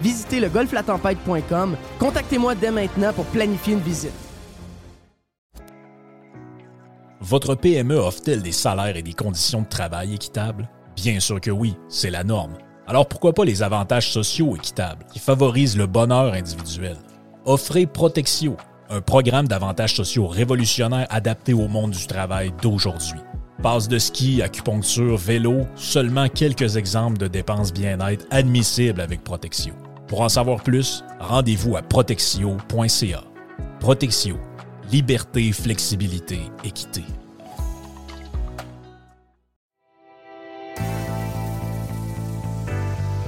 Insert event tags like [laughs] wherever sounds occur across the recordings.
Visitez le golflatempête.com. Contactez-moi dès maintenant pour planifier une visite. Votre PME offre-t-elle des salaires et des conditions de travail équitables? Bien sûr que oui, c'est la norme. Alors pourquoi pas les avantages sociaux équitables qui favorisent le bonheur individuel? Offrez Protexio, un programme d'avantages sociaux révolutionnaire adapté au monde du travail d'aujourd'hui. Passe de ski, acupuncture, vélo, seulement quelques exemples de dépenses bien-être admissibles avec Protexio. Pour en savoir plus, rendez-vous à protexio.ca. Protexio. Liberté, flexibilité, équité.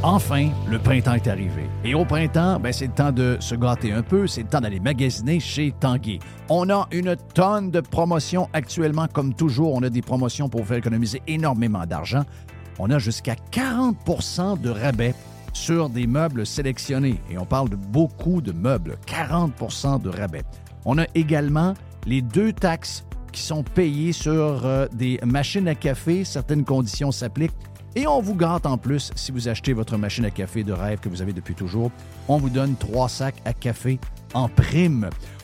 Enfin, le printemps est arrivé. Et au printemps, ben, c'est le temps de se gâter un peu, c'est le temps d'aller magasiner chez Tanguy. On a une tonne de promotions actuellement, comme toujours. On a des promotions pour faire économiser énormément d'argent. On a jusqu'à 40% de rabais sur des meubles sélectionnés. Et on parle de beaucoup de meubles, 40% de rabais. On a également les deux taxes qui sont payées sur euh, des machines à café. Certaines conditions s'appliquent. Et on vous gâte en plus, si vous achetez votre machine à café de rêve que vous avez depuis toujours, on vous donne trois sacs à café en prime.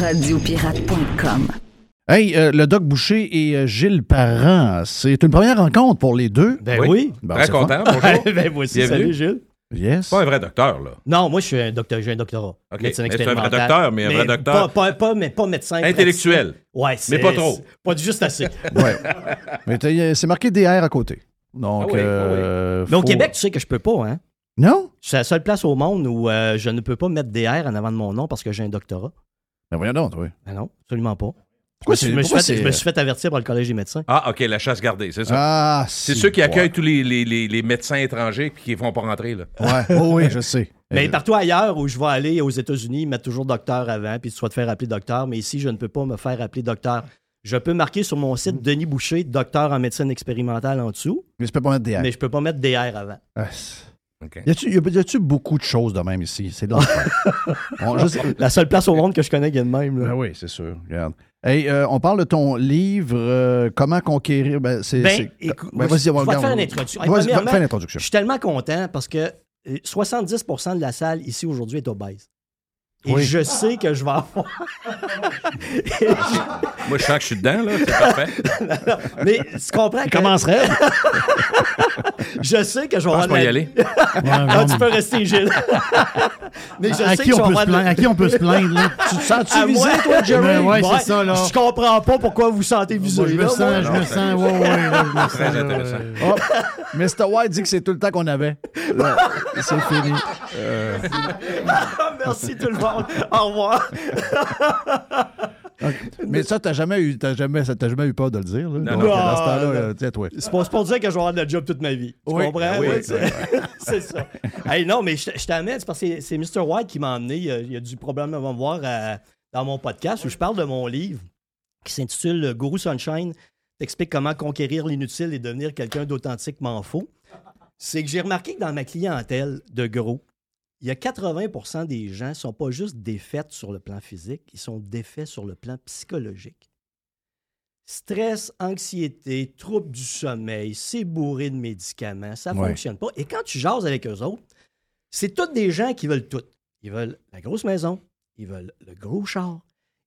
Radiopirate.com Hey, euh, le Doc Boucher et euh, Gilles Parent, c'est une première rencontre pour les deux. Ben oui. Bon, Très content, bonjour. [laughs] ben aussi, Bienvenue. salut Gilles. Yes. Pas un vrai docteur, là. Non, moi je suis un docteur, j'ai un doctorat. OK. Médecin Mais c'est un vrai docteur, mais un vrai docteur. Pas, pas, pas- mais pas médecin. Intellectuel. Ouais, c'est- pas trop. Pas juste assez. [laughs] Ouais. Mais t'as- c'est marqué DR à côté. Donc, Ah oui, euh, mais au faut- Québec, tu sais que je peux pas, hein. Non? C'est la seule place au monde où euh, je ne peux pas mettre DR en avant de mon nom parce que j'ai un doctorat. Ben voyons donc, oui. Ben non, absolument pas. Pourquoi je, c'est- me suis fait, je me suis fait avertir par le Collège des médecins. Ah, OK, la chasse gardée, c'est ça. Ah, c'est si, ceux qui ouais. accueillent tous les, les, les, les médecins étrangers puis qui ne font pas rentrer, là. Ouais, [laughs] oh oui, je sais. Mais Euh, partout ailleurs où je vais aller aux États-Unis, ils mettent toujours docteur avant, puis tu dois te faire appeler docteur. Mais ici, je ne peux pas me faire appeler docteur. Je peux marquer sur mon site Denis Boucher, docteur en médecine expérimentale en dessous, Mais tu peux pas mettre DR. mais je peux pas mettre DR avant. Ah, c'est- OK. y a-tu- beaucoup de choses de même ici? C'est de. [laughs] On- La seule place au monde que je connais qui est de même. là. Ben oui, c'est sûr. Regarde. Hey, euh, on parle de ton livre euh, Comment conquérir. Ben, c'est, Ben, écoute, Ben, vas-y, je on va faire une introduction. Hey. Je suis tellement content parce que euh, 70% de la salle ici aujourd'hui est obèse. Et Oui. je sais que je vais avoir. [laughs] Moi, je sens que je suis dedans, là. C'est parfait. [laughs] Mais tu comprends que. commencerait. [laughs] Je sais que je vais Je pense avoir. de y la- aller. Ah, tu peux rester, Gilles. Mais je à, sais qui que je on vais peut se de- plaindre, à qui on peut se plaindre, là? tu te sens-tu À visé, moi? toi, Jerry? Ben ouais, Ouais, c'est ça, là. Je comprends pas pourquoi vous vous sentez visé. Moi, je me là, sens, moi. je me sens, ouais, ouais, je me sens, Très intéressant. euh, Oh, Mr. White dit que c'est tout le temps qu'on avait. C'est fini. Merci tout le monde. Au revoir. Mais ça, t'as jamais eu, t'as jamais, jamais eu peur de le dire, là? Non, Donc, non. ce temps-là, euh, tiens, toi. C'est pas, pour dire que je vais avoir de la job toute ma vie. Tu Oui. comprends? Oui, Oui, [laughs] c'est ça. Hey, non, mais je, je t'amène, c'est parce que c'est- Mr. White qui m'a emmené. Il a, il a dû probablement me voir à- dans mon podcast où je parle de mon livre qui s'intitule Guru Sunshine t'explique comment conquérir l'inutile et devenir quelqu'un d'authentiquement faux. C'est que j'ai remarqué que dans ma clientèle de gros, il y a 80% des gens ne sont pas juste défaits sur le plan physique, ils sont défaits sur le plan psychologique. Stress, anxiété, troubles du sommeil, c'est bourré de médicaments, ça ne Ouais. fonctionne pas. Et quand tu jases avec eux autres, c'est tous des gens qui veulent tout. Ils veulent la grosse maison, ils veulent le gros char,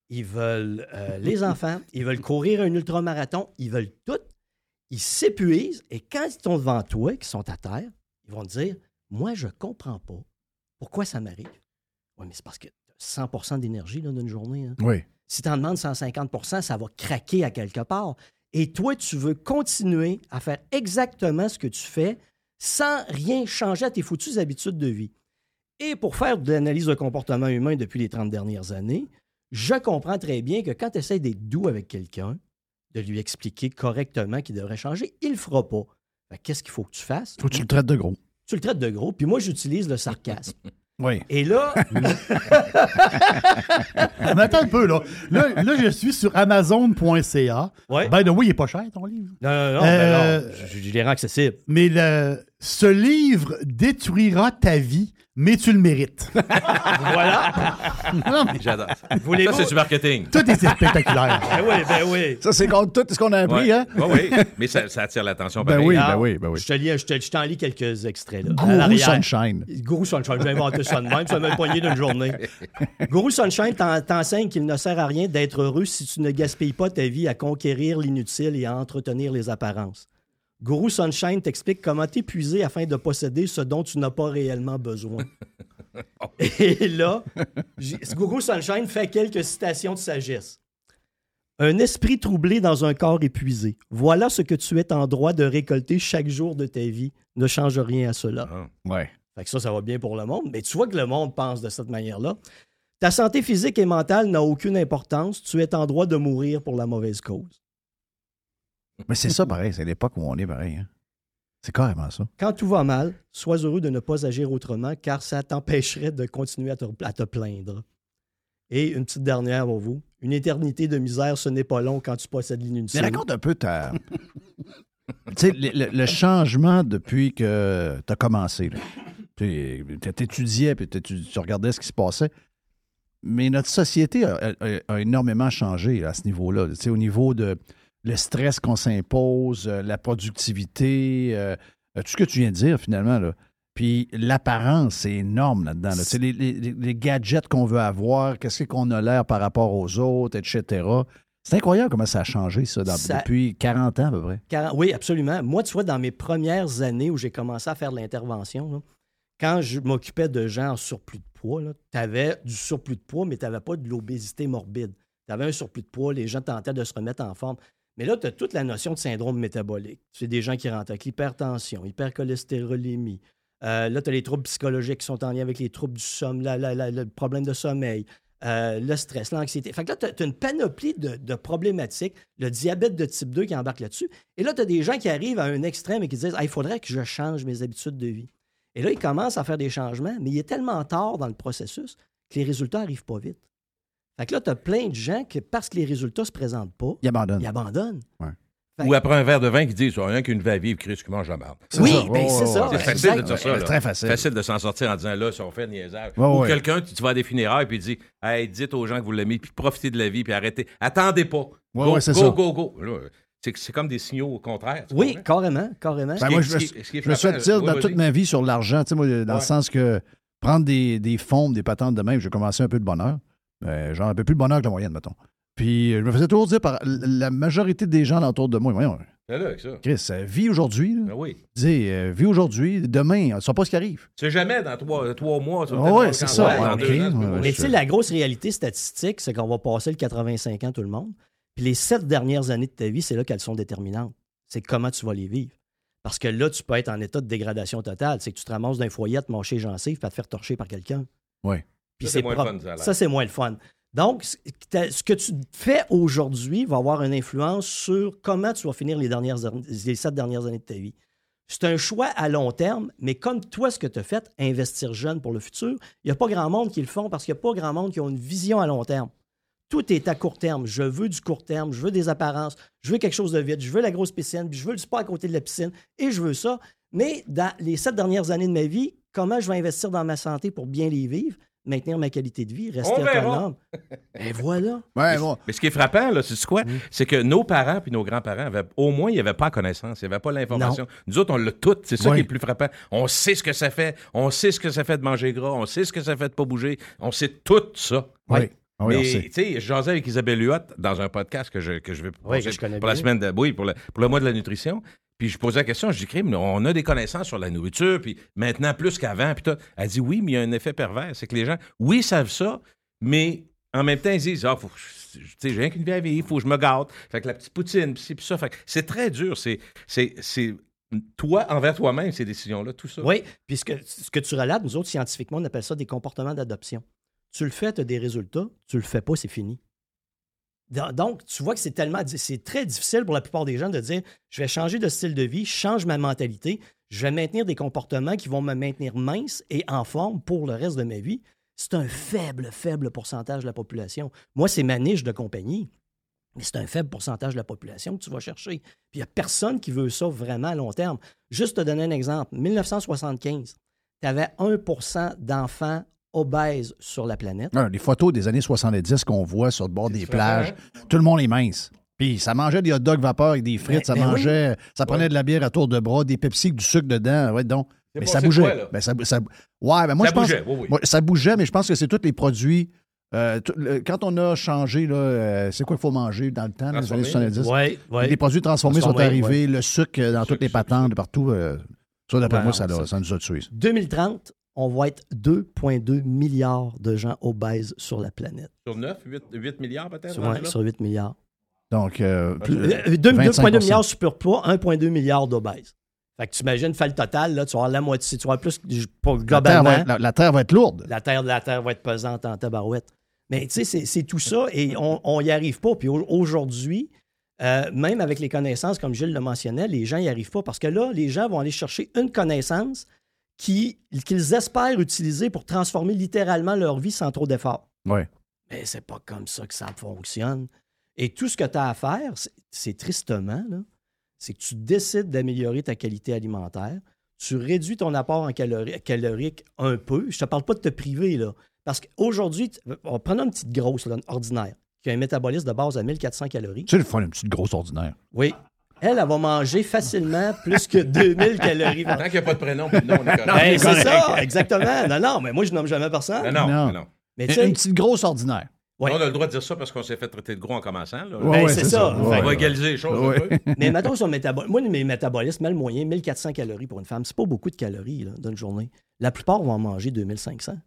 ils veulent euh, [laughs] les enfants, ils veulent courir un ultramarathon, ils veulent tout. Ils s'épuisent et quand ils sont devant toi, qu'ils sont à terre, ils vont te dire Moi, je comprends pas pourquoi ça m'arrive? Oui, mais c'est parce que 100% d'énergie d'une journée. hein. Oui. Si tu en demandes 150% ça va craquer à quelque part. Et toi, tu veux continuer à faire exactement ce que tu fais sans rien changer à tes foutues habitudes de vie. Et pour faire de l'analyse de comportement humain depuis les 30 dernières années, je comprends très bien que quand tu essaies d'être doux avec quelqu'un, de lui expliquer correctement qu'il devrait changer, il ne le fera pas. Qu'est-ce qu'il faut que tu fasses? Faut que tu le traites de gros. Tu le traites de gros, puis moi, j'utilise le sarcasme. Oui. Et là, [laughs] Mais attends un peu, là. Là, là, je suis sur Amazon.ca. Ouais. Ben, oui, il est pas cher, ton livre. non, non, non, Euh, ben non, je, je les rends accessibles. Mais le, ce livre détruira ta vie, mais tu le mérites. [laughs] Voilà. Non, mais J'adore ça. Voulez-vous- Ça, c'est du marketing. tout est spectaculaire. Ben oui, ben oui. Ça, c'est contre tout ce qu'on a appris, Ouais. hein? Ouais, oui, mais ça, ça attire l'attention. Ben pareil. oui, ben oui, ben oui. Je te lis, je te- je t'en lis quelques extraits. Là, à Guru l'arrière. Sunshine. Guru Sunshine, j'ai inventé ça de même, ça m'a poigné d'une journée. [laughs] Guru Sunshine t'en- t'enseigne qu'il ne sert à rien d'être heureux si tu ne gaspilles pas ta vie à conquérir l'inutile et à entretenir les apparences. Guru Sunshine t'explique comment t'épuiser afin de posséder ce dont tu n'as pas réellement besoin. [laughs] Et là, Guru Sunshine fait quelques citations de sagesse. Un esprit troublé dans un corps épuisé. Voilà ce que tu es en droit de récolter chaque jour de ta vie. Ne change rien à cela. Ah. Ouais. Fait que ça, ça va bien pour le monde. Mais tu vois que le monde pense de cette manière-là. Ta santé physique et mentale n'a aucune importance. Tu es en droit de mourir pour la mauvaise cause. Mais c'est ça, pareil. C'est l'époque où on est, pareil. hein. C'est carrément ça. Quand tout va mal, sois heureux de ne pas agir autrement, car ça t'empêcherait de continuer à te, à te plaindre. Et une petite dernière pour vous. Une éternité de misère, ce n'est pas long quand tu possèdes Mais l'inutile. raconte un peu ta. tu sais, le, le- changement depuis que tu as commencé. Tu étudiais, puis tu regardais ce qui se passait. Mais notre société a, a- a énormément changé à ce niveau-là. Tu sais, au niveau de le stress qu'on s'impose, euh, la productivité, euh, euh, tout ce que tu viens de dire finalement. Là. Puis l'apparence, c'est énorme là-dedans. là. Sais, Les, les- les gadgets qu'on veut avoir, qu'est-ce qu'on a l'air par rapport aux autres, etc. C'est incroyable comment ça a changé, ça, dans- Ça- depuis 40 ans à peu près. Oui, absolument. Moi, tu vois, dans mes premières années où j'ai commencé à faire de l'intervention, là, quand je m'occupais de gens en surplus de poids, tu avais du surplus de poids, mais tu n'avais pas de l'obésité morbide. Tu avais un surplus de poids, les gens tentaient de se remettre en forme. Mais là, tu as toute la notion de syndrome métabolique. C'est des gens qui rentrent avec l'hypertension, hypercholestérolémie. Euh, là, tu as les troubles psychologiques qui sont en lien avec les troubles du sommeil, le problème de sommeil, euh, le stress, l'anxiété. Fait que là, tu as, une panoplie de, problématiques, le diabète de type 2 qui embarque là-dessus. Et là, tu as des gens qui arrivent à un extrême et qui disent il faudrait que je change mes habitudes de vie. Et là, ils commencent à faire des changements, mais il est tellement tard dans le processus que les résultats n'arrivent pas vite. Fait que là, tu as plein de gens que parce que les résultats ne se présentent pas, Il abandonne. ils abandonnent. Ou après un verre de vin qui dit rien qu'une vie à vivre, Chris, qui mange la marde. C'est Oui, ben, c'est ça. C'est facile exact. de dire ça. C'est très facile. Facile de s'en sortir en disant là, si on fait le niaisage. Ou ouais. quelqu'un, tu, tu vas à des funérailles puis il dit Hey, dites aux gens que vous l'aimez, puis profitez de la vie, puis arrêtez. Attendez pas. Ouais, go, go, ça. go, go, C'est comme des signaux au contraire. Oui, carrément, carrément. Ben, moi, je Ce me, qui est- ce qui est je me suis dire dans toute ma vie sur l'argent, tu sais, moi, dans le sens que prendre des, des fonds, des patentes de même, j'ai commencé un peu de bonheur. Euh, genre un peu plus de bonheur que la moyenne, mettons. Puis euh, je me faisais toujours dire par la majorité des gens autour de moi, voyons, C'est là avec ça. Chris, euh, vis aujourd'hui. là. Ben oui. Dis, euh, vis aujourd'hui, demain, on ne sait pas ce qui arrive. C'est jamais dans trois, trois mois. Ah dans c'est ça. Ouais, ans, ouais, Mais tu sais, la grosse réalité statistique, c'est qu'on va passer le 85 ans tout le monde. Puis les sept dernières années de ta vie, c'est là qu'elles sont déterminantes. C'est comment tu vas les vivre. Parce que là, tu peux être en état de dégradation totale. C'est que tu te ramasses d'un foyer à te manger gencive puis à te faire torcher par quelqu'un. Ouais. Puis Ça, c'est moins le fun, ça a c'est moins le fun. Donc, ce que tu fais aujourd'hui va avoir une influence sur comment tu vas finir les, dernières, les sept dernières années de ta vie. C'est un choix à long terme, mais comme toi, ce que tu as fait, investir jeune pour le futur, il n'y a pas grand monde qui le font parce qu'il n'y a pas grand monde qui ont une vision à long terme. Tout est à court terme. Je veux du court terme, je veux des apparences, je veux quelque chose de vite, je veux la grosse piscine, puis je veux le sport à côté de la piscine, et je veux ça. Mais dans les sept dernières années de ma vie, comment je vais investir dans ma santé pour bien les vivre, maintenir ma qualité de vie, rester autonome? Et voilà. Ouais, bon. Mais ce qui est frappant, là, c'est quoi? C'est que nos parents puis nos grands-parents, avaient, au moins, ils n'avaient pas la connaissance, ils n'avaient pas l'information. Nous autres, on l'a tout. C'est ça Oui. qui est le plus frappant. On sait ce que ça fait. On sait ce que ça fait de manger gras. On sait ce que ça fait de pas bouger. On sait tout ça. Oui. Ah oui, Mais, sait. tu sais, jasais avec Isabelle Huot dans un podcast que je, que je vais Oui, que je connais pour la semaine de, oui, pour le, pour le mois de la nutrition. Puis je posais la question, je dis, crime, on a des connaissances sur la nourriture, puis maintenant plus qu'avant, puis tout. Elle dit, oui, mais il y a un effet pervers. C'est que les gens, oui, savent ça, mais en même temps, ils disent, ah, faut, tu sais, j'ai rien qu'une vie à vivre, il faut que je me gâte. Fait que la petite poutine, puis ça. Fait que c'est très dur. C'est toi envers toi-même, ces décisions-là, tout ça. Oui, puis ce que, ce que tu relates, nous autres, scientifiquement, on appelle ça des comportements d'adoption. Tu le fais, tu as des résultats. Tu le fais pas, c'est fini. Do- Donc, tu vois que c'est tellement. Très difficile pour la plupart des gens de dire je vais changer de style de vie, je change ma mentalité, je vais maintenir des comportements qui vont me maintenir mince et en forme pour le reste de ma vie. C'est un faible, faible pourcentage de la population. Moi, c'est ma niche de compagnie. Mais c'est un faible pourcentage de la population que tu vas chercher. Puis il n'y a personne qui veut ça vraiment à long terme. Juste te donner un exemple. 1975, tu avais 1% d'enfants obèses sur la planète. Ah, les photos des années 70 qu'on voit sur le bord des plages, tout le monde est mince. Puis ça mangeait des hot dogs vapeur avec des frites, Ben- ça ben mangeait, ça prenait de la bière à tour de bras, des Pepsi avec du sucre dedans. Ouais, donc. Mais ça bougeait. quoi? Ben, ça, ça- ouais, moi Ça je pense. bougeait, oui, oui. Ouais, ça bougeait, mais je pense que c'est tous les produits. euh, le- quand on a changé, là, euh, c'est quoi qu'il faut manger dans le temps, dans les années Transformé. 70? Oui, oui. Les produits transformés sont arrivés, le sucre dans toutes les Sucre, sucre, patentes, partout. euh, ça, d'après Ben moi, non, ça, ça- nous a tués. ça. 2030, on va être 2,2 milliards de gens obèses sur la planète. Sur 9, 8, 8 milliards peut-être? Sur, ouais, sur 8 milliards. Donc, euh, plus- Euh, deux- 25%. 2,2 milliards de surpoids, 1,2 milliard d'obèses. Fait que tu imagines, fais le total, là, tu vas avoir la moitié, tu vas avoir plus, pas la, terre globalement, va être, la- la terre va être lourde. la terre de la terre va être pesante en tabarouette. Mais tu sais, c'est- c'est tout ça et on n'y arrive pas. Puis au- aujourd'hui, euh, même avec les connaissances, comme Gilles le mentionnait, les gens n'y arrivent pas parce que là, les gens vont aller chercher une connaissance qui- qu'ils espèrent utiliser pour transformer littéralement leur vie sans trop d'efforts. Ouais. Mais c'est pas comme ça que ça fonctionne. Et tout ce que tu as à faire, c'est- c'est tristement, c'est que tu décides d'améliorer ta qualité alimentaire, tu réduis ton apport en calori- calorique un peu. Je te parle pas de te priver, là. Parce qu'aujourd'hui, prend une petite grosse, là, ordinaire, qui a un métabolisme de base à 1400 calories. Tu sais, le fun, une petite grosse ordinaire. Oui. Elle, elle va manger facilement plus que 2000 calories Tant qu'il n'y a pas de prénom, nom, on est correct. Ben, c'est ça, exactement. Non, non, mais moi, je nomme jamais personne. Non, non, Non. non. non. Mais Une, une petite grosse ordinaire. Ouais. On a le droit de dire ça parce qu'on s'est fait traiter de gros en commençant. Là. Ouais, Ben, c'est ça. Ouais, on va ouais. égaliser les choses Ouais. un peu. Mais mettons son métabolisme. Moi, mes métabolismes, le moyen, 1400 calories pour une femme. C'est pas beaucoup de calories là, d'une journée. La plupart vont en manger 2500.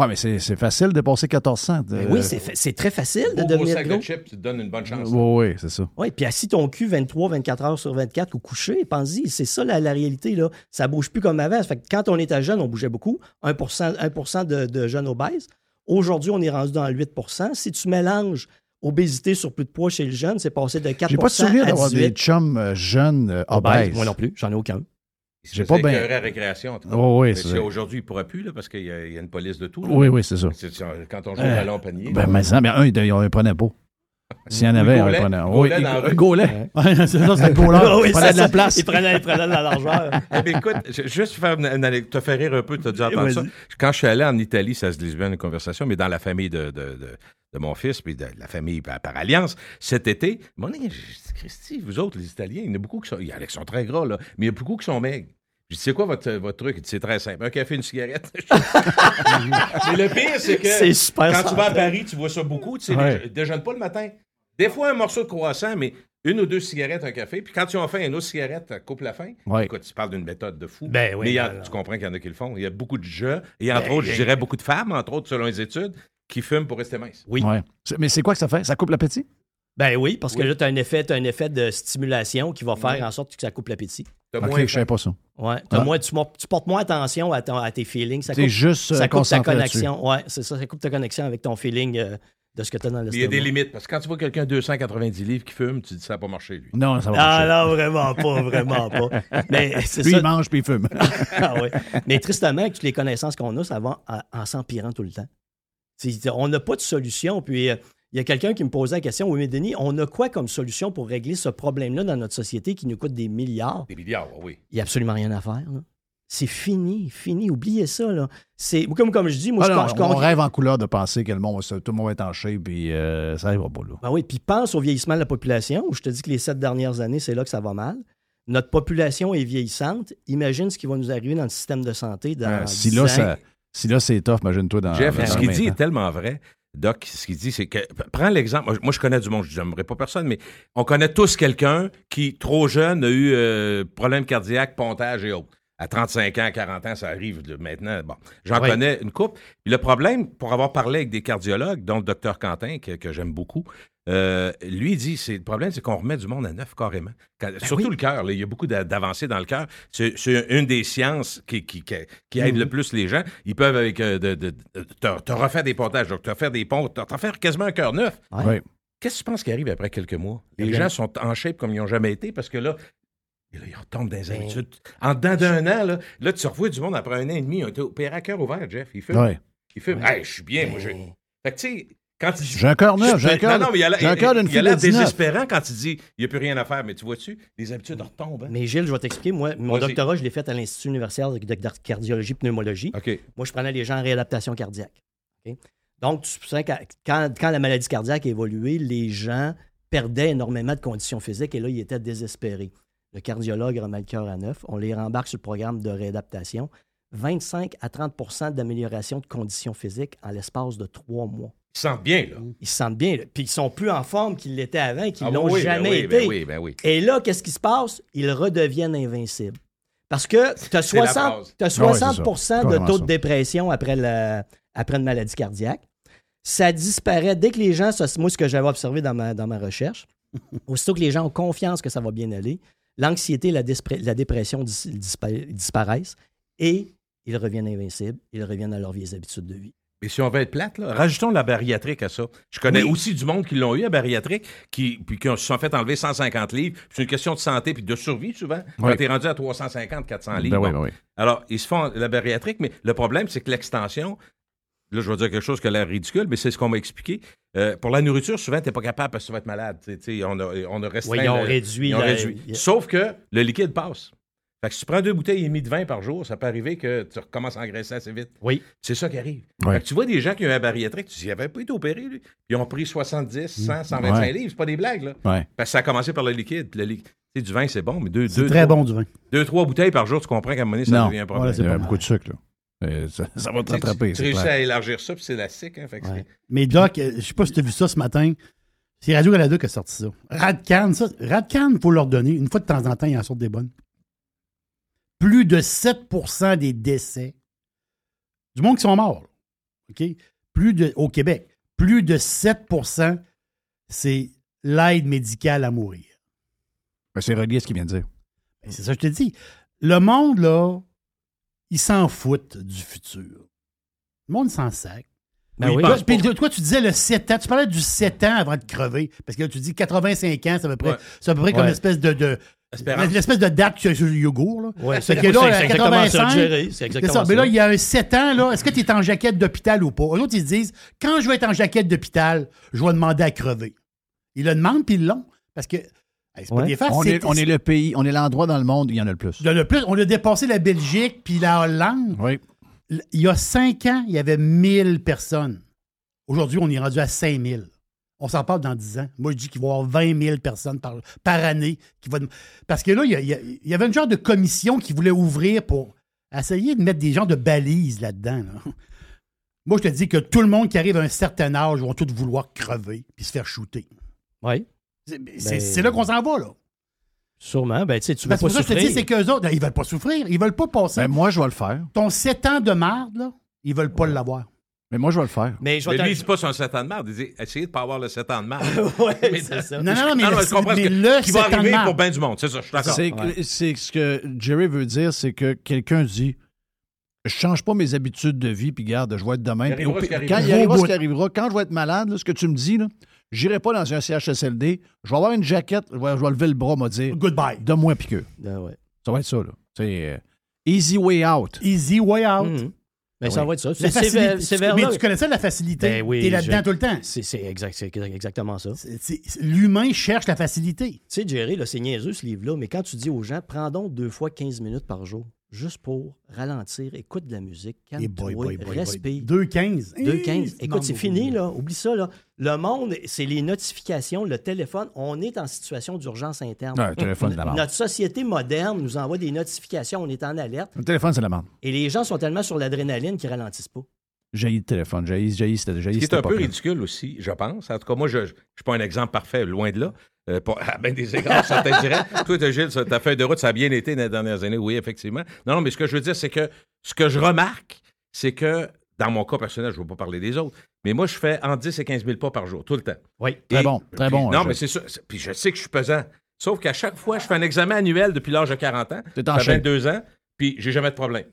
Ouais, mais c'est c'est facile de passer 1400. de- Ben oui, c'est très facile de devenir sac gros. de chips, tu te donnes une bonne chance. Oui, oui, c'est ça. Oui, puis assis ton cul 23, 24 heures sur 24 ou couché, pense-y, c'est ça la, la réalité. Là. Ça bouge plus comme avant. Ça fait que quand on était jeune, on bougeait beaucoup. 1% 1 de, de jeunes obèses. Aujourd'hui, on est rendu dans le 8% Si tu mélanges obésité sur plus de poids chez le jeune, c'est passé de 4 J'ai pas de souvenir d'avoir 18 des chums euh, jeunes euh, obèses. obèses. Moi non plus, j'en ai aucun. J'ai pas bien- à récréation. Oh, oui, c'est. Aujourd'hui, il ne pourra plus là, parce qu'il y, a il y a une police de tout. là. Oui, oui, c'est ça. C'est- c'est- Quand on joue Euh, au ballon panier. Ben, mais ça, ben, un, il en prenait pas. [laughs] S'il y en avait, on Gaulet. le prenait. Gaulet Oui, dans. Gaulet. Ouais, [laughs] c'est ça, c'était [laughs] Il prenait de la place. Il prenait, il prenait de la largeur. Eh bien, écoute, juste faire une, te faire rire un peu, tu as dû entendre ça. Quand je suis allé en Italie, ça se glisse bien une conversation, mais dans la famille de, de, de- de mon fils, puis de la famille par, par alliance, cet été, mon j'ai dit, Christy, vous autres, les Italiens, il y en a beaucoup qui sont, il y en a qui sont très gras, là, mais il y a beaucoup qui sont maigres. Je dis, c'est quoi votre, votre truc? Il dit, c'est très simple. Un café, une cigarette. [laughs] mais le pire, c'est que C'est super quand tu vas à. Paris, tu vois ça beaucoup. Tu sais, Ouais. déjeune pas le matin. Des fois, un morceau de croissant, mais une ou deux cigarettes, un café. Puis quand tu as faim, une autre cigarette, coupe la faim. Ouais. Écoute, tu parles d'une méthode de fou. Ben oui, mais il y a- ben tu comprends qu'il y en a qui le font. Il y a beaucoup de jeux. Et entre Ben, autres, je dirais beaucoup de femmes, entre autres, selon les études, qui fument pour rester minces. Oui. Ouais. Mais c'est quoi que ça fait? Ça coupe l'appétit? Ben oui, parce que là, tu as un effet, un effet de stimulation qui va faire en sorte que ça coupe l'appétit. T'as Ok, moins je savais pas ça. Ouais. T'as Ah. moins- tu, portes moins attention à, ton- à tes feelings. Ça C'est coupe, juste euh, ça coupe ta connexion. Ouais, c'est ça. Ça coupe ta connexion avec ton feeling euh, de ce que tu as dans Mais il y a des limites. Parce que quand tu vois quelqu'un de 290 livres qui fume, tu dis ça n'a pas marché, lui. Non, ça va Ah marcher. non, vraiment pas, vraiment pas. [laughs] Mais c'est Lui, ça. il mange puis il fume. [laughs] Ah ouais. Mais tristement, avec toutes les connaissances qu'on a, ça va en, en s'empirant tout le temps. On n'a pas de solution. Puis euh, il y a quelqu'un qui me posait la question, oui, mais Denis, on a quoi comme solution pour régler ce problème-là dans notre société qui nous coûte des milliards? Des milliards, oui. Il n'y a absolument rien à faire. là. C'est fini, fini. Oubliez ça. Là. C'est, comme, comme je dis, moi, Ah je, non, je- on rêve en couleur de penser que le monde, va tout le monde va être en shape puis euh, ça arrivera pas là. Ben oui, puis pense au vieillissement de la population. où Je te dis que les sept dernières années, c'est là que ça va mal. Notre population est vieillissante. Imagine ce qui va nous arriver dans le système de santé dans Euh, si 10 là, ans. ça- si là, c'est tough, imagine-toi dans. Jeff, dans ce qu'il 20 dit est tellement vrai. Doc, ce qu'il dit, c'est que. Prends l'exemple. Moi, moi, je connais du monde, je n'aimerais pas personne, mais on connaît tous quelqu'un qui, trop jeune, a eu euh, problème cardiaque, pontage et autres. À 35 ans, 40 ans, ça arrive là, maintenant. Bon, j'en Oui. connais une coupe. Le problème, pour avoir parlé avec des cardiologues, dont le docteur Quentin, que, que j'aime beaucoup, euh, lui il dit c'est le problème, c'est qu'on remet du monde à neuf carrément. Quand- surtout le cœur. Il y a beaucoup d'a- d'avancées dans le cœur. C'est une des sciences qui, qui, qui, qui aide le plus les gens. Ils peuvent avec euh, de, de- de- te, te refaire des pontages, donc te faire des ponts, te, te refaire quasiment un cœur neuf. Ouais. Qu'est-ce que tu penses qui arrive après quelques mois? Les gens sont en shape comme ils n'ont jamais été parce que là, et là, ils retombent dans les Ben- habitudes. En dedans d'un an, là, là, tu revois du monde après un an et demi. Ils ont été opérés à cœur ouvert, Jeff. Ils fument. Ouais. Ils fument. Hey, je suis bien, moi. Je... Ben, Fait que, tu sais, quand il J'ai un cœur neuf, j'ai un cœur Non, non, mais il y a l'air 19. désespérant quand il dit il n'y a plus rien à faire. Mais tu vois-tu, les habitudes retombent. hein? Mais Gilles, je vais t'expliquer. Moi, mon Vas-y. doctorat, je l'ai fait à l'Institut universitaire de, de- de cardiologie pneumologie. Moi, je prenais les gens en réadaptation cardiaque. Donc, tu sais, quand, quand, quand la maladie cardiaque a évolué, les gens perdaient énormément de conditions physiques et là, ils étaient désespérés. Le cardiologue remet le cœur à neuf. On les rembarque sur le programme de réadaptation. 25 à 30% d'amélioration de conditions physiques en l'espace de trois mois. Ils se sentent bien, là. Ils se sentent bien. là. Puis ils sont plus en forme qu'ils l'étaient avant et qu'ils Ah, l'ont oui, ben jamais oui, été. Ben oui, ben oui. Et là, qu'est-ce qui se passe? Ils redeviennent invincibles. Parce que tu as C'est la 60, base. t'as Ah ouais, 60 c'est de taux de dépression après, la- après une maladie cardiaque. Ça disparaît dès que les gens, ça, c'est moi ce que j'avais observé dans ma, dans ma recherche, [laughs] aussitôt que les gens ont confiance que ça va bien aller, l'anxiété, la, la dépression dis- dispa- disparaissent et ils reviennent invincibles, ils reviennent à leurs vieilles habitudes de vie. Et si on veut être plate, là, rajoutons la bariatrique à ça. Je connais Oui. aussi du monde qui l'ont eu à bariatrique, qui, puis qui se sont fait enlever 150 livres. C'est une question de santé puis de survie, souvent. Quand Oui. t'es rendu à 350, 400 Ben livres. oui, bon. ben oui. Alors, ils se font la bariatrique, mais le problème, c'est que l'extension, là, je vais dire quelque chose qui a l'air ridicule, mais c'est ce qu'on m'a expliqué. Euh, pour la nourriture, souvent, t'es pas capable parce que tu vas être malade. On, a, on a restreint. Oui, ils ont le- réduit. ils ont la- réduit. Sauf que le liquide passe. Fait que si tu prends deux bouteilles et demie de vin par jour, ça peut arriver que tu recommences à engraisser assez vite. Oui. C'est ça qui arrive. Fait que tu vois des gens qui ont un bariatrique, tu dis, n'avaient pas été opérés, lui. Ils ont pris 70, 100, 125 Ouais. livres. C'est pas des blagues, là. Parce que ça a commencé par le liquide. Le li- tu sais, du vin, c'est bon, mais deux, C'est deux, très trois, bon du vin. deux, trois bouteilles par jour, tu comprends qu'à un moment donné, ça Non. devient un problème. Voilà, c'est Il y a pas beaucoup de sucre, là. Euh, ça, ça va te rattraper. Tu, réussis clair. à élargir ça, puis c'est élastique. Hein, fait que c'est- Ouais. Mais Doc, euh, je sais pas si tu as vu ça ce matin. C'est Radio-Canada qui a sorti ça. Radcan, ça. Radcan, il faut leur donner. Une fois de temps en temps, ils en sortent des bonnes. Plus de 7% des décès du monde qui sont morts. OK? Plus de, au Québec, plus de 7% c'est l'aide médicale à mourir. Ben, c'est relié à ce qu'il vient de dire. Ben, c'est ça que je te dis. Le monde, là, il s'en fout du futur. Le monde s'en sac. Ben Oui, oui. Toi, pense puis pas. toi, tu disais le 7 ans. Tu parlais du 7 ans avant de crever. Parce que là, tu dis 85 ans, c'est à peu près, Ouais. c'est à peu près comme Ouais. l'espèce de, de. L'espèce de date qu'il y a sur le yogourt. Là. Ouais, c'est que là, c'est à exactement ça, 85, Jerry. C'est C'est exactement ça. ça. Mais là, il y a un 7 ans, là, est-ce que tu es en jaquette d'hôpital ou pas? Eux autres, ils se disent, quand je vais être en jaquette d'hôpital, je vais demander à crever. Ils le demandent, puis ils l'ont. Parce que, hey, c'est pas des farces, On est, on est le pays, on est l'endroit dans le monde où il y en a le plus. de le plus, on a dépassé la Belgique puis la Hollande. Oui. Il y a cinq ans, il y avait 1000 personnes. Aujourd'hui, on est rendu à 5000. On s'en parle dans 10 ans. Moi, je dis qu'il va y avoir 20 000 personnes par, par année. Qui va, parce que là, il y, avait une genre de commission qui voulait ouvrir pour essayer de mettre des gens de balises là-dedans. là. Moi, je te dis que tout le monde qui arrive à un certain âge vont tous vouloir crever puis se faire shooter. Oui, C'est Ben- c'est là qu'on s'en va, là. sûrement. Ben, tu sais, tu veux Parce que pas ça, je te dis, souffrir. c'est qu'eux autres, ils veulent pas souffrir. Ils veulent pas passer. Ben, moi, je vais le faire. ton 7 ans de marde, là, ils veulent pas l'avoir. Mais moi, je vais le faire. Mais je Mais vais lui, t'en- c'est pas son 7 ans de merde. Il dit essayez de pas avoir le 7 ans de merde. [laughs] Ouais, Mais- c'est ça. Non, non, non, mais, Non, le, je comprends mais ce que- le qui va 7 ans de arriver pour bien du monde. C'est ça, je suis d'accord. C'est Ouais. c'est ce que Jerry veut dire, c'est que quelqu'un dit Je change pas mes habitudes de vie, puis garde, je vais être demain. Il arrivera ce. Quand il arrivera ce qui arrivera, quand je vais être malade, là, ce que tu me dis, là, j'irai pas dans un CHSLD, je vais avoir une jaquette, je vais, je vais lever le bras, me dire Goodbye. Donne-moi piqueux. Ah ouais. Ça va être ça, là. C'est euh, easy way out. Easy way out. Mhm. Ben, Ah ça va être ça. C'est vers- c'est vers mais tu connais ça, la facilité? Ben oui, T'es là-dedans je- tout le temps. C'est c'est exact, c'est exactement ça. L'humain cherche la facilité. Tu sais, Jerry, là, c'est niaiseux ce livre-là, mais quand tu dis aux gens, prends donc deux fois 15 minutes par jour, juste pour ralentir, écoute de la musique, calme-toi, boy, boy, boy. respire. 2,15. 2,15. Hey, Écoute, c'est fini, là. Oublie ça, là. Le monde, c'est les notifications, le téléphone. On est en situation d'urgence interne. Ouais, le téléphone, c'est la. Notre société moderne nous envoie des notifications, on est en alerte. Le téléphone, c'est la merde. Et les gens sont tellement sur l'adrénaline qu'ils ralentissent pas. J'ai le téléphone, j'ai j'ai Ce qui est un peu ridicule aussi, je pense. En tout cas, moi, je ne suis pas un exemple parfait, loin de là. Euh, à [laughs] bien des égards, ça t'intéresse. [laughs] Toi, Gilles, ta feuille de route, ça a bien été dans les dernières années. Oui, effectivement. Non, non, mais ce que je veux dire, c'est que ce que je remarque, c'est que dans mon cas personnel, je ne veux pas parler des autres, mais moi, je fais entre 10 et 15 000 pas par jour, tout le temps. Oui. Très Et- bon, très puis- bon. Non, je- mais c'est ça. Puis je sais que je suis pesant. Sauf qu'à chaque fois, je fais un examen annuel depuis l'âge de 40 ans. En J'ai shape. 22 ans, puis j'ai jamais de problème.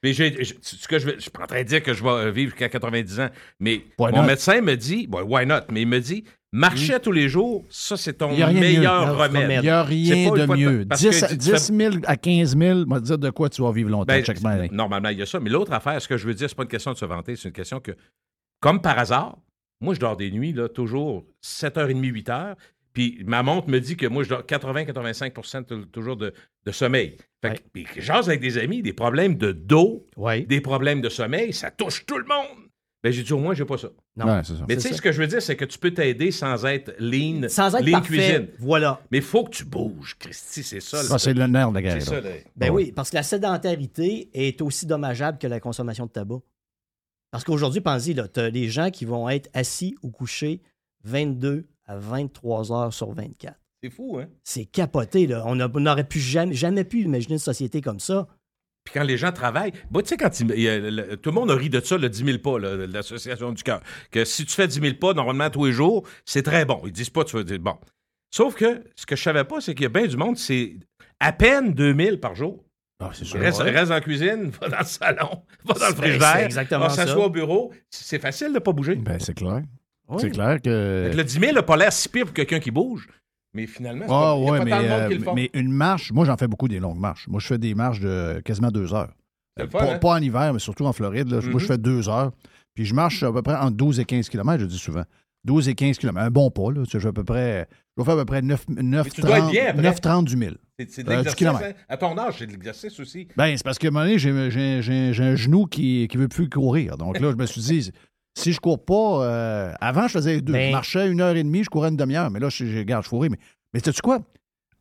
Puis j'ai, j'ai- ce que je, je suis pas en train de dire que je vais euh, vivre jusqu'à 90 ans, mais Why mon not? médecin me dit, bon, why not, mais il me dit, marcher tous les jours, ça, c'est ton meilleur mieux. remède. Il n'y a rien de mieux. parce que 10, tu- tu 10 000 à 15 000, on va te dire de quoi tu vas vivre longtemps Ben. Normalement, il y a ça. Mais l'autre affaire, ce que je veux dire, c'est pas une question de se vanter, c'est une question que, comme par hasard, moi, je dors des nuits, là, toujours 7h30, 8h. Puis ma montre me dit que moi, je dors 80-85 t- toujours de, de sommeil. Fait que, Ouais. puis j'ose avec des amis, des problèmes de dos, Oui. des problèmes de sommeil, ça touche tout le monde. Ben, j'ai dit, au moins, j'ai pas ça. Non. Ouais, c'est ça. Mais tu C'est sais, ce que je veux dire, c'est que tu peux t'aider sans être lean, Sans être lean parfait. cuisine. Voilà. Mais il faut que tu bouges, Christy, c'est ça. Ça, c'est le nerf de la guerre. c'est ça, là. là. Ben Ouais. oui, parce que la sédentarité est aussi dommageable que la consommation de tabac. Parce qu'aujourd'hui, pensez, tu as des gens qui vont être assis ou couchés 22 à 23 heures sur 24. C'est fou, hein? C'est capoté, là. On n'aurait pu jamais, jamais pu imaginer une société comme ça. Puis quand les gens travaillent, bah, tu sais, quand il- il y a le- tout le monde a ri de ça, le 10 000 pas, l'Association du cœur. Que si tu fais 10 000 pas, normalement, tous les jours, c'est très bon. Ils disent pas, tu vas dire, bon. Sauf que ce que je savais pas, c'est qu'il y a bien du monde, c'est à peine 2 000 par jour. Ah, c'est sûr. Reste, reste dans la cuisine, [laughs] va dans le salon, va dans le frigidaire, va ça. s'assoit au bureau. C'est facile de pas bouger. Ben, c'est clair. Oui. C'est clair que. Fait que le 10 000 n'a pas l'air si pire pour quelqu'un qui bouge. Mais finalement, c'est Ah, pas, il y a ouais, pas mais, tant de monde euh, qui le font. mais une marche, moi, j'en fais beaucoup des longues marches. Moi, je fais des marches de quasiment deux heures. C'est le fun, Pas, hein? pas en hiver, mais surtout en Floride. là. Moi, Mhm. je fais deux heures. Puis je marche à peu près entre 12 et 15 km, je dis souvent. 12 et 15 km. Un bon pas, là. Tu sais, Je, fais à peu près, je vais faire à peu près 9, 9, tu dois être bien après. 9,30 du 1000. C'est- C'est de Euh, l'exercice. hein? À ton âge, c'est de l'exercice aussi. Ben, c'est parce qu'à un moment donné, j'ai, j'ai- j'ai- j'ai un genou qui ne veut plus courir. Donc là, je me suis dit, si je cours pas. euh, avant, je faisais deux. Ben- Je marchais une heure et demie, je courais une demi-heure. Mais là, je, je garde, je fourrais. Mais, mais sais-tu quoi?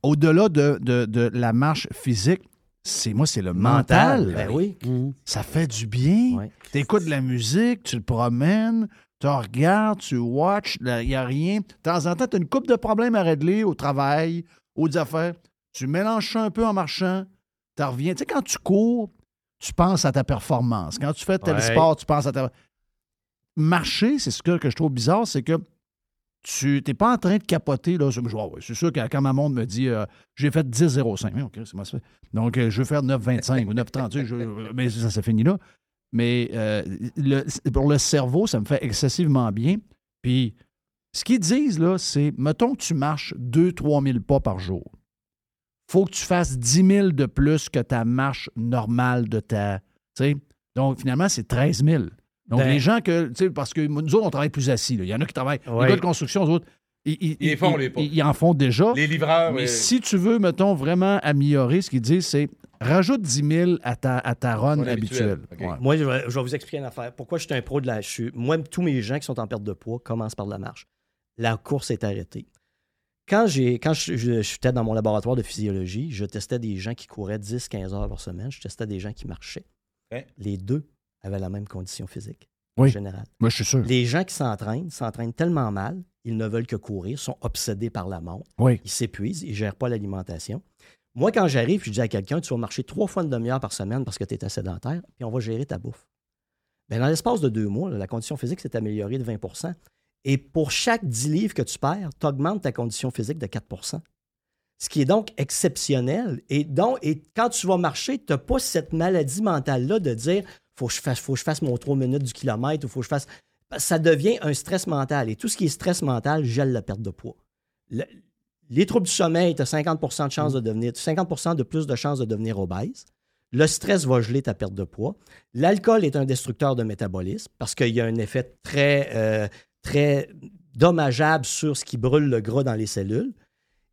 Au-delà de, de- de la marche physique, c'est moi, c'est le mental. Ben oui. Ça fait du bien. Ouais. Tu écoutes de la musique, tu le promènes, tu regardes, tu watches, il n'y a rien. De temps en temps, tu as une coupe de problèmes à régler au travail, aux affaires. Tu mélanges ça un peu en marchant, tu reviens. Tu sais, quand tu cours, tu penses à ta performance. Quand tu fais tel Ouais. sport, tu penses à ta. Marcher, c'est ce que, je trouve bizarre, c'est que tu n'es pas en train de capoter. Sur- Ah c'est sûr que quand ma montre me dit euh, j'ai fait 10,05, Oui, OK, c'est moi. Donc, euh, je vais faire 9,25 ou 9,30. tu sais, je- mais ça, ça finit là. Mais euh, le- pour le cerveau, ça me fait excessivement bien. Puis, ce qu'ils disent, c'est mettons que tu marches 2-3 000 pas par jour. faut que tu fasses 10 000 de plus que ta marche normale de ta. Donc, finalement, c'est 13 000. Donc, Ben- les gens que. tu sais, Parce que nous autres, on travaille plus assis. là. Il y en a qui travaillent. Ouais. Les gars de construction, eux autres, ils, ils- Ils font, ils- les pas. ils- en font déjà. Les livreurs. Mais euh, si tu veux, mettons, vraiment améliorer, ce qu'ils disent, c'est rajoute 10 000 à ta, à ta run habituelle. Ouais. Moi, je vais, je vais vous expliquer une affaire. Pourquoi je suis un pro de la. Suis, moi, tous mes gens qui sont en perte de poids commencent par la marche. La course est arrêtée. Quand, j'ai, quand je, je- j'étais dans mon laboratoire de physiologie, je testais des gens qui couraient 10-15 heures par semaine. Je testais des gens qui marchaient. Hein? Les deux avaient la même condition physique Oui. en général. Moi, je suis sûr. Les gens qui s'entraînent s'entraînent tellement mal, ils ne veulent que courir, sont obsédés par la montre, Oui. ils s'épuisent, ils ne gèrent pas l'alimentation. Moi, quand j'arrive, je dis à quelqu'un, tu vas marcher trois fois une demi-heure par semaine parce que tu es sédentaire, puis on va gérer ta bouffe. Bien, dans l'espace de deux mois, la condition physique s'est améliorée de 20% Et pour chaque 10 livres que tu perds, tu augmentes ta condition physique de 4% Ce qui est donc exceptionnel. Et, donc, et quand tu vas marcher, tu n'as pas cette maladie mentale-là de dire faut que je fasse, faut que je fasse mon 3 minutes du kilomètre ou faut que je fasse. Ça devient un stress mental. Et tout ce qui est stress mental gèle la perte de poids. Le- les troubles du sommeil, tu as 50 de chance de devenir, 50% de plus de chances de devenir obèse. Le stress va geler ta perte de poids. L'alcool est un destructeur de métabolisme parce qu'il y a un effet très, euh, très dommageable sur ce qui brûle le gras dans les cellules.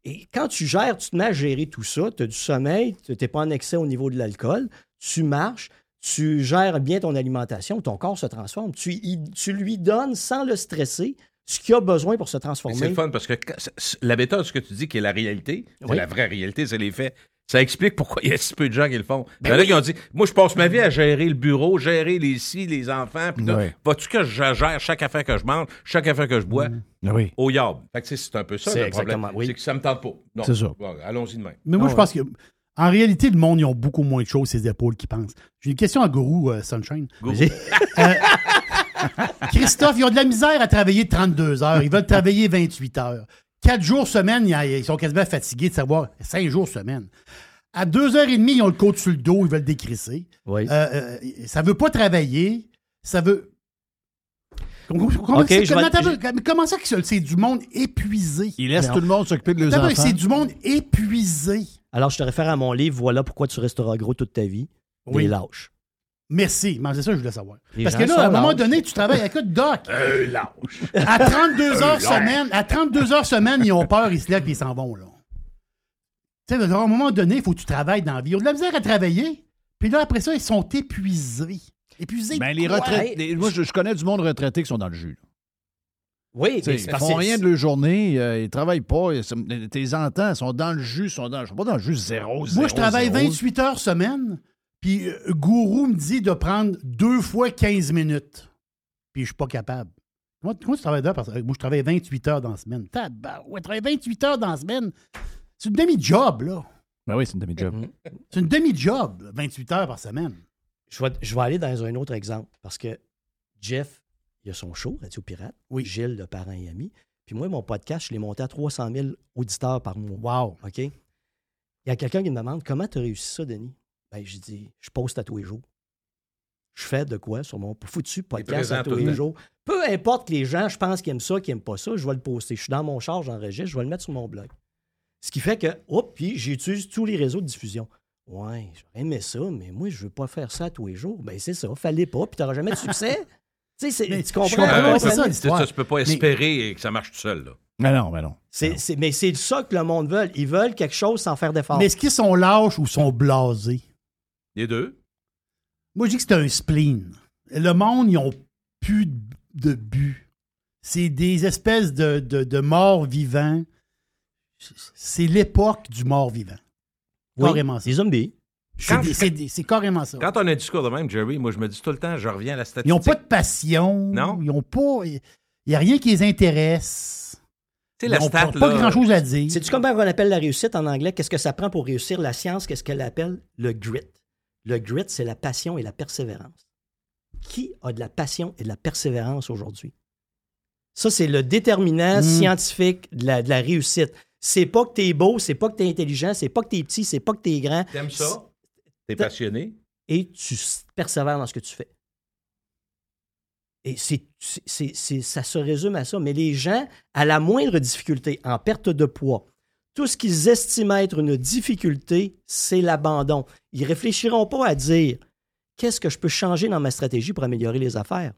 Et quand tu gères, tu te mets à gérer tout ça, tu as du sommeil, tu n'es pas en excès au niveau de l'alcool, tu marches, tu gères bien ton alimentation, ton corps se transforme. Tu, y- tu lui donnes, sans le stresser, ce qu'il a besoin pour se transformer. C'est le fun parce que la méthode, ce que tu dis qui est la réalité, Oui. la vraie réalité, c'est les faits. Ça explique pourquoi il y a si peu de gens qui le font. Ben il y en a oui. qui ont dit Moi, je passe ma vie à gérer le bureau, gérer les ci, les enfants. Puis tout. Ouais. Vas-tu que je gère chaque affaire que je mange, chaque affaire que je bois Ah Oui. au yard? Fait que c'est un peu ça C'est le problème. exactement, oui. C'est que ça me tente pas. Non. C'est ça. Bon, Allons-y demain. Mais moi, Ah je ouais. pense que. En réalité, le monde, ils ont beaucoup moins de choses, ces épaules, qu'ils pensent. J'ai une question à Gourou euh, Sunshine. Vas-y. [laughs] Christophe, ils ont de la misère à travailler 32 heures. Ils veulent travailler 28 heures. Quatre jours semaine, ils ils sont quasiment fatigués de savoir cinq jours semaine. À deux heures et demie, ils ont le côte sur le dos, ils veulent décrisser. Oui. Euh, euh, ça veut pas travailler, ça veut. Comment, comment- Ok, c'est- je vais- attends, attends, mais comment ça que c'est du monde épuisé? Il laisse Non. tout le monde s'occuper de leurs enfants. C'est du monde épuisé. Alors, je te réfère à mon livre Voilà pourquoi tu resteras gros toute ta vie. Oui. Les lâches. Merci. Mais c'est ça que je voulais savoir. Les Parce que là, à un moment lâches. donné, tu travailles. Écoute, Doc. [laughs] À 32 heures semaine, à 32 heures semaine, ils ont peur, ils se lèvent et ils s'en vont, là. Tu sais, à un moment donné, il faut que tu travailles dans la vie. Ils ont de la misère à travailler. Puis là, après ça, ils sont épuisés. Épuisés. Ben, les retraités. moi, je, je connais du monde retraité qui sont dans le jus. là. Oui, Ils font rien de leur journée, euh, ils travaillent pas. ils- Tes entends, ils sont dans le jus, ils sont dans, je sais pas dans le jus zéro, zéro, Moi, je travaille zéro. 28 heures semaine. Puis euh, Gourou me dit de prendre deux fois 15 minutes. Puis je suis pas capable. Moi, comment tu travailles d'heures par semaine? Moi, je travaille 28 heures dans la semaine. Tabarouette, travailler 28 heures dans la semaine. C'est une demi-job, là. Ben oui, c'est une demi-job. Mhm. C'est une demi-job, là, 28 heures par semaine. Je vais, je vais aller dans un autre exemple parce que Jeff, il a son show, Radio Pirate. Oui. Gilles, de Parents et Amis. Puis moi, mon podcast, je l'ai monté à 300 000 auditeurs par mois. Wow. OK? Il y a quelqu'un qui me demande comment tu as réussi ça, Denis? Ben, je dis, je poste à tous les jours. Je fais de quoi sur mon foutu podcast à tous le les jours? Peu importe que les gens, je pense qu'ils aiment ça, qu'ils n'aiment pas ça, je vais le poster. Je suis dans mon char, j'enregistre, je vais le mettre sur mon blog. Ce qui fait que, hop, puis j'utilise tous les réseaux de diffusion. Ouais, j'aurais aimé ça, mais moi, je veux pas faire ça à tous les jours. Ben, c'est ça, fallait pas, puis t'auras jamais de succès. [laughs] tu sais, tu je comprends? comprends, c'est ça. Ça, tu peux pas espérer que ça marche tout seul. Là. Mais non, mais non. C'est- c'est- mais c'est ça que le monde veut. Ils veulent quelque chose sans faire d'effort. Mais est-ce qu'ils sont lâches ou sont blasés? Les deux. Moi, je dis que c'est un spleen. Le monde, ils n'ont plus de but. C'est des espèces de, de, de morts vivants. C'est l'époque du mort vivant. Oui, Carrément ça. Les zombies. C'est c'est c'est carrément ça. Quand on a un discours de même, Jerry, moi, je me dis tout le temps, je reviens à la Ils statistique. n'ont pas de passion. Non. Ils ont pas. Il n'y a rien qui les intéresse. Tu sais, Ils la n'ont stat, pas, grand-chose à dire. Sais-tu comment on appelle la réussite en anglais? Qu'est-ce que ça prend pour réussir la science? Qu'est-ce qu'elle appelle? Le grit. Le grit, c'est la passion et la persévérance. Qui a de la passion et de la persévérance aujourd'hui? Ça, c'est le déterminant Mm. scientifique de la, de la réussite. C'est pas que t'es beau, c'est pas que t'es intelligent, c'est pas que t'es petit, c'est pas que t'es grand. T'aimes ça? T'es passionné? et tu persévères dans ce que tu fais. Et c'est, c'est- c'est- c'est- ça se résume à ça. Mais les gens, à la moindre difficulté, en perte de poids, tout ce qu'ils estiment être une difficulté, c'est l'abandon. Ils réfléchiront pas à dire qu'est-ce que je peux changer dans ma stratégie pour améliorer les affaires?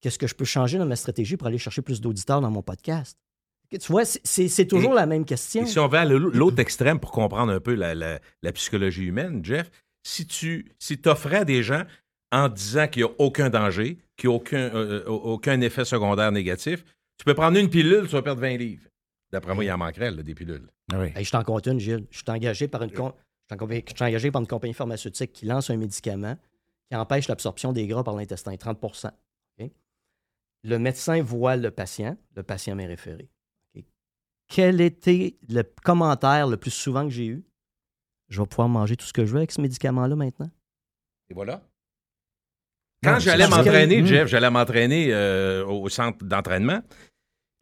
Qu'est-ce que je peux changer dans ma stratégie pour aller chercher plus d'auditeurs dans mon podcast? Tu vois, c'est, toujours Et- la même question. Et si on va à l'autre extrême pour comprendre un peu la, la- la psychologie humaine, Jeff, si tu si offrais à des gens en disant qu'il n'y a aucun danger, qu'il n'y a aucun, euh, euh, aucun effet secondaire négatif, tu peux prendre une pilule, tu vas perdre 20 livres. D'après moi, il en manquerait, là, des pilules. Ah oui. Hey, je t'en compte une, Gilles. Je suis engagé par une, com- je suis en- je suis engagé par une compagnie pharmaceutique qui lance un médicament qui empêche l'absorption des gras par l'intestin, 30 OK? Le médecin voit le patient, le patient m'est référé. Quel était le commentaire le plus souvent que j'ai eu? Je vais pouvoir manger tout ce que je veux avec ce médicament-là maintenant. Et voilà. Quand j'allais que- m'entraîner, Hmm. Jeff, j'allais m'entraîner euh, au centre d'entraînement.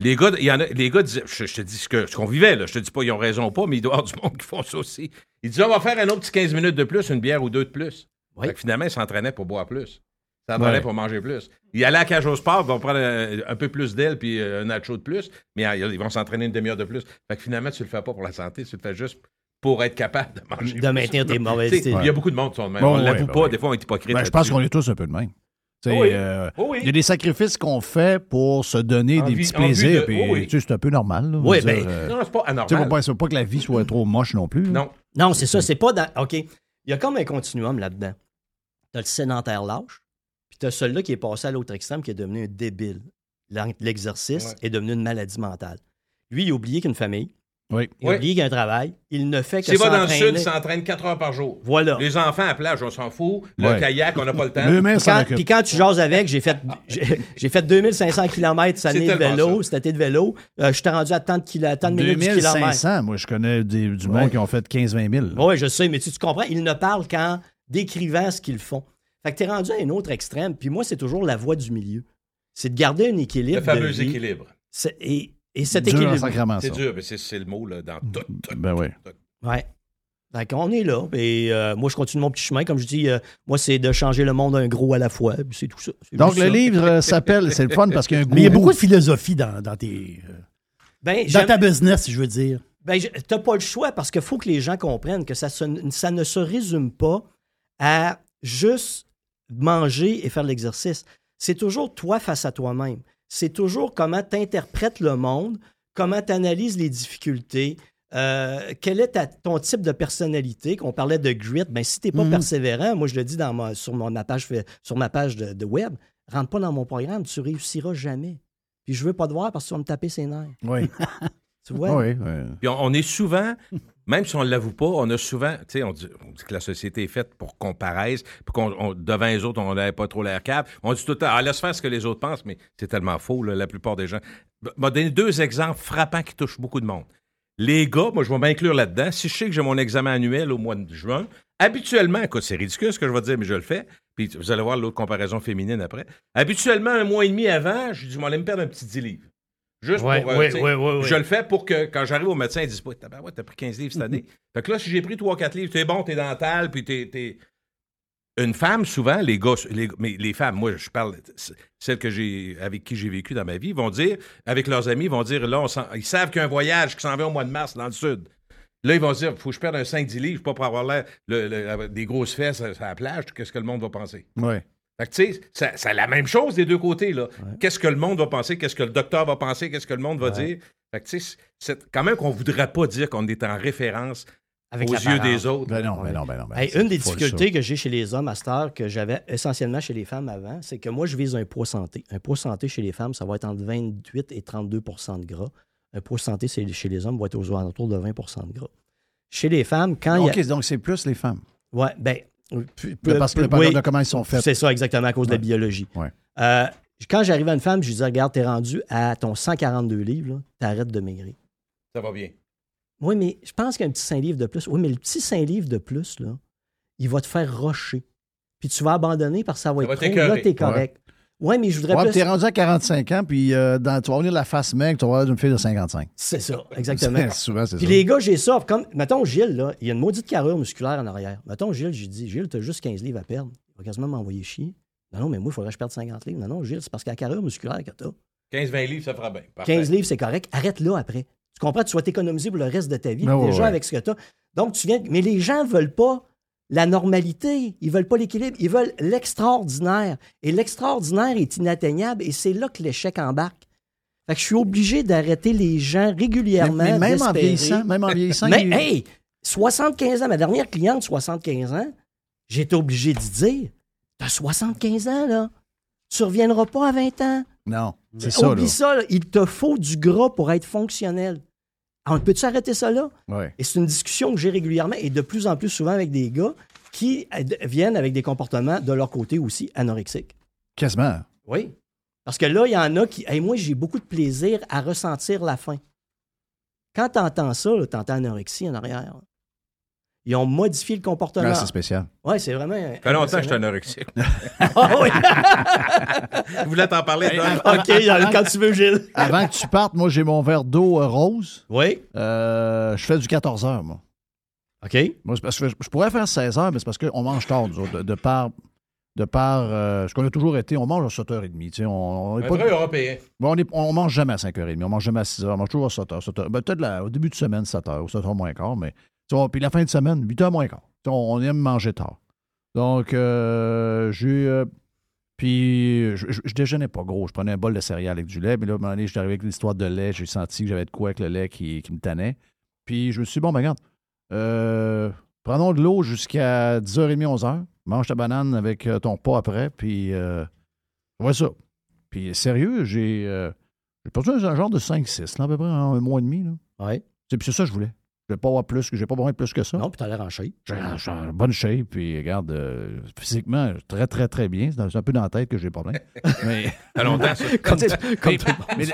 Les gars, il y en a, les gars disaient, je, je te dis ce que- ce qu'on vivait, là. je te dis pas ils ont raison ou pas, mais il doit y avoir du monde qui font ça aussi. Ils disaient, on va faire un autre petit 15 minutes de plus, une bière ou deux de plus. Oui. Fait que finalement, ils s'entraînaient pour boire plus. Ils s'entraînaient Ouais. pour manger plus. Ils allaient à la cage au sport, ils vont prendre un, un peu plus d'aile puis euh, un nacho de plus, mais euh, ils vont s'entraîner une demi-heure de plus. Fait que finalement, tu le fais pas pour la santé, tu le fais juste pour être capable de manger De maintenir tes mauvaises Tu sais, Il y a idées. beaucoup de monde qui sont de même. Bon, on ouais, l'avoue ben pas, des fois, on est hypocrite. Ben, je pense qu'on est tous un peu de même. Tu Oui. euh, Oh oui. Il y a des sacrifices qu'on fait pour se donner En des petits plaisirs. de- puis, oh oui. tu c'est un peu normal. là, Oui, veux ben, euh, Non, c'est pas tu sais, anormal. pas, faut pas que la vie soit trop moche non plus. Non. Non, c'est ça, c'est pas dans. OK. Il y a comme un continuum là-dedans. T'as le sédentaire lâche, puis t'as celui-là qui est passé à l'autre extrême, qui est devenu un débile. L'exercice Ouais. est devenu une maladie mentale. Lui, il a oublié qu'une famille, Oui. Il Oui. oublie qu'il a un travail. Il ne fait que S'il va dans le sud, il s'entraîne 4 heures par jour. Voilà. Les enfants à la plage, on s'en fout. Le Ouais. kayak, on n'a pas le temps. Le quand, occupe. puis quand tu jases avec, j'ai fait, j'ai, j'ai fait 2500 km cette année de vélo, ça. cet été de vélo. Euh, je suis rendu à tant de, kilo, à tant de minutes du kilomètre. 2500, moi, je connais des- du monde Ouais. qui ont fait 15-20 000. là. Oui, je sais, mais tu, tu comprends, ils ne parlent qu'en décrivant ce qu'ils font. Fait que tu es rendu à un autre extrême. Puis moi, c'est toujours la voie du milieu. C'est de garder un équilibre. Le fameux de vie. équilibre. C'est- Et, et cet Dur équilibre. C'est dur, mais c'est c'est le mot là, dans tout. tout, Ben oui. Ouais. Fait qu'on est là. Et euh, moi, je continue mon petit chemin. Comme je dis, euh, moi, c'est de changer le monde un gros à la fois. Puis C'est tout ça. Donc, le ça. livre euh, s'appelle, c'est le fun parce qu'il y a un goût. Mais il y a beaucoup de philosophie dans, dans tes. euh, Ben, dans ta business, je veux dire. Ben, t'as pas le choix parce qu'il faut que les gens comprennent que ça, se- ça ne se résume pas à juste manger et faire de l'exercice. C'est toujours toi face à toi-même. C'est toujours comment tu interprètes le monde, comment tu analyses les difficultés, euh, quel est ta- ton type de personnalité. Qu'on parlait de grit, ben, si tu n'es pas Mhm. persévérant, moi je le dis dans ma- sur, mon- ma page, fa- sur ma page de, de web, rentre pas dans mon programme, tu réussiras jamais. Puis je veux pas te voir parce que tu vas me taper ses nerfs. Oui. [laughs] Tu vois? Oui, oui. Puis on, on est souvent, même si on ne l'avoue pas, on a souvent, tu sais, on dit, que la société est faite pour qu'on paraisse, puis qu'on on- devant les autres, on n'avait pas trop l'air cave. On dit tout le temps, ah, laisse faire ce que les autres pensent, mais c'est tellement faux, la plupart des gens. Je vais donner deux exemples frappants qui touchent beaucoup de monde. Les gars, moi, je vais m'inclure là-dedans. Si je sais que j'ai mon examen annuel au mois de juin, habituellement, écoute, c'est ridicule ce que je vais dire, mais je le fais. Puis vous allez voir l'autre comparaison féminine après. Habituellement, un mois et demi avant, je dis, vais aller me perdre un petit 10 livres. Juste Ouais, pour. euh, ouais, ouais, ouais, ouais. Je le fais pour que quand j'arrive au médecin, ils disent pas, Tabarouette, t'as pris 15 livres cette année. fait que là, si j'ai pris 3-4 livres, t'es bon, t'es dental, puis t'es. t'es- Une femme, souvent, les gars, les, mais les femmes, moi, je parle, celles que j'ai, avec qui j'ai vécu dans ma vie, vont dire, avec leurs amis, vont dire, là, on ils savent qu'il y a un voyage qui s'en va au mois de mars dans le sud. Là, ils vont se dire, faut que je perde un 5-10 livres, pas pour avoir l'air des grosses fesses à la plage, qu'est-ce que le monde va penser? Oui. Fait que, tu sais, c'est la même chose des deux côtés, là. Qu'est-ce que le monde va penser? Qu'est-ce que le docteur va penser? Qu'est-ce que le monde va dire? Fait que, tu sais, c'est quand même qu'on voudrait pas dire qu'on est en référence Avec aux yeux des autres. Ben non, ben non, ben non. ben Hey, une des difficultés que j'ai chez les hommes à cette heure, que j'avais essentiellement chez les femmes avant, c'est que moi, je vise un poids santé. Un poids santé chez les femmes, ça va être entre 28 et 32% de gras. Un poids santé chez les hommes va être aux alentours de 20% de gras. Chez les femmes, quand il y a... OK, donc c'est plus les femmes. Ouais, ben... De- parce que oui, de comment ils sont faits. C'est ça, exactement, à cause de la biologie. Ouais. Euh, quand j'arrive à une femme, je lui dis, regarde, t'es rendu à ton 142 livres, t'arrêtes de maigrir. Ça va bien. Oui, mais je pense qu'un petit 5 livres de plus. Oui, mais le petit 5 livres de plus, là, il va te faire rocher. Puis tu vas abandonner parce que ça va Ça va être trop. Là, t'es correct. Oui, mais je voudrais Ouais, plus. t'es rendu à 45 ans, puis euh, dans, tu vas venir la face mec, tu vas avoir une fille de 55. C'est ça, exactement. [laughs] Souvent, c'est Puis ça. les gars, j'ai ça. Comme, mettons, Gilles, là, il y a une maudite carrure musculaire en arrière. Mettons, Gilles, j'ai dit, Gilles, t'as juste 15 livres à perdre. Il va quasiment m'envoyer chier. Non, non, mais moi, il faudrait que je perde 50 livres. Non, non, Gilles, c'est parce que la carrure musculaire que t'as. 15-20 livres, ça fera bien. Parfait. 15 livres, c'est correct. Arrête là après. Tu comprends? Tu vas t'économiser pour le reste de ta vie, Ben ouais, déjà ouais. avec ce que tu as. Donc, tu viens. Mais les gens veulent pas la normalité. Ils veulent pas l'équilibre. Ils veulent l'extraordinaire. Et l'extraordinaire est inatteignable et c'est là que l'échec embarque. Fait que je suis obligé d'arrêter les gens régulièrement. mais même en vieillissant, même en vieillissant, Mais il- hey, 75 ans, ma dernière cliente, 75 ans, j'étais obligé d'y dire T'as 75 ans, là. Tu reviendras pas à 20 ans. non, c'est ça, Oublie là. ça, là. il te faut du gras pour être fonctionnel. Alors, peux-tu arrêter ça là? Ouais. Et c'est une discussion que j'ai régulièrement et de plus en plus souvent avec des gars qui euh, viennent avec des comportements de leur côté aussi anorexiques. Quasiment. Oui. Parce que là, il y en a qui. Hey, moi, j'ai beaucoup de plaisir à ressentir la faim. Quand tu entends ça, tu entends anorexie en arrière. Ils ont modifié le comportement. Ah, c'est spécial. Oui, c'est vraiment. Ça fait longtemps que je suis anorexique. [laughs] Ah oui. [laughs] Je voulais t'en parler. OK, quand tu veux, Gilles. [laughs] Avant que tu partes, moi, j'ai mon verre d'eau euh, rose. Oui. Euh, je fais du 14 heures, moi. OK. Moi, c'est parce que je, pourrais faire 16 heures, mais c'est parce qu'on mange tard, nous autres, de, de par. De par euh, ce qu'on a toujours été, on mange à 7h30. tu sais, On, on est Un pas- vrai européen. Bon, on, est- on mange jamais à 5h30, on mange jamais à 6h, on mange toujours à 7h. 7h. Ben, peut-être la- au début de semaine, 7h ou 7h moins quart, mais. Puis la fin de semaine, 8h moins quart. On, aime manger tard. Donc, euh, j'ai. euh, puis, je, je, je déjeunais pas gros. Je prenais un bol de céréales avec du lait. Mais là, à un moment donné, j'étais arrivé avec l'histoire de lait. J'ai senti que j'avais de quoi avec le lait qui, qui me tannait. Puis, je me suis dit, bon, ben, regarde, euh, prenons de l'eau jusqu'à 10h30, 11h. Mange ta banane avec euh, ton pas après. Puis, ouais, ça. Puis, sérieux, j'ai j'ai perdu un genre de 5-6, là, à peu près, en un mois et demi. Là. Puis c'est ça que je voulais. Je vais pas avoir plus, que j'ai pas besoin de plus que ça. Non, puis t'as l'air en shape. J'ai je suis en bonne shape, puis regarde, euh, physiquement, très, très, très bien. C'est un peu dans la tête que j'ai des problèmes. [laughs] mais, Ça fait longtemps, ça. [laughs] Comme, comme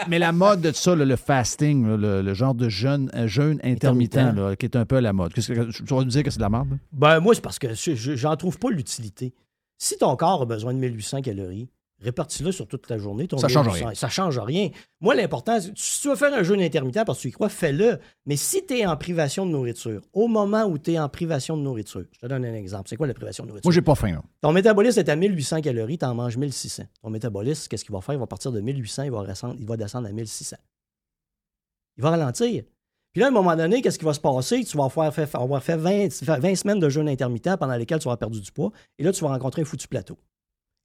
mais, la mode de ça, le fasting, le, le genre de jeûne, euh, jeûne intermittent, là, qui est un peu à la mode. Que, tu vas me dire que c'est de la merde? Ben, moi, c'est parce que je- je- j'en trouve pas l'utilité. Si ton corps a besoin de 1800 calories, répartis-le sur toute la journée. Ton Ça change 1800, rien. Ça change rien. Moi, l'important, si tu veux faire un jeûne intermittent parce que tu y crois, fais-le. Mais si tu es en privation de nourriture, au moment où tu es en privation de nourriture, je te donne un exemple. C'est quoi la privation de nourriture? Moi, j'ai pas faim. Ton métabolisme est à 1800 calories, tu en manges 1600. Ton métabolisme, qu'est-ce qu'il va faire? Il va partir de 1800, il va, descendre, il va descendre à 1600. Il va ralentir. Puis là, à un moment donné, qu'est-ce qui va se passer? Tu vas avoir fait, avoir fait 20, faire 20 semaines de jeûne intermittent pendant lesquelles tu vas avoir perdu du poids. Et là, tu vas rencontrer un foutu plateau.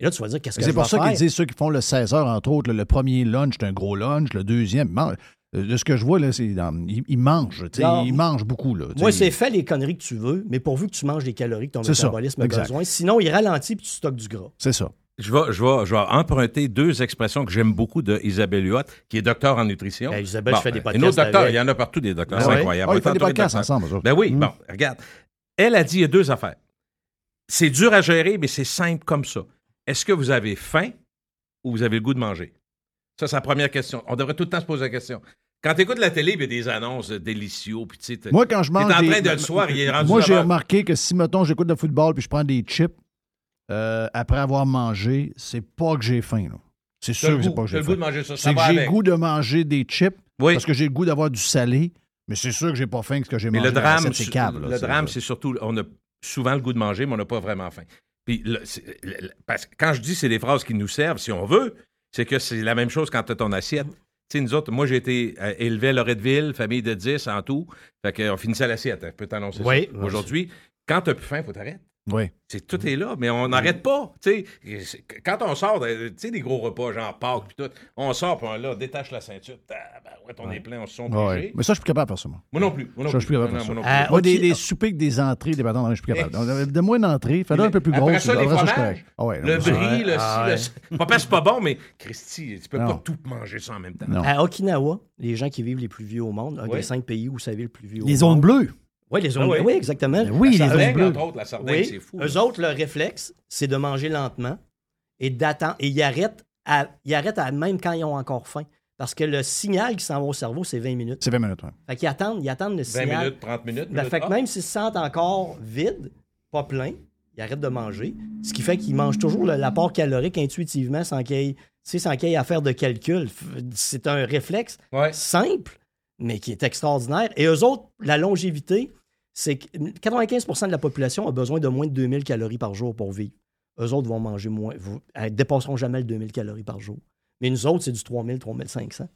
Et là, tu vas dire, qu'est-ce que C'est pour ça qu'ils disent ceux qui font le 16 heures, entre autres, le premier lunch, c'est un gros lunch, le deuxième, man- euh, de ce que je vois, là, c'est Non. Ils mangent beaucoup. Là, Moi, c'est fais les conneries que tu veux, mais pourvu que tu manges les calories que ton C'est ça, métabolisme a exact. besoin. Sinon, il ralentit puis tu stockes du gras. C'est ça. Je vais, je, vais, je vais emprunter deux expressions que j'aime beaucoup de Isabelle Huot, qui est docteur en nutrition. Ben, Isabelle, je fais des Un podcasts autre docteur, avec. il y en a partout des docteurs, Ah c'est incroyable. Ah, On ils font est des podcasts docteurs. ensemble. Ben oui, Mm. bon, regarde. Elle a dit il y a deux affaires. C'est dur à gérer, mais c'est simple comme ça. Est-ce que vous avez faim ou vous avez le goût de manger? Ça, c'est la première question. On devrait tout le temps se poser la question. Quand tu écoutes la télé, il y a des annonces délicieux, puis tu sais, t'es- Moi, quand je t'es en mange. train des- de le soir, il est rendu Moi, j'ai remarqué que si, mettons, j'écoute le football puis je prends des chips euh, après avoir mangé, c'est pas que j'ai faim. C'est sûr que c'est pas que j'ai le goût de faim. manger ça. C'est que j'ai le goût de manger des chips Oui. parce que j'ai le goût d'avoir du salé, mais c'est sûr que j'ai pas faim que ce que j'ai Mais mangé. le drame, c'est le drame, c'est surtout, on a souvent le goût de manger, mais on n'a pas vraiment faim. Puis, le- le- parce que quand je dis c'est des phrases qui nous servent, si on veut, c'est que c'est la même chose quand tu as ton assiette. Tu sais, nous autres, moi, j'ai été euh, élevé à Loretteville, famille de 10 en tout. Fait qu'on finissait l'assiette. hein, Je peux t'annoncer Oui. ça. Aujourd'hui, quand tu n'as plus faim, il faut t'arrêter. Oui. C'est, tout est là, mais on n'arrête pas. tu sais. C'est- Quand on sort, de- tu sais, des gros repas, genre Pâques, puis tout, on sort, puis on, là, on détache la ceinture. ouais, on est plein, on se Ouais. obligés. Mais ça, je suis plus capable de faire ça, moi. Moi non plus. Moi non Ça, je suis plus. capable de Non, ça. moi plus. Des, des soupers avec des entrées, des patates, je suis plus capable. Donne-moi une entrée, fais-le un peu plus Après grosse. ça, les fromages. Ah ouais, Le brie, le Ah le. Pas c'est bon, mais Christy, tu peux Non. pas tout manger ça en même temps. Non. À Okinawa, les gens qui vivent les plus vieux au monde, un des cinq pays où ça vit le plus vieux au Les monde. zones bleues. Oui, les zones Ah oui. bleues. Oui, exactement. Ben oui, La les zones sardaigne, bleues. entre autres, la sardaigne, Oui. c'est fou. Eux autres, leur réflexe, c'est de manger lentement et d'attendre. Et ils arrêtent, à, ils arrêtent à- même quand ils ont encore faim. Parce que le signal qui s'en va au cerveau, c'est 20 minutes. C'est 20 minutes, ouais. Fait qu'ils attendent, ils attendent le 20 signal. minutes, 30 minutes. Ben, minutes, fait que même s'ils se sentent encore vides, pas pleins, ils arrêtent de manger. Ce qui fait qu'ils mangent toujours l'apport calorique intuitivement sans qu'il y ait, tu sais, sans qu'il y ait à faire de calcul. C'est un réflexe Ouais. simple, mais qui est extraordinaire. Et eux autres, la longévité, c'est que 95% de la population a besoin de moins de 2000 calories par jour pour vivre. Eux autres vont manger moins, vous, elles dépasseront jamais le 2000 calories par jour. Mais nous autres, c'est du 3000, 3500 C'est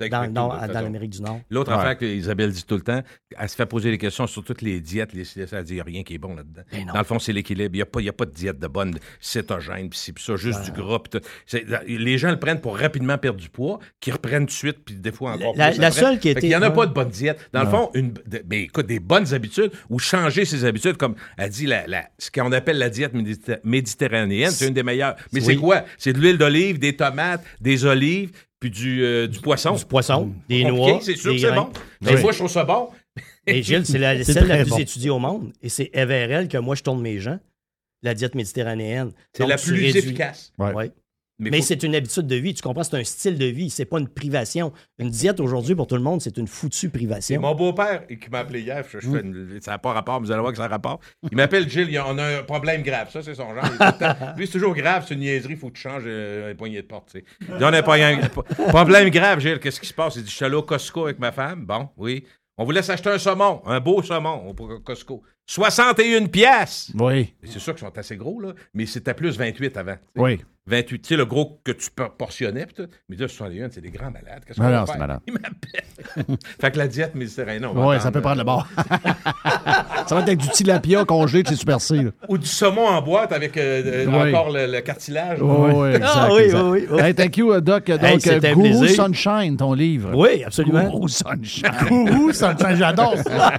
dans, de toute dans l'Amérique du Nord. L'autre Ouais. affaire que Isabelle dit tout le temps, elle se fait poser des questions sur toutes les diètes, les elle dit il n'y a rien qui est bon là-dedans. Ben. Dans le fond, c'est l'équilibre. Il n'y a, pas- il y a pas de diète de bonne cétogène, puis ci, puis ça, juste du gras. les gens le prennent pour rapidement perdre du poids, qui reprennent tout de suite, puis des fois encore La- plus la après. seule qui était- n'y en a pas de bonne diète. Dans le fond, une, de- ben, écoute, des bonnes habitudes ou changer ses habitudes, comme elle dit, la, la- ce qu'on appelle la diète méditer- méditerranéenne, c'est une des meilleures. Mais c'est quoi? C'est de l'huile d'olive, des tomates, des olives, puis du, euh, du poisson. Du poisson, des Compliqué, noix, c'est sûr des que c'est grains. bon. Des Oui. fois, je trouve ça bon. [laughs] Et Gilles, c'est la, C'est celle la plus bon. étudiée au monde. Et c'est vers elle que moi, je tourne mes gens. La diète méditerranéenne. C'est Donc, la tu plus réduis- efficace. Ouais. Ouais. Mais, faut- c'est une habitude de vie. Tu comprends? C'est un style de vie. C'est pas une privation. Une diète aujourd'hui, pour tout le monde, c'est une foutue privation. mon beau-père qui m'a appelé hier. Je, je fais une- ça n'a pas rapport, mais vous allez voir que ça a rapport. Il m'appelle Gilles, il y a- on a un problème grave. Ça, c'est son genre. Il [laughs] Lui, c'est toujours grave, c'est une niaiserie, il faut que tu changes euh, les poignées de porte. tu sais. Il dit, on a un problème, problème grave, Gilles. Qu'est-ce qui se passe? Il dit, je suis allé au Costco avec ma femme. Bon, oui. On voulait s'acheter un saumon, un beau saumon au Costco. 61 pièces. Oui, C'est sûr qu'ils sont assez gros, là, mais c'était plus 28 avant. oui. 28, tu sais, le gros que tu por- portionnais, pis tout. Mais là, 61, c'est des grands malades. Qu'est-ce qu'on Non, va non, faire? c'est malade. [laughs] Il m'appelle. fait que la diète méditerranéenne, on va Oui, ça peut prendre le bord. [laughs] ça va être avec du tilapia congelé chez Super C. là. Ou du saumon en boîte avec euh, Oui. encore le, le cartilage. Oui, oui, exact. Ah oui, exact. oui, oui. Hey, thank you, Doc. Donc, Hey, Guru. Sunshine, ton livre. Oui, absolument. Guru Sunshine. [laughs] Ça, ça, j'adore ça.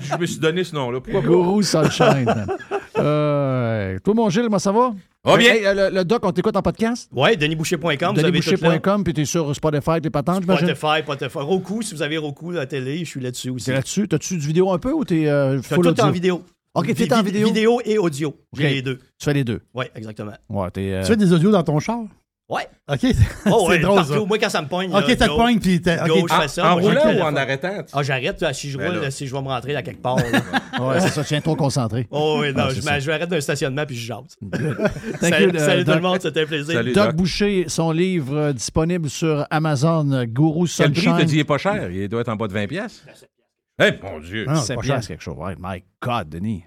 Je me suis donné ce nom-là. Pourquoi Guru Sunshine. [laughs] Euh, toi, mon Gilles, comment ça va? Va bien. Hey, le, le doc, on t'écoute en podcast? Ouais, denisboucher.com. Denisboucher.com, puis t'es sur Spotify, tes patentes, j'imagine? Spotify, Spotify. Roku, si vous avez Roku à la télé, je suis là-dessus aussi. C'est là-dessus. T'as-tu du vidéo un peu ou t'es euh, T'as full tout audio? en vidéo. OK, t'es Vi- en vi- vidéo? Vidéo et audio. J'ai les deux. Tu fais les deux. Oui, exactement. Ouais, t'es... euh, Tu fais des audios dans ton char? Ouais. OK. Oh, [laughs] c'est ouais, drôle, partout. ça. Moi, quand ça me pogne. OK, là, t'as te go- pogne, puis t'as- go, OK. je En, fais ça. en roulant ou en arrêtant? Ah, j'arrête là, si je Ben roule, là. là, si je vais me rentrer à quelque part. là. [laughs] Ouais, c'est ça, tiens trop concentré. Oh oui, non, Ah, je, ça. je m'arrête d'un stationnement puis je jase. [laughs] Salut you, euh, salut tout le monde, c'était un plaisir. Salut. Doc Doc. Boucher, son livre euh, disponible sur Amazon, euh, Guru Quel prix? Sunshine. dit, il est pas cher? Il doit être en bas de 20 pièces. Eh, mon Dieu. Ah, C'est pas bien cher. quelque chose. Ouais, my God, Denis.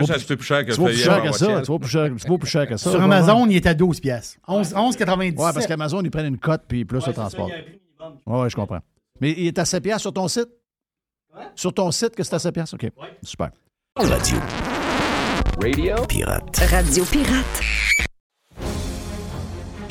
Juste un petit peu plus cher que Tu vas plus Feuillet cher en que ça. Rothschild. Tu vas plus cher, tu vas plus cher que ça. Sur. Amazon, il est à 12 pièces. 11 11,97. Ouais, parce qu'Amazon, ils prennent une cote puis plus le transport. Ouais, ouais, je comprends. Mais il est à 7 piastres sur ton site? Sur ton site que c'est à 7 piastres? OK. Super. Radio. Radio. Pirate. Radio Pirate.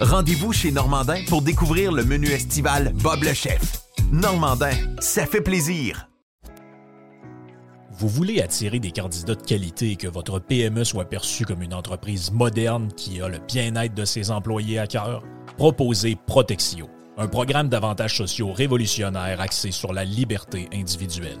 Rendez-vous chez Normandin pour découvrir le menu estival Bob le chef. Normandin, ça fait plaisir. Vous voulez attirer des candidats de qualité et que votre PME soit perçue comme une entreprise moderne qui a le bien-être de ses employés à cœur? Proposez Protexio, un programme d'avantages sociaux révolutionnaire axé sur la liberté individuelle.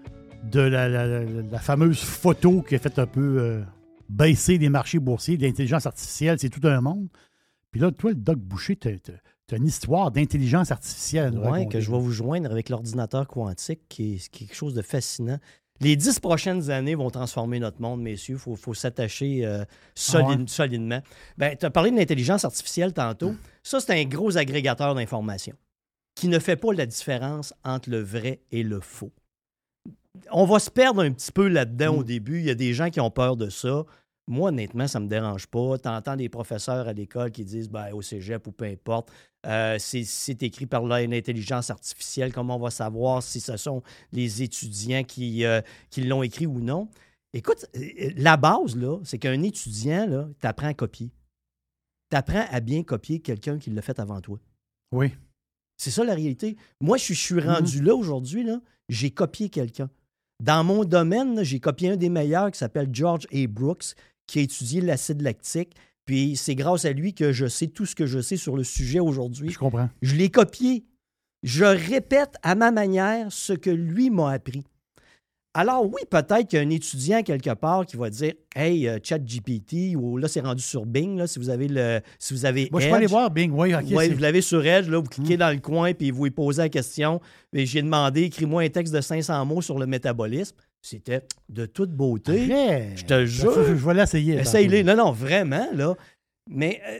de la, la- la- la fameuse photo qui a fait un peu euh, baisser les marchés boursiers. L'intelligence artificielle, c'est tout un monde. Puis là, toi, le Doc Boucher, tu as, une histoire d'intelligence artificielle. Oui, que je vais vous joindre avec l'ordinateur quantique, qui est, quelque chose de fascinant. Les dix prochaines années vont transformer notre monde, messieurs. Il faut, s'attacher euh, solide- Ah ouais? solidement. Ben, tu as parlé de l'intelligence artificielle tantôt. Ça, c'est un gros agrégateur d'informations qui ne fait pas la différence entre le vrai et le faux. On va se perdre un petit peu là-dedans au début. Il y a des gens qui ont peur de ça. Moi, honnêtement, ça ne me dérange pas. Tu entends des professeurs à l'école qui disent ben, au cégep ou peu importe, euh, c'est- écrit par l'intelligence artificielle. Comment on va savoir si ce sont les étudiants qui, euh, qui l'ont écrit ou non? Écoute, euh, la base, là, c'est qu'un étudiant, tu apprends à copier. Tu apprends à bien copier quelqu'un qui l'a fait avant toi. Oui. C'est ça la réalité. Moi, je suis, je suis rendu là aujourd'hui, là, j'ai copié quelqu'un. Dans mon domaine, j'ai copié un des meilleurs qui s'appelle George A. Brooks, qui a étudié l'acide lactique. Puis c'est grâce à lui que je sais tout ce que je sais sur le sujet aujourd'hui. Je comprends. Je l'ai copié. Je répète à ma manière ce que lui m'a appris. Alors oui, peut-être qu'il y a un étudiant quelque part qui va dire Hey, euh, ChatGPT, ou là, c'est rendu sur Bing, là, si vous avez le. Si vous avez Moi, je peux aller voir Bing. Oui, OK. Ouais, vous l'avez sur Edge, là, vous cliquez dans le coin puis vous lui posez la question. Et J'ai demandé, écris-moi un texte de 500 mots sur le métabolisme. C'était de toute beauté. Je te jure. Je, je vais l'essayer. Essaye-les. Non, non, vraiment, là. Mais, euh,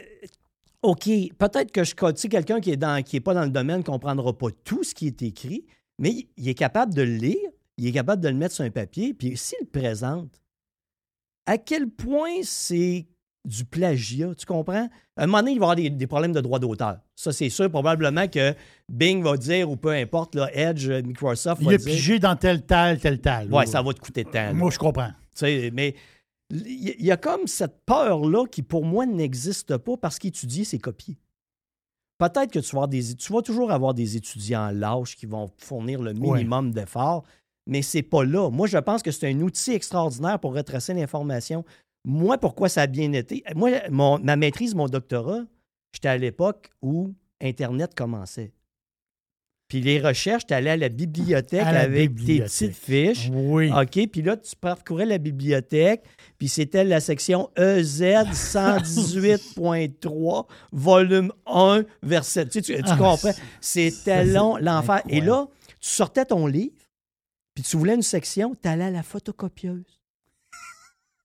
OK, peut-être que je sais, quelqu'un qui est dans, qui est pas dans le domaine ne comprendra pas tout ce qui est écrit, mais il- il est capable de le lire, il est capable de le mettre sur un papier, puis s'il le présente, à quel point c'est du plagiat, tu comprends? À un moment donné, il va y avoir des, des problèmes de droit d'auteur. Ça, c'est sûr. Probablement que Bing va dire, ou peu importe, là, Edge, Microsoft Il va est dire... pigé dans tel, tel, tel, tel. Ouais, ça va te coûter là. Moi, je comprends. Tu sais, mais Il y a comme cette peur-là qui, pour moi, n'existe pas parce qu'étudier, c'est copier. Peut-être que tu vas, avoir des, tu vas toujours avoir des étudiants lâches qui vont fournir le minimum d'efforts, mais c'est pas là. Moi, je pense que c'est un outil extraordinaire pour retracer l'information. Moi, pourquoi ça a bien été? Moi, mon- ma maîtrise, mon doctorat, j'étais à l'époque où Internet commençait. Puis les recherches, tu allais à la bibliothèque À la avec bibliothèque. tes petites fiches. Oui. OK, puis là, tu parcourais la bibliothèque, puis c'était la section EZ 118.3, volume 1, verset. Tu, tu, tu Ah, comprends? C'était long, l'enfer. Et là, tu sortais ton livre, puis tu voulais une section, tu allais à la photocopieuse.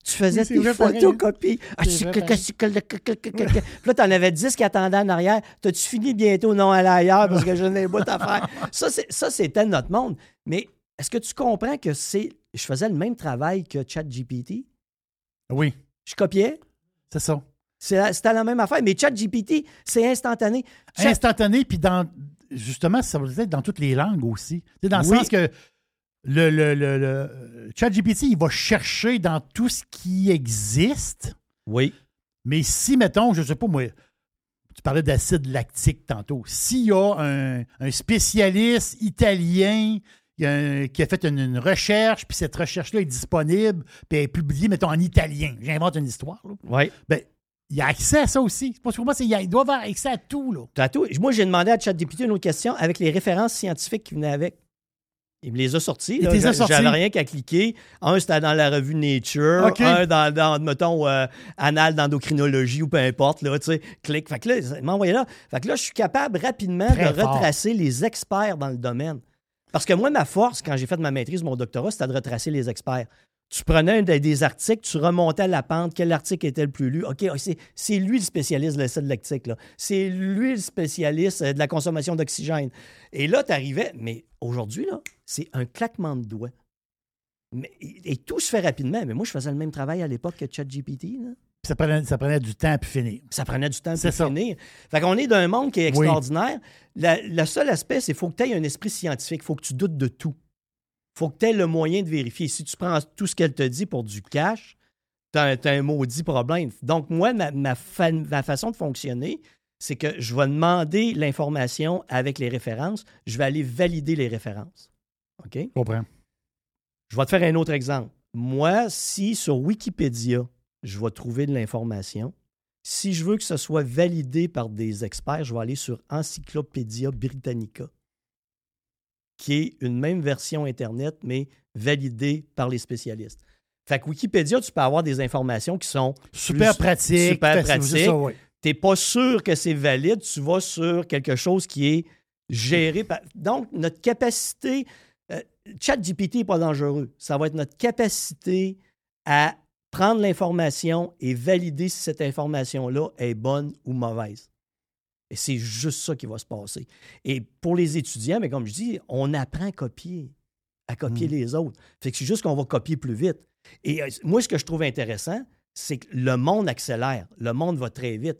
Tu faisais Oui, tes pareil. photocopies. Ah, Puis là, tu en avais 10 qui attendaient en arrière. T'as-tu fini bientôt? Non, aller ailleurs parce que je n'ai pas à faire. [laughs] Ça, c'était notre monde. Mais est-ce que tu comprends que c'est. Je faisais le même travail que ChatGPT? Oui, Je copiais? c'est ça. C'était la même affaire. Mais ChatGPT, c'est instantané. Chat- Instantané, puis dans. Justement, ça veut dire dans toutes les langues aussi. Dans le Oui. sens que le, le, le, le ChatGPT, il va chercher dans tout ce qui existe. Oui. Mais si, mettons, je ne sais pas moi, tu parlais d'acide lactique tantôt, s'il y a un, un spécialiste italien un- qui a fait une, une recherche, puis cette recherche-là est disponible, puis elle est publiée, mettons, en italien, j'invente une histoire, là. Oui. ben, il y a accès à ça aussi. C'est pas pour moi, c'est- il a- il doit avoir accès à tout, là. T'as tout. Moi, j'ai demandé à ChatGPT une autre question avec les références scientifiques qui venaient avec. Il me les a sortis. Il? J'avais rien qu'à cliquer. Un, c'était dans la revue Nature. Un, dans, dans, mettons, euh, Annales d'endocrinologie ou peu importe. Là, tu sais, clique. Fait que là, là. Fait que là, je suis capable rapidement Très de fort. retracer les experts dans le domaine. Parce que moi, ma force, quand j'ai fait ma maîtrise, mon doctorat, c'était de retracer les experts. Tu prenais un des, articles, tu remontais la pente, quel article était le plus lu? OK, c'est, c'est lui le spécialiste de l'acide lactique. C'est lui le spécialiste euh, de la consommation d'oxygène. Et là, tu arrivais, mais aujourd'hui, c'est un claquement de doigts. Mais, et, tout se fait rapidement. Mais moi, je faisais le même travail à l'époque que ChatGPT. Ça prenait, ça prenait du temps à puis finir. Ça prenait du temps pour ça. finir. Fait qu'on est d'un monde qui est Oui. extraordinaire. La- le seul aspect, c'est qu'il faut que tu aies un esprit scientifique. Il faut que tu doutes de tout. Il faut que tu aies le moyen de vérifier. Si tu prends tout ce qu'elle te dit pour du cash, tu as, un maudit problème. Donc, moi, ma, ma fa- ma façon de fonctionner, c'est que je vais demander l'information avec les références. Je vais aller valider les références. OK? Je comprends. Je vais te faire un autre exemple. Moi, si sur Wikipédia, je vais trouver de l'information, si je veux que ce soit validé par des experts, je vais aller sur Encyclopédia Britannica, qui est une même version Internet, mais validée par les spécialistes. Fait que Wikipédia, tu peux avoir des informations qui sont Super plus- pratique. super oui. tu n'es pas sûr que c'est valide, tu vas sur quelque chose qui est géré par. Donc, notre capacité. euh, ChatGPT n'est pas dangereux. Ça va être notre capacité à prendre l'information et valider si cette information-là est bonne ou mauvaise. Et c'est juste ça qui va se passer. Et pour les étudiants, mais comme je dis, on apprend à copier, à copier Mm. les autres. Fait que c'est juste qu'on va copier plus vite. Et euh, moi, ce que je trouve intéressant, c'est que le monde accélère. Le monde va très vite.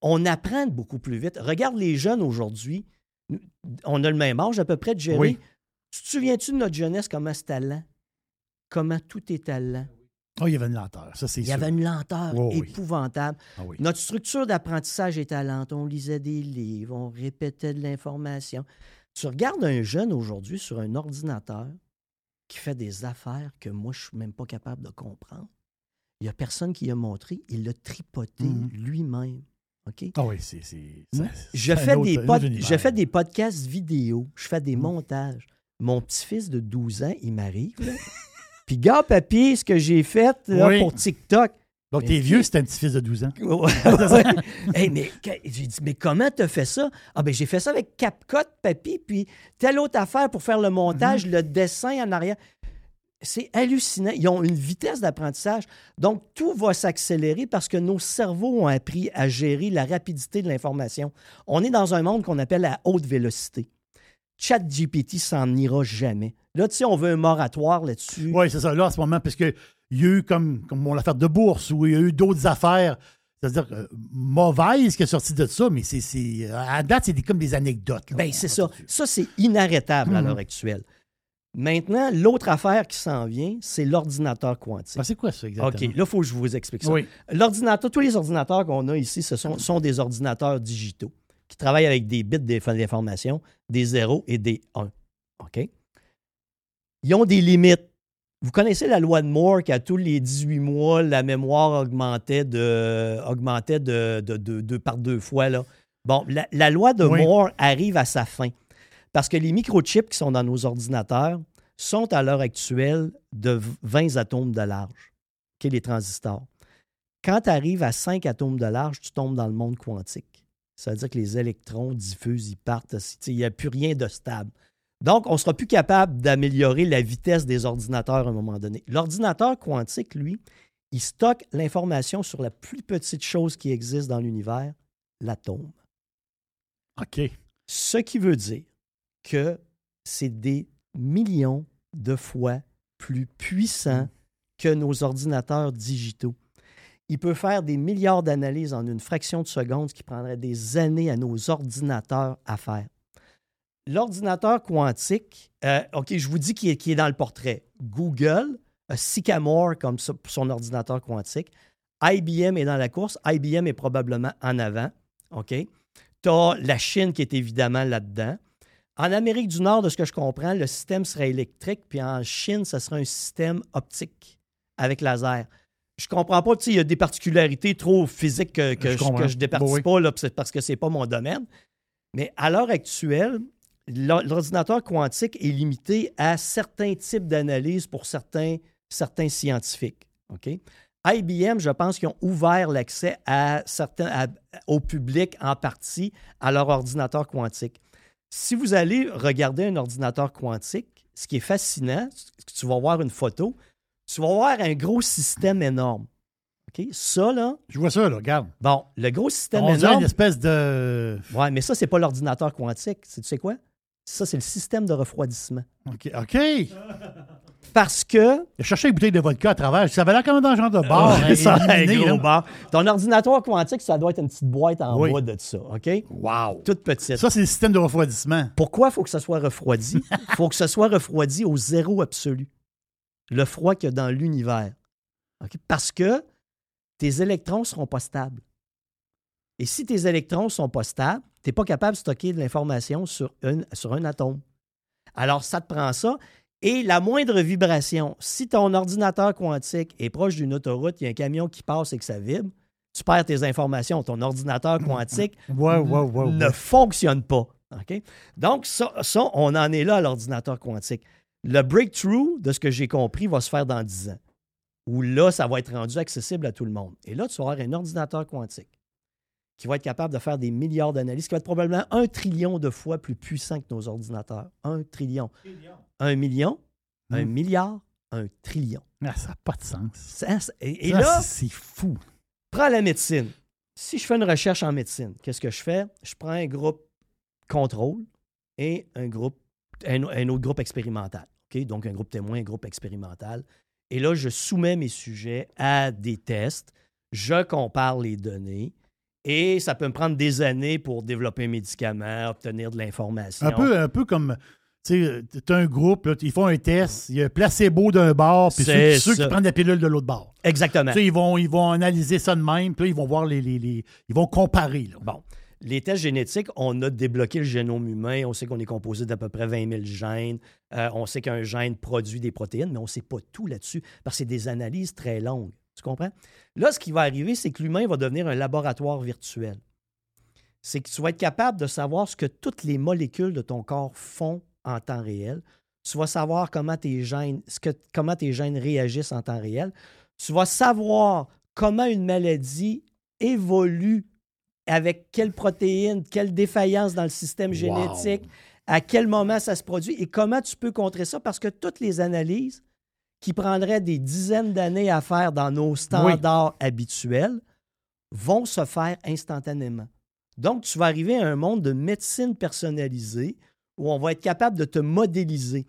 On apprend beaucoup plus vite. Regarde les jeunes aujourd'hui. On a le même âge à peu près de gérer. Oui. Tu te souviens-tu de notre jeunesse, comment c'était lent? Comment tout était lent? Oh, il y avait une lenteur, ça, c'est Il y sûr. avait une lenteur Oh, oui. épouvantable. Ah oui. Notre structure d'apprentissage était lente. On lisait des livres, on répétait de l'information. Tu regardes un jeune aujourd'hui sur un ordinateur qui fait des affaires que moi, je ne suis même pas capable de comprendre. Il n'y a personne qui a montré. Il l'a tripoté Mhm. lui-même. OK? Ah oui, c'est. ça- Je fais, autre- des pod- je fais des podcasts vidéo, je fais des Mm. montages. Mon petit-fils de 12 ans, il m'arrive. [laughs] Puis, gars, papier, ce que j'ai fait là, Oui. pour TikTok. Donc, t'es vieux, c'est un petit-fils de 12 ans. [laughs] Hey, mais j'ai dit, mais comment t'as fait ça? Ah, ben j'ai fait ça avec CapCut, papy, puis telle autre affaire pour faire le montage, le dessin en arrière. C'est hallucinant. Ils ont une vitesse d'apprentissage. Donc, tout va s'accélérer parce que nos cerveaux ont appris à gérer la rapidité de l'information. On est dans un monde qu'on appelle à haute vélocité. ChatGPT s'en ira jamais. Là, tu sais, on veut un moratoire là-dessus. Oui, c'est ça. Là, en ce moment, parce qu'il y a eu comme, comme mon affaire de bourse ou il y a eu d'autres affaires, c'est-à-dire euh, mauvaises qui est sorti de ça, mais c'est, c'est- à date, c'est des- comme des anecdotes. là. Ben, c'est ça. Ça, c'est inarrêtable à l'heure actuelle. Maintenant, l'autre affaire qui s'en vient, c'est l'ordinateur quantique. Ah, c'est quoi ça exactement? OK, là, il faut que je vous explique ça. Oui. L'ordinateur, tous les ordinateurs qu'on a ici, ce sont, sont des ordinateurs digitaux qui travaillent avec des bits d'information, des 0 et des 1. OK? Ils ont des limites. Vous connaissez la loi de Moore qu'à tous les 18 mois, la mémoire augmentait de, augmentait de, de- par deux fois. Là. Bon, la, la loi de Oui. Moore arrive à sa fin parce que les microchips qui sont dans nos ordinateurs sont à l'heure actuelle de 20 atomes de large, OK, les transistors. Quand tu arrives à 5 atomes de large, tu tombes dans le monde quantique. Ça veut dire que les électrons diffusent, ils partent. Il n'y a plus rien de stable. Donc, on ne sera plus capable d'améliorer la vitesse des ordinateurs à un moment donné. L'ordinateur quantique, lui, il stocke l'information sur la plus petite chose qui existe dans l'univers, l'atome. OK. Ce qui veut dire que c'est des millions de fois plus puissant que nos ordinateurs digitaux. Il peut faire des milliards d'analyses en une fraction de seconde, ce qui prendrait des années à nos ordinateurs à faire. L'ordinateur quantique, euh, OK, je vous dis qui est, qui est dans le portrait. Google, a Sycamore comme ça pour son ordinateur quantique. IBM est dans la course. IBM est probablement en avant. OK? Tu as la Chine qui est évidemment là-dedans. En Amérique du Nord, de ce que je comprends, le système serait électrique, puis en Chine, ça serait un système optique avec laser. Je comprends pas, tu sais, il y a des particularités trop physiques que, que Je je départis oui. pas là, parce que c'est pas mon domaine. Mais à l'heure actuelle, l'ordinateur quantique est limité à certains types d'analyses pour certains, certains scientifiques. OK? IBM, je pense qu'ils ont ouvert l'accès à certains, à- au public en partie à leur ordinateur quantique. Si vous allez regarder un ordinateur quantique, ce qui est fascinant, c'est que tu vas voir une photo, tu vas voir un gros système énorme. OK? Ça, là, Je vois ça, là, regarde. bon, le gros système On énorme. une espèce de. Ouais, mais ça, c'est pas l'ordinateur quantique. C'est- Tu sais quoi? Ça, c'est le système de refroidissement. OK. OK. Parce que. a cherché une bouteille de vodka à travers. Ça avait l'air comme dans un genre de bar. Ouais, [laughs] ça, un illuminé, gros bar. Ton ordinateur quantique, ça doit être une petite boîte en Oui. bois de ça, OK? Wow. Toute petite. Ça, c'est le système de refroidissement. Pourquoi il faut que ça soit refroidi? Il [laughs] faut que ça soit refroidi au zéro absolu. Le froid qu'il y a dans l'univers. OK? Parce que tes électrons ne seront pas stables. Et si tes électrons ne sont pas stables, tu n'es pas capable de stocker de l'information sur, une- sur un atome. Alors, ça te prend ça. Et la moindre vibration, si ton ordinateur quantique est proche d'une autoroute, il y a un camion qui passe et que ça vibre, tu perds tes informations. Ton ordinateur quantique Ouais, ouais, ouais. ne fonctionne pas. OK? Donc, ça, ça, on en est là à l'ordinateur quantique. Le breakthrough, de ce que j'ai compris, va se faire dans 10 ans. Où là, ça va être rendu accessible à tout le monde. Et là, tu vas avoir un ordinateur quantique qui va être capable de faire des milliards d'analyses, qui va être probablement un trillion de fois plus puissant que nos ordinateurs. Un trillion. Un million, un Hmm. milliard, un trillion. Ah, ça n'a pas de sens. Ça, ça- et, et Ça, là, c'est fou. prends la médecine. Si je fais une recherche en médecine, qu'est-ce que je fais? Je prends un groupe contrôle et un groupe, un, un autre groupe expérimental. OK? Donc, un groupe témoin, un groupe expérimental. Et là, je soumets mes sujets à des tests. Je compare les données. Et ça peut me prendre des années pour développer un médicament, obtenir de l'information. Un peu, un peu comme. Tu sais, t'as un groupe, là, ils font un test, il y a un placebo d'un bord, puis ceux, C'est ceux qui prennent la pilule de l'autre bord. Exactement. Tu sais, ils vont, ils vont analyser ça de même, puis là, ils vont voir les. les- les- ils vont comparer. Là. Bon. Les tests génétiques, on a débloqué le génome humain. On sait qu'on est composé d'à peu près 20 000 gènes. Euh, on sait qu'un gène produit des protéines, mais on ne sait pas tout là-dessus parce que c'est des analyses très longues. Tu comprends? Là, ce qui va arriver, c'est que l'humain va devenir un laboratoire virtuel. C'est que tu vas être capable de savoir ce que toutes les molécules de ton corps font en temps réel. Tu vas savoir comment tes gènes, ce que, comment tes gènes réagissent en temps réel. Tu vas savoir comment une maladie évolue avec quelle protéine, quelle défaillance dans le système génétique, à quel moment ça se produit et comment tu peux contrer ça parce que toutes les analyses qui prendraient des dizaines d'années à faire dans nos standards habituels vont se faire instantanément. Donc, tu vas arriver à un monde de médecine personnalisée où on va être capable de te modéliser.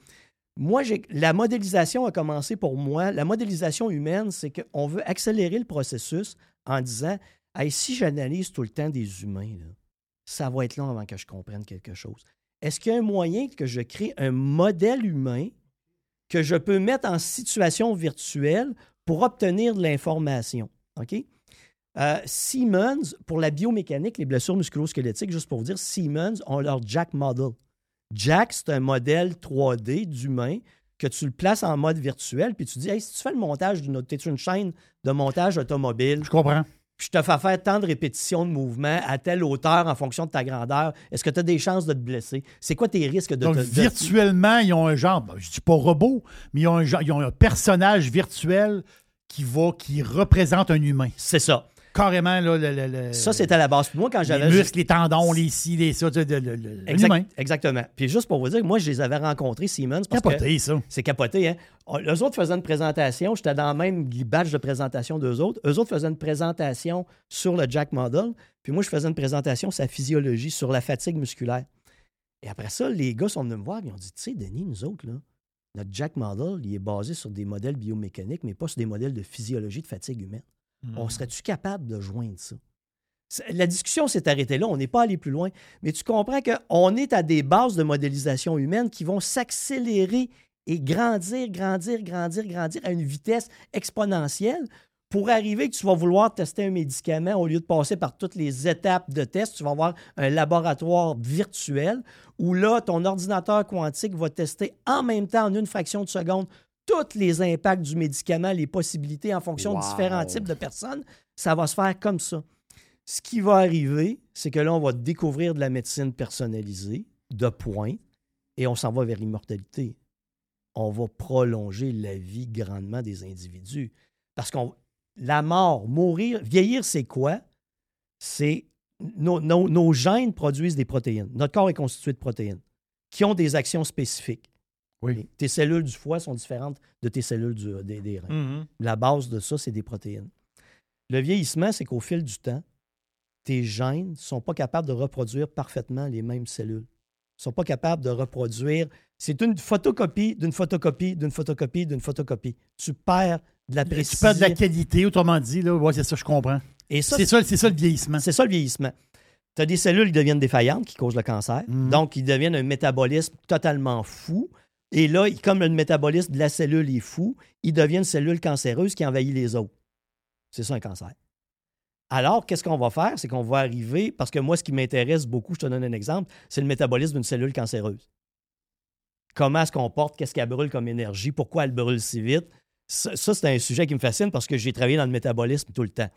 Moi, la modélisation a commencé pour moi. La modélisation humaine, c'est qu'on veut accélérer le processus en disant Hey, si j'analyse tout le temps des humains, là, ça va être long avant que je comprenne quelque chose. Est-ce qu'il y a un moyen que je crée un modèle humain que je peux mettre en situation virtuelle pour obtenir de l'information. OK? Euh, Siemens, pour la biomécanique, les blessures musculo-squelettiques, juste pour vous dire, Siemens ont leur Jack Model. Jack, c'est un modèle 3D d'humain que tu le places en mode virtuel, puis tu dis, hey, si tu fais le montage d'une tu une chaîne de montage automobile, Je comprends. Puis je te fais faire tant de répétitions de mouvements à telle hauteur en fonction de ta grandeur, est-ce que tu as des chances de te blesser? C'est quoi tes risques de Donc, te... virtuellement, ils ont un genre, je dis pas robot, mais ils ont un, genre- ils ont un personnage virtuel qui va, qui représente un humain. C'est ça. Carrément, là, le, le- le- Ça, c'était la base. Puis moi, quand les j'avais... muscles, les tendons, les ci, les ça, Exact- exactement. Puis juste pour vous dire, moi, je les avais rencontrés, Siemens, parce que... Capoté, ça. C'est capoté, hein? Eux autres faisaient une présentation, j'étais dans le même batch de présentation d'eux autres. Eux autres faisaient une présentation sur le Jack Model, puis moi, je faisais une présentation sur la physiologie, sur la fatigue musculaire. Et après ça, les gars sont venus me voir, ils ont dit, tu sais, Denis, nous autres, là, notre Jack Model, il est basé sur des modèles biomécaniques, mais pas sur des modèles de physiologie de fatigue humaine. On serait-tu capable de joindre ça? La discussion s'est arrêtée là, on n'est pas allé plus loin, mais tu comprends qu'on est à des bases de modélisation humaine qui vont s'accélérer et grandir, grandir, grandir, grandir à une vitesse exponentielle pour arriver que tu vas vouloir tester un médicament au lieu de passer par toutes les étapes de test, tu vas avoir un laboratoire virtuel où là, ton ordinateur quantique va tester en même temps, en une fraction de seconde, tous les impacts du médicament, les possibilités en fonction de différents types de personnes. Ça va se faire comme ça. Ce qui va arriver, c'est que là, on va découvrir de la médecine personnalisée, de points, et on s'en va vers l'immortalité. On va prolonger la vie grandement des individus. Parce qu'on la mort, mourir, vieillir, c'est quoi? C'est nos, nos- nos gènes produisent des protéines. Notre corps est constitué de protéines qui ont des actions spécifiques. Oui. Tes cellules du foie sont différentes de tes cellules du- des, des reins. La base de ça, c'est des protéines. Le vieillissement, c'est qu'au fil du temps, tes gènes ne sont pas capables de reproduire parfaitement les mêmes cellules. Ils ne sont pas capables de reproduire. C'est une photocopie d'une photocopie d'une photocopie d'une photocopie. Tu perds de la Tu précision. perds de la qualité, autrement dit. Là. Ouais, c'est ça, je comprends. Et ça, C'est ça, c'est ça le vieillissement. c'est ça le vieillissement. Tu as des cellules qui deviennent défaillantes, qui causent le cancer. Mhm. Donc, ils deviennent un métabolisme totalement fou. Et là, il- comme le métabolisme de la cellule est fou, ils deviennent une cellule cancéreuse qui envahit les autres. C'est ça un cancer. Alors, qu'est-ce qu'on va faire? C'est qu'on va arriver, parce que moi, ce qui m'intéresse beaucoup, je te donne un exemple, c'est le métabolisme d'une cellule cancéreuse. Comment elle se comporte, qu'est-ce qu'elle brûle comme énergie, pourquoi elle brûle si vite? Ça, c'est un sujet qui me fascine parce que j'ai travaillé dans le métabolisme tout le temps,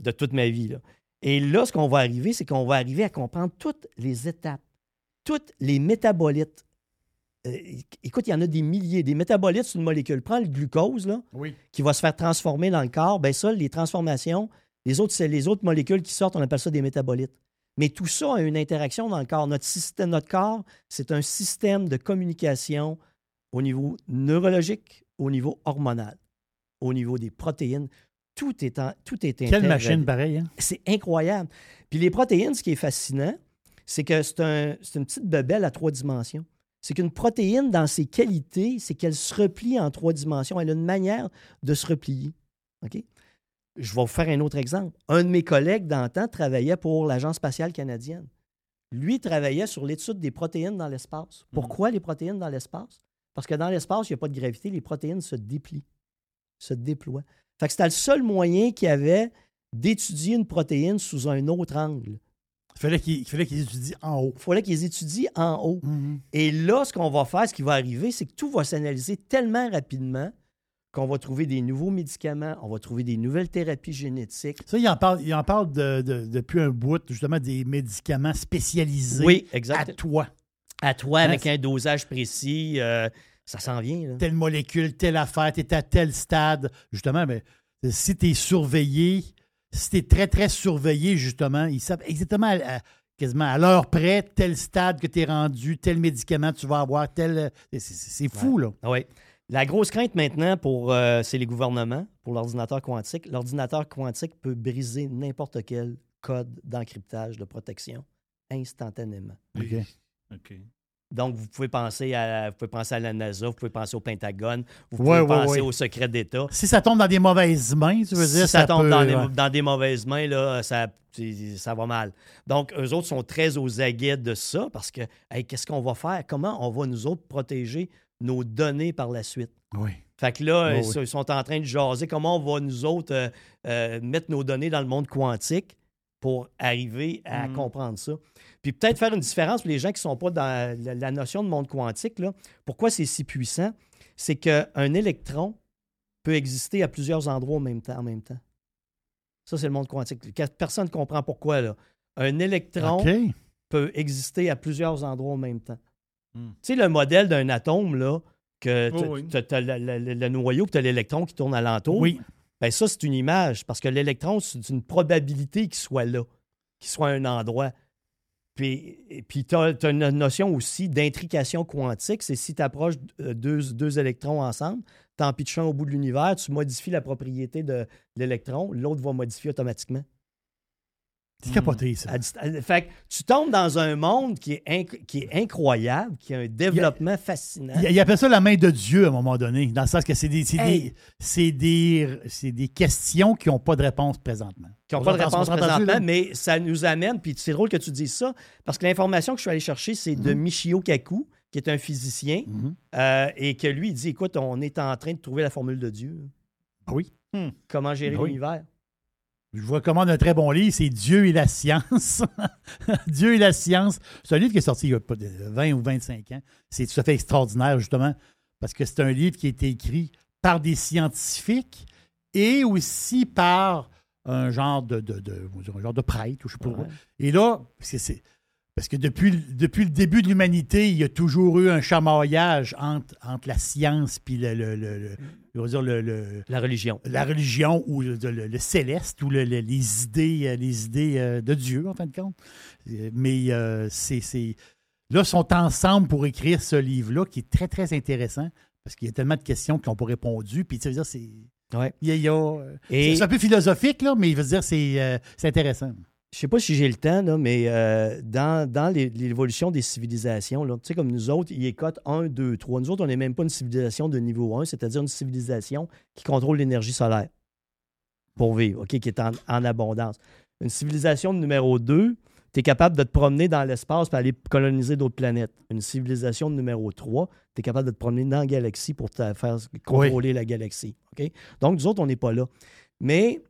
de toute ma vie. Et là, ce qu'on va arriver, c'est qu'on va arriver à comprendre toutes les étapes, toutes les métabolites. Euh, écoute, il y en a des milliers. Des métabolites, c'est une molécule. Prends le glucose, là, Oui. qui va se faire transformer dans le corps. Bien, ça, les transformations, les autres, c'est les autres molécules qui sortent, on appelle ça des métabolites. Mais tout ça a une interaction dans le corps. Notre, système, notre corps, c'est un système de communication au niveau neurologique, au niveau hormonal, au niveau des protéines. Tout est, en, tout est Quelle machine pareille, hein? C'est incroyable. Puis les protéines, ce qui est fascinant, c'est que c'est un- c'est une petite bebelle à trois dimensions. C'est qu'une protéine, dans ses qualités, c'est qu'elle se replie en trois dimensions. Elle a une manière de se replier. OK? Je vais vous faire un autre exemple. Un de mes collègues d'antan travaillait pour l'Agence spatiale canadienne. Lui travaillait sur l'étude des protéines dans l'espace. Pourquoi les protéines dans l'espace? Parce que dans l'espace, il n'y a pas de gravité, les protéines se déplient, se déploient. Fait que c'était le seul moyen qu'il y avait d'étudier une protéine sous un autre angle. Il fallait qu'ils il fallait qu'ils étudient en haut. Il fallait qu'ils étudient en haut. Mhm. Et là, ce qu'on va faire, ce qui va arriver, c'est que tout va s'analyser tellement rapidement qu'on va trouver des nouveaux médicaments, on va trouver des nouvelles thérapies génétiques. Ça, il en parle, il en parle de- de- depuis un bout, justement, des médicaments spécialisés Oui, à exact. toi. À toi, Hein, avec un dosage précis, euh, ça s'en vient. là. Telle molécule, telle affaire, tu es à tel stade. Justement, mais si tu es surveillé, si tu es très, très surveillé, justement, ils savent exactement à- à- quasiment à l'heure près, tel stade que tu es rendu, tel médicament tu vas avoir, tel. C'est c'est fou, là. Ah Oui. La grosse crainte maintenant, pour, euh, c'est les gouvernements, pour l'ordinateur quantique. L'ordinateur quantique peut briser n'importe quel code d'encryptage de protection instantanément. OK. OK. Donc, vous pouvez penser à, vous pouvez penser à la NASA, vous pouvez penser au Pentagone, vous pouvez penser au secret d'État. Si ça tombe dans des mauvaises mains, tu veux Si dire, ça, tombe peut- dans, des, ouais. dans des mauvaises mains, là, ça, ça va mal. Donc, eux autres sont très aux aguets de ça parce que, hey, qu'est-ce qu'on va faire? Comment on va nous autres protéger nos données par la suite? Oui. Fait que là, Oui, ils, sont- ils sont en train de jaser comment on va, nous autres, euh, euh, mettre nos données dans le monde quantique pour arriver à Mm. comprendre ça. Puis peut-être faire une différence pour les gens qui ne sont pas dans la, la notion de monde quantique. Là. Pourquoi c'est si puissant? C'est qu'un électron peut exister à plusieurs endroits au même temps, en même temps. Ça, c'est le monde quantique. Que- Personne ne comprend pourquoi. Là. Un électron peut exister à plusieurs endroits en même temps. Hmm. Tu sais, le modèle d'un atome, là, que Oh, oui. tu as, le, le- le noyau, puis tu as l'électron qui tourne alentour. Oui. Ben ça, c'est une image, parce que l'électron, c'est une probabilité qu'il soit là, qu'il soit à un endroit. Puis, puis tu as, une notion aussi d'intrication quantique, c'est si tu approches deux, deux électrons ensemble, t'en pitches un au bout de l'univers, tu modifies la propriété de l'électron, l'autre va modifier automatiquement. C'est capoté, ça. À à- Fait que tu tombes dans un monde qui est, inc- qui est incroyable, qui a un développement fascinant. Il, il appelle ça la main de Dieu à un moment donné, dans le sens que c'est des, Hey. des, questions qui n'ont pas de réponse présentement. qui n'ont On pas de réponse présentement, mais ça nous amène, puis c'est drôle que tu dises ça, parce que l'information que je suis allé chercher, c'est de Michio Kaku, qui est un physicien, Mhm. euh, et que lui, il dit, écoute, on est en train de trouver la formule de Dieu. Ah oui? Comment gérer Ah oui. l'univers. Je vous recommande un très bon livre, c'est Dieu et la science. [laughs] Dieu et la science. C'est un livre qui est sorti il y a pas de 20 ou 25 ans. C'est tout à fait extraordinaire, justement, parce que c'est un livre qui a été écrit par des scientifiques et aussi par un genre de, un genre de prêtre, ou je sais pas. Ouais. Et là, c'est- parce que depuis, le- depuis le début de l'humanité, il y a toujours eu un chamaillage entre, entre la science puis le, le- le- le- dire La religion. la religion ou le, le- le céleste ou le- le- les idées, euh, les idées euh, de Dieu, en fin de compte. Euh, Mais euh, c'est, c'est- là, ils sont ensemble pour écrire ce livre-là qui est très, très intéressant parce qu'il y a tellement de questions qui n'ont pas répondu. Puis, tu veux dire, c'est. Ouais. c'est un peu philosophique, là, mais il veut dire c'est, euh, c'est intéressant. Je sais pas si j'ai le temps, là, mais euh, dans, dans l'évolution des civilisations, tu sais, comme nous autres, ils écotent 1, 2, 3. Nous autres, on n'est même pas une civilisation de niveau 1, c'est-à-dire une civilisation qui contrôle l'énergie solaire pour vivre, OK, qui est en, en abondance. Une civilisation de numéro 2, tu es capable de te promener dans l'espace pour aller coloniser d'autres planètes. Une civilisation de numéro 3, tu es capable de te promener dans la galaxie pour te faire contrôler la galaxie. OK? Donc, nous autres, on n'est pas là. Mais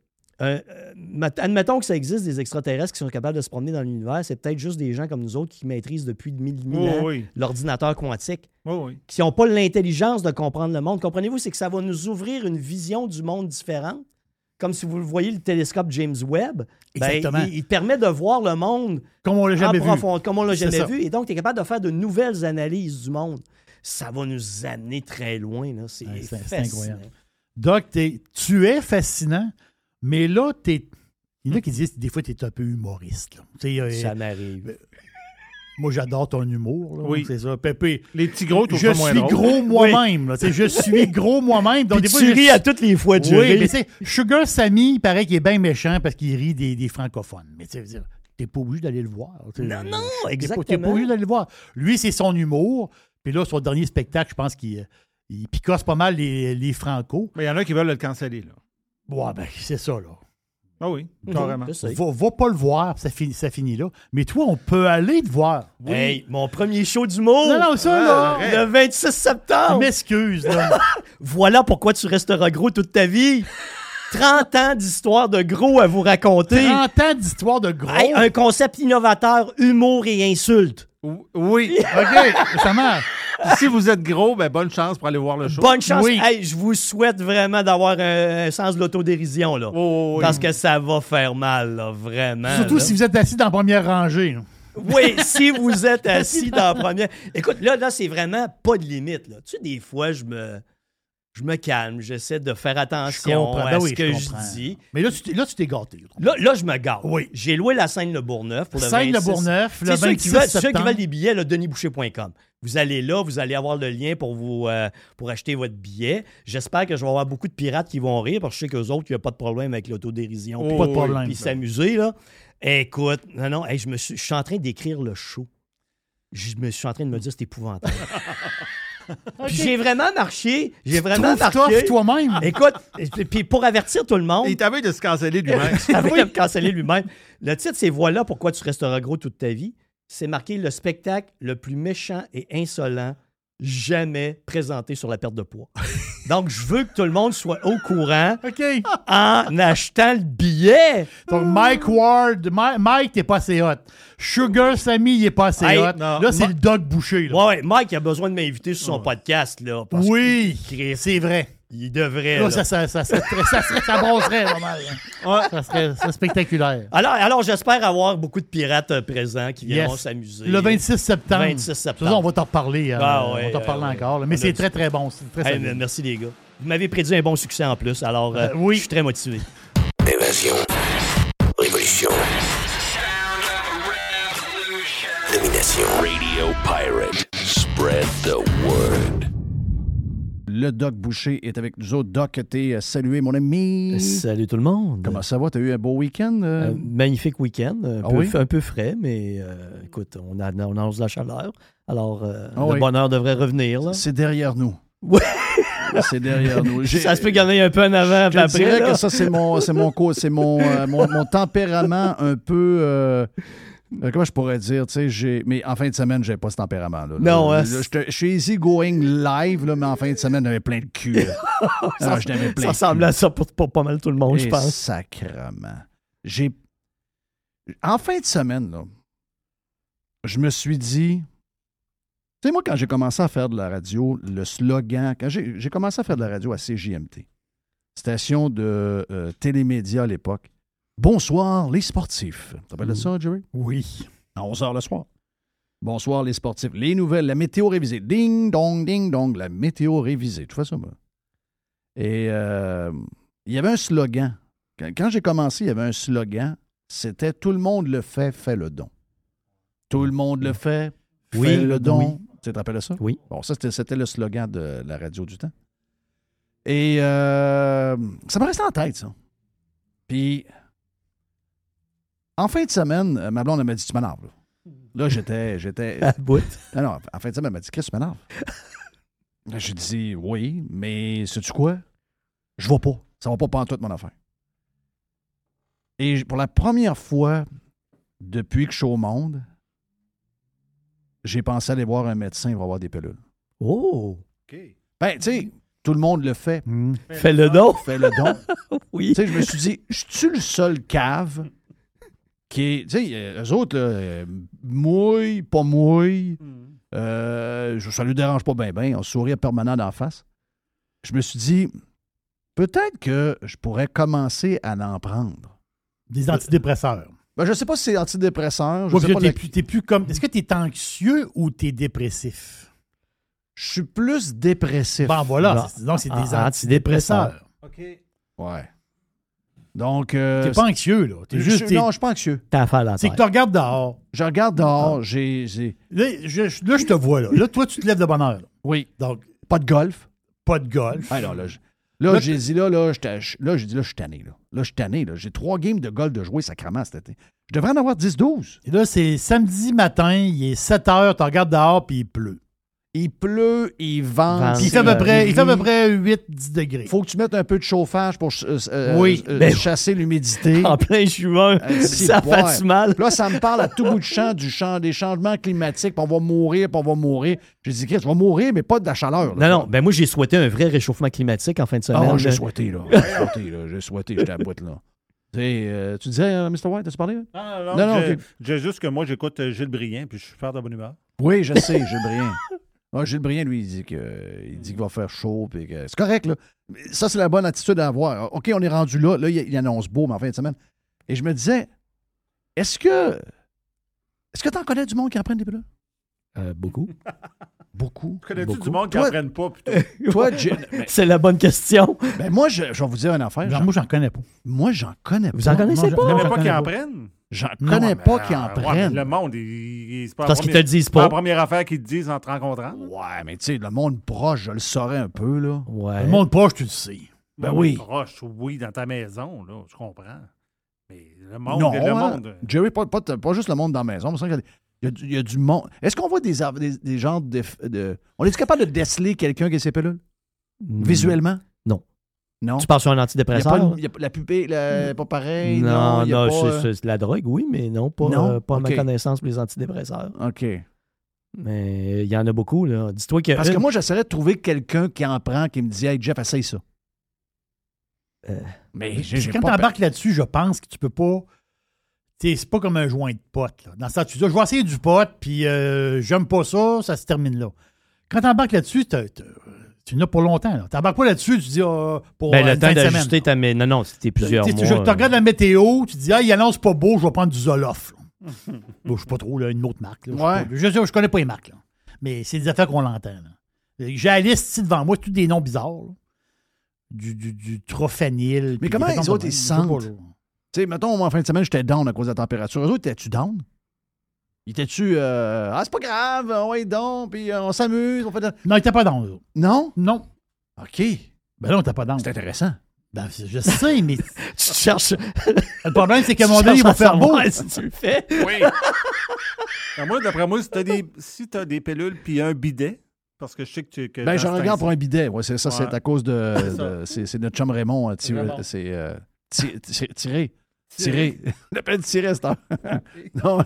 euh, euh, admettons que ça existe des extraterrestres qui sont capables de se promener dans l'univers, c'est peut-être juste des gens comme nous autres qui maîtrisent depuis mille, mille Oh, ans oui. l'ordinateur quantique, Oh, oui. qui n'ont pas l'intelligence de comprendre le monde. Comprenez-vous, c'est que ça va nous ouvrir une vision du monde différente. Comme si vous le voyez le télescope James Webb, ben, Exactement. il, il permet de voir le monde Comme on l'a jamais profondeur, comme on l'a jamais ça. vu. Et donc, tu es capable de faire de nouvelles analyses du monde. Ça va nous amener très loin. C'est Ouais, incroyable. Doc, tu es fascinant, mais là, t'es. Il y en a qui disent que des fois, tu es un peu humoriste. là. Euh, Ça m'arrive. moi, j'adore ton humour. là, Oui. C'est ça. Pépé, Les petits gros, je moins suis drôle. gros moi-même. Tu sais, Je suis gros moi-même. Donc, Puis des fois, tu je- ris à toutes les fois, tu Oui, ris. mais tu sais, Sugar Sammy, il paraît qu'il est bien méchant parce qu'il rit des, des francophones. Mais tu sais, je veux dire, t'es pas obligé d'aller le voir. Non, non, T'es pas- T'es pas exactement. obligé d'aller le voir. Lui, c'est son humour. Puis là, son dernier spectacle, je pense qu'il il picosse pas mal les, les francos. Mais il y en a qui veulent le canceller, là. Ouais, ben, c'est ça, là. Ah oui, Mhm, carrément. Va, va pas le voir, puis ça finit, ça finit là. Mais toi, on peut aller te voir. Hey, mon premier show d'humour. Non, non, ça, là. Le 26 Je septembre. m'excuse, là. [laughs] Voilà pourquoi tu resteras gros toute ta vie. 30 ans d'histoire de gros à vous raconter. 30 ans d'histoire de gros. Hey, un concept innovateur, humour et insulte. Ou- Oui. [laughs] OK, ça marche. Si vous êtes gros, ben bonne chance pour aller voir le show. Bonne chance. Oui. Hey, je vous souhaite vraiment d'avoir un, un sens de l'autodérision, là. Oh, oui. Parce que ça va faire mal, là, vraiment. Surtout là. si vous êtes assis dans la première rangée. là. Oui, si vous êtes [laughs] assis dans la première. Écoute, là, là c'est vraiment pas de limite. Là. Tu sais, des fois, je me, je me calme, j'essaie de faire attention comprends. à Ben ce oui, que je dis. Mais là, tu t'es, là, tu t'es gâté. Là, là, je me garde. Oui. J'ai loué la scène Le Bourgneuf pour le Scène 26. Le Bourgneuf, le C'est ceux 26 qui veulent, ceux qui veulent des billets, le denisboucher.com. Vous allez là, vous allez avoir le lien pour vous euh, pour acheter votre billet. J'espère que je vais avoir beaucoup de pirates qui vont rire parce que je sais qu'eux autres, il n'y a pas de problème avec l'autodérision. Oh, Pas de problème. Puis s'amuser, là. Écoute, non, non, hey, je, me suis, je suis en train d'écrire le show. Je me suis en train de me dire c'est épouvantable. [laughs] [laughs] Puis j'ai vraiment marché. J'ai vraiment Trouve marché. toi-même. Écoute, et- puis pour avertir tout le monde, Il t'avait de se canceller lui-même. [laughs] avec à me canceller lui-même. Le titre, c'est Voilà pourquoi tu resteras gros toute ta vie. C'est marqué le spectacle le plus méchant et insolent jamais présenté sur la perte de poids. Donc, je veux que tout le monde soit au courant [laughs] en achetant le billet. Donc, Mike Ward, Ma- Mike, t'es pas assez hot. Sugar Sammy, il est pas assez Hey, hot. non. Là, c'est Ma- le Doc Boucher. Là. Ouais, Mike a besoin de m'inviter sur son podcast, là. parce Oui, que c'est vrai. Il devrait. Là, là. ça, ça, ça, ça, serait, ça brosserait pas mal. hein. Ça serait, ça serait spectaculaire. Alors, alors j'espère avoir beaucoup de pirates euh, présents qui viendront Yes. s'amuser. Le 26 septembre. 26 Ça, septembre. on va t'en reparler. euh, Ah on va t'en reparler euh, encore. là. Mais c'est très, très bon. C'est très Hey, merci les gars. Vous m'avez prédit un bon succès en plus, alors euh, Euh, oui. je suis très motivé. Évasion. Révolution. Domination. Radio Pirate. Spread the word. Le Doc Boucher est avec nous autres. Doc, t'es euh, salué, mon ami. Salut tout le monde. Comment ça va? T'as eu un beau week-end? euh? Euh, magnifique week-end, un, Ah peu, oui? un peu frais, mais euh, écoute, on, a, on la chaleur. Alors, Ah le oui. bonheur devrait revenir. C'est derrière nous. Ouais. [laughs] C'est derrière nous. [laughs] Ça se peut qu'il y en ait un peu en avant, Je après. dirais là. que ça, c'est mon, c'est mon, c'est mon, euh, mon, mon tempérament un peu. euh, comment je pourrais dire, tu sais, j'ai. Mais en fin de semaine, j'ai pas ce tempérament-là. Non, Là, hein, là, Je je suis easy going live, là, mais en fin de semaine, j'avais plein de cul. [laughs] Ah, je n'avais plein Ça ressemble cul. à ça pour, pour pas mal tout le monde, je Et pense. Sacrement. J'ai. En fin de semaine, là, je me suis dit. Tu sais, moi, quand j'ai commencé à faire de la radio, le slogan. Quand j'ai j'ai commencé à faire de la radio à CJMT, station de euh, télémédia à l'époque. Bonsoir, les sportifs. De ça, Jerry? Oui. À 11 h le soir. Bonsoir, les sportifs. Les nouvelles, la météo révisée. Ding, dong, ding, dong, la météo révisée. Tu fais ça, moi? Et euh, il y avait un slogan. Quand, quand j'ai commencé, il y avait un slogan. C'était Tout le monde le fait, fais le don. Tout le monde le fait, Oui, fais le don. oui. Tu te rappelles de ça? Oui. Bon, ça, c'était, le slogan de la radio du temps. Et euh, ça me restait en tête, ça. Puis, en fin de semaine, euh, ma blonde, m'a dit Tu m'énerves. Là, Là, j'étais. j'étais... [laughs] À bout. Non, non, en fin de semaine, elle m'a dit Chris, tu m'énerves. J'ai dit Oui, mais sais-tu quoi? Je vais pas. Ça va pas pantoute mon affaire. Et pour la première fois depuis que je suis au monde, j'ai pensé aller voir un médecin pour avoir des pilules. Oh! Ben, tu sais, tout le monde le fait. Fais le don. Fais le don. [laughs] Oui. Tu sais, je me suis dit, je suis le seul cave qui est. Tu sais, euh, eux autres, là, euh, mouille, pas mouille. euh, ça ne lui dérange pas bien, bien. On sourire permanent d'en face. Je me suis dit, peut-être que je pourrais commencer à en prendre. Des antidépresseurs. Ben, je ne sais pas si c'est antidépresseur. Je Ouais, sais puis pas là, t'es la- plus, t'es plus comme. Est-ce que tu es anxieux ou tu es dépressif? Je suis plus dépressif. Bon, voilà. Non. c'est- Donc, c'est des Ah, antidépresseurs. Ouais. Donc. euh, T'es pas anxieux, là. T'es juste. non, je suis pas anxieux. T'as affaire C'est que tu regardes dehors. Je regarde dehors, j'ai. j'ai- Là je, là, je te vois, là. Là, toi, tu te lèves de bonne heure. là. Oui. Donc, Pas de golf. pas de golf. Ah non, là, je- là, j'ai dit, là, là, là, j'ai dit, là, je suis tanné, là. Là, je suis tanné, là. J'ai trois games de golf de jouer sacrément cet été. Je devrais en avoir 10-12. Et là, c'est samedi matin, il est 7 heures, tu regardes dehors, puis il pleut. Il pleut, il vente. Il fait à peu près, il fait à peu près 8-10 degrés. Faut que tu mettes un peu de chauffage pour euh, euh, Oui, euh, ben- chasser l'humidité. [laughs] En plein juin, Euh, [laughs] si, ça ouais. fait mal. Là, ça me parle à tout bout de champ du champ des changements climatiques, puis on va mourir, puis on va mourir. J'ai dit, Chris, on va mourir, mais pas de la chaleur. là. Non, non, ben moi, j'ai souhaité un vrai réchauffement climatique en fin de Ah, semaine. j'ai là. souhaité, là. J'ai souhaité, là. J'ai souhaité, j'étais à bout, là. Tu sais, euh, tu disais, euh, Mr. White, as-tu parlé? Ah, non, Non, non, j'ai- j'ai juste que moi, j'écoute Gilles Brien, puis je suis fier de bonne humeur. Oui, je sais, Gilles Brien. Ah, Gilles Brien, lui, il dit que il dit qu'il va faire chaud. puis que- C'est correct, là. Ça, c'est la bonne attitude à avoir. OK, on est rendu là. Là, il, il annonce beau, mais en fin de semaine. Et je me disais, est-ce que. Est-ce que tu en connais du monde qui en prennent des pilules? Euh, beaucoup. [laughs] Beaucoup. Connais-tu du monde qui n'en prenne pas, plutôt? [laughs] Toi, Jim, [laughs] mais- C'est la bonne question. ben, moi, je, je vais vous dire une affaire. Genre, J'en- moi, j'en connais pas. moi, j'en connais pas. Vous en connaissez pas? j'en connais pas qu'ils en connais prennent? J'en connais pas qui en ouais, prennent. le monde, il- il- c'est pas, Parce qu'ils te le disent c'est pas pas. la première affaire qu'ils te disent en te rencontrant. Ouais, mais tu sais, le monde proche, je le saurais un peu, là. Ouais. Le monde proche, tu le sais. Ben Monde oui. Proche, oui, dans ta maison, là, je comprends. Mais le monde, non, le hein. monde. Jerry, pas, pas, pas juste le monde dans la maison. qu'il y a du- il y, a du monde. Est-ce qu'on voit des, des, des genres de, de- On est capable de déceler quelqu'un qui a ses pilules? Mm. Visuellement? Non. Tu parles sur un Il y a antidépresseur? pas, une- il y a pas- la pupille, la- pas pareil. Non, non, pas, c'est- euh, c'est c'est de la drogue, oui, mais non, pas, Non? euh, pas à ma connaissance pour les antidépresseurs. OK. Mais il y en a beaucoup, là. Dis-toi que. Parce que moi, j'essaierais de trouver quelqu'un qui en prend, qui me dit Hey, Jeff, essaye ça. Euh, Mais j'ai j'ai quand pas. t'embarques là-dessus, je pense que tu peux pas. Tu sais, c'est pas comme un joint de pote. Là. Dans ça, tu dis, je vais essayer du pot, puis euh, j'aime pas ça, ça se termine là. Quand t'embarques là-dessus, t'as- t'as- tu n'as pas longtemps. Là. T'embarques pas là-dessus, tu dis, ah, pour ben, euh, le une temps fin de semaine, d'ajuster ta. Mais non, non, c'était plusieurs Tu tu- mois. tu regardes la météo, tu dis, ah, il annonce pas beau, je vais prendre du Zoloft. Bon, je sais pas trop, là, une autre marque. Je Ouais. je connais pas les marques, là. Mais c'est des affaires qu'on l'entend. là. J'ai la liste ici devant moi, tous des noms bizarres. là. Du, du, du Trofanil. Mais comment les autres, ils sentent? Tu sais, mettons, en fin de semaine, j'étais down à cause de la température. Eux autres, étais-tu down? Ils étaient-tu. euh, ah, c'est pas grave, on va donc, puis euh, on s'amuse, on fait de... Non, il était pas dans eux. Non? Non. OK. Ben non, t'es pas dans. C'est intéressant. Ben, je sais, mais [laughs] Tu cherches. le problème, c'est qu'à [laughs] moment donné, il va faire beau. Si tu le fais. Oui. Ben, moi, d'après moi, si t'as des, si t'as des pilules puis un bidet, parce que je sais que tu. Que Ben, j'en regarde pour un bidet. Ouais, c'est ça, c'est à cause de. C'est de- notre chum Raymond. euh. C'est. euh, ti- ti- tiré. Tiré. Tiré. On l'appelle tiré, c'est un- [laughs] Non,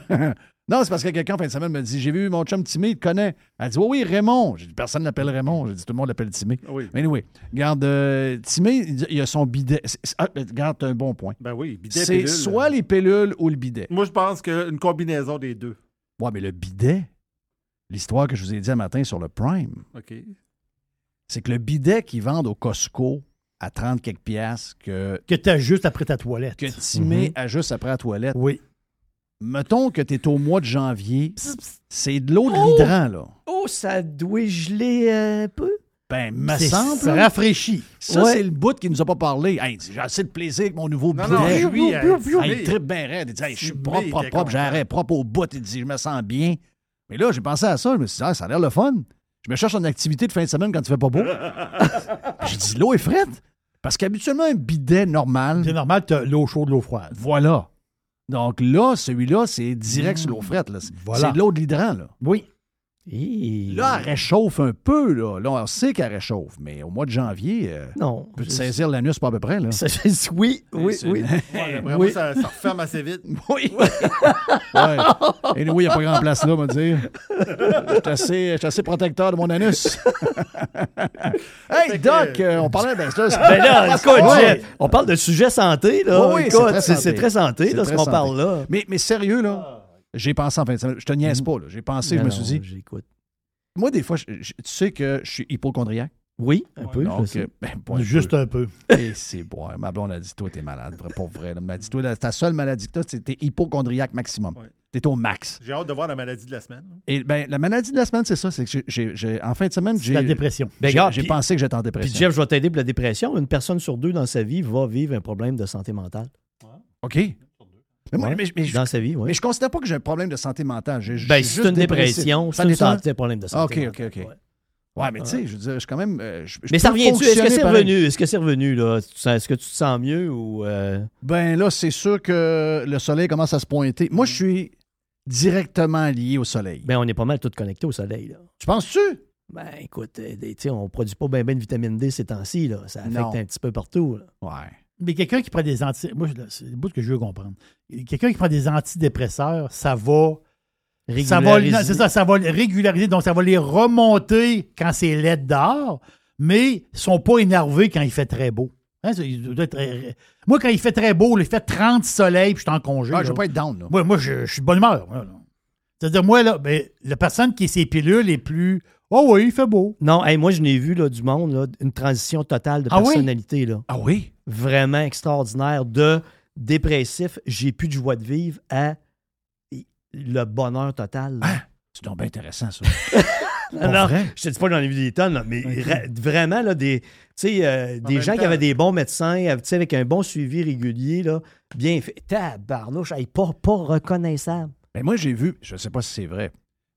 non c'est parce que quelqu'un, en fin de semaine, me dit J'ai vu mon chum Timé, il te connaît. Elle dit Oui, oui, Raymond. J'ai dit Personne l'appelle Raymond. J'ai dit Tout le monde l'appelle Timé. Oui. Mais anyway, regarde, euh, Timé, il a son bidet. Ah, regarde, t'as un bon point. Ben oui, bidet C'est pilule. soit les pilules ou le bidet. Moi, je pense qu'une combinaison des deux. Ouais, mais le bidet, l'histoire que je vous ai dit un matin sur le Prime, OK. c'est que le bidet qu'ils vendent au Costco à 30 quelques piastres que, Que t'as juste après ta toilette. que Timé ajuste après la toilette, Oui. Mettons que tu es au mois de janvier, c'est de l'eau de l'hydrant, là. Oh, ça doit geler un peu. Ben, me semble. Ça rafraîchit. Ça, Ouais. c'est le bout qui nous a pas parlé. Hey, il dit, j'ai assez de plaisir avec mon nouveau Non, bidet. non, lui, euh, il tripe bien raide. Il dit, hey, je suis propre, propre, propre, j'arrête propre au bout. Il dit, je me sens bien. Mais là, j'ai pensé à ça. Je me suis dit, ah, ça a l'air le fun. Je me cherche une activité de fin de semaine quand il fait pas beau. [laughs] J'ai dit, l'eau est frette. Parce qu'habituellement, un bidet normal, C'est normal, t'as l'eau chaude, l'eau froide. voilà. Donc là, celui-là, c'est direct sur l'eau frette. là. C'est Voilà. c'est de l'eau de l'hydrant. Là. Oui. Là, elle réchauffe un peu. Là, là on sait qu'elle réchauffe. Mais au mois de janvier, euh, Non. on peut te saisir l'anus pas à peu près. Là. Oui, oui, oui. Ouais, d'après Oui. ça, ça referme assez vite. [laughs] Oui. ouais. Et oui, il n'y a pas grand place là, on va dire. Je suis assez, protecteur de mon anus. [laughs] hey, que- Doc, euh, on parlait. Ben, Ben là, écoute, Ouais. Jeff, on parle de sujet santé, là. Oui, oui, c'est Écoute, très c'est santé. c'est très santé, C'est là, ce qu'on parle là. Mais, mais sérieux, là, j'ai pensé en fin de semaine. Je te niaise pas, là. J'ai pensé, je me suis dit. J'écoute. Moi, des fois, je- je- tu sais que je suis hypochondriaque? Oui, un peu. je Donc, sais. euh, ben, pas un Juste peu. un peu. [laughs] Et c'est bon. Ma blonde a dit, toi, t'es malade. Pour vrai. Elle m'a dit, toi, ta seule maladie que t'as, c'est que t'es hypochondriaque maximum. Ouais. T'es au max. J'ai hâte de voir la maladie de la semaine. Et ben, la maladie de la semaine, c'est ça. C'est que j'ai- j'ai- j'ai- en fin de semaine, C'est j'ai la dépression. Ben, j'ai- regarde, j'ai puis- pensé que j'étais en Puis dépression. Jeff, je vais t'aider pour la dépression. Une personne sur deux dans sa vie va vivre un problème de santé mentale. OK. Mais, moi, Ouais. mais, mais je, Dans sa vie, oui. mais je considère pas que j'ai un problème de santé mentale. Ben, si c'est une dépression, c'est un- problème de santé. OK, OK, mentale. OK. Ouais. Ouais, mais tu sais, je veux dire, je suis quand même. euh, je- Mais ça revient-tu? Est-ce que c'est revenu? Est-ce que c'est revenu, là? Est-ce que tu te sens mieux ou. euh, Ben là, c'est sûr que le soleil commence à se pointer. Moi, je suis directement lié au soleil. Ben, on est pas mal tous connectés au soleil, là. tu penses-tu? Ben, écoute, euh, tu sais, on produit pas bien ben de vitamine D ces temps-ci, là. Ça affecte Non. un petit peu partout, là. Ouais. Mais quelqu'un qui prend des anti... Moi, c'est le bout que je veux comprendre. Quelqu'un qui prend des antidépresseurs, ça va... Ça va, c'est ça, ça va régulariser, donc ça va les remonter quand c'est laid dehors, mais ils sont pas énervés quand il fait très beau. Hein, ça, il doit être- Moi, quand il fait très beau, il fait 30 soleil, puis je suis en congé. Ah, je veux pas être down, là. Moi, moi je, je suis de bonne humeur. C'est-à-dire, moi, là, ben, la personne qui est ses pilules est plus. Oh oui, il fait beau. Non, hey, moi, je n'ai vu là, du monde, là, une transition totale de Ah oui? personnalité. Là. Ah oui? Vraiment extraordinaire. De dépressif, j'ai plus de joie de vivre à le bonheur total. là. C'est donc bien intéressant, ça. [laughs] Non, non, je te dis pas que j'en ai vu des tonnes, là, mais ra- vraiment, là, des, tu sais, euh, des gens qui avaient des bons médecins, euh, tu sais, avec un bon suivi régulier, là, bien fait. Tabarnouche, hey, pas, pas reconnaissable. Ben moi, j'ai vu, je sais pas si c'est vrai,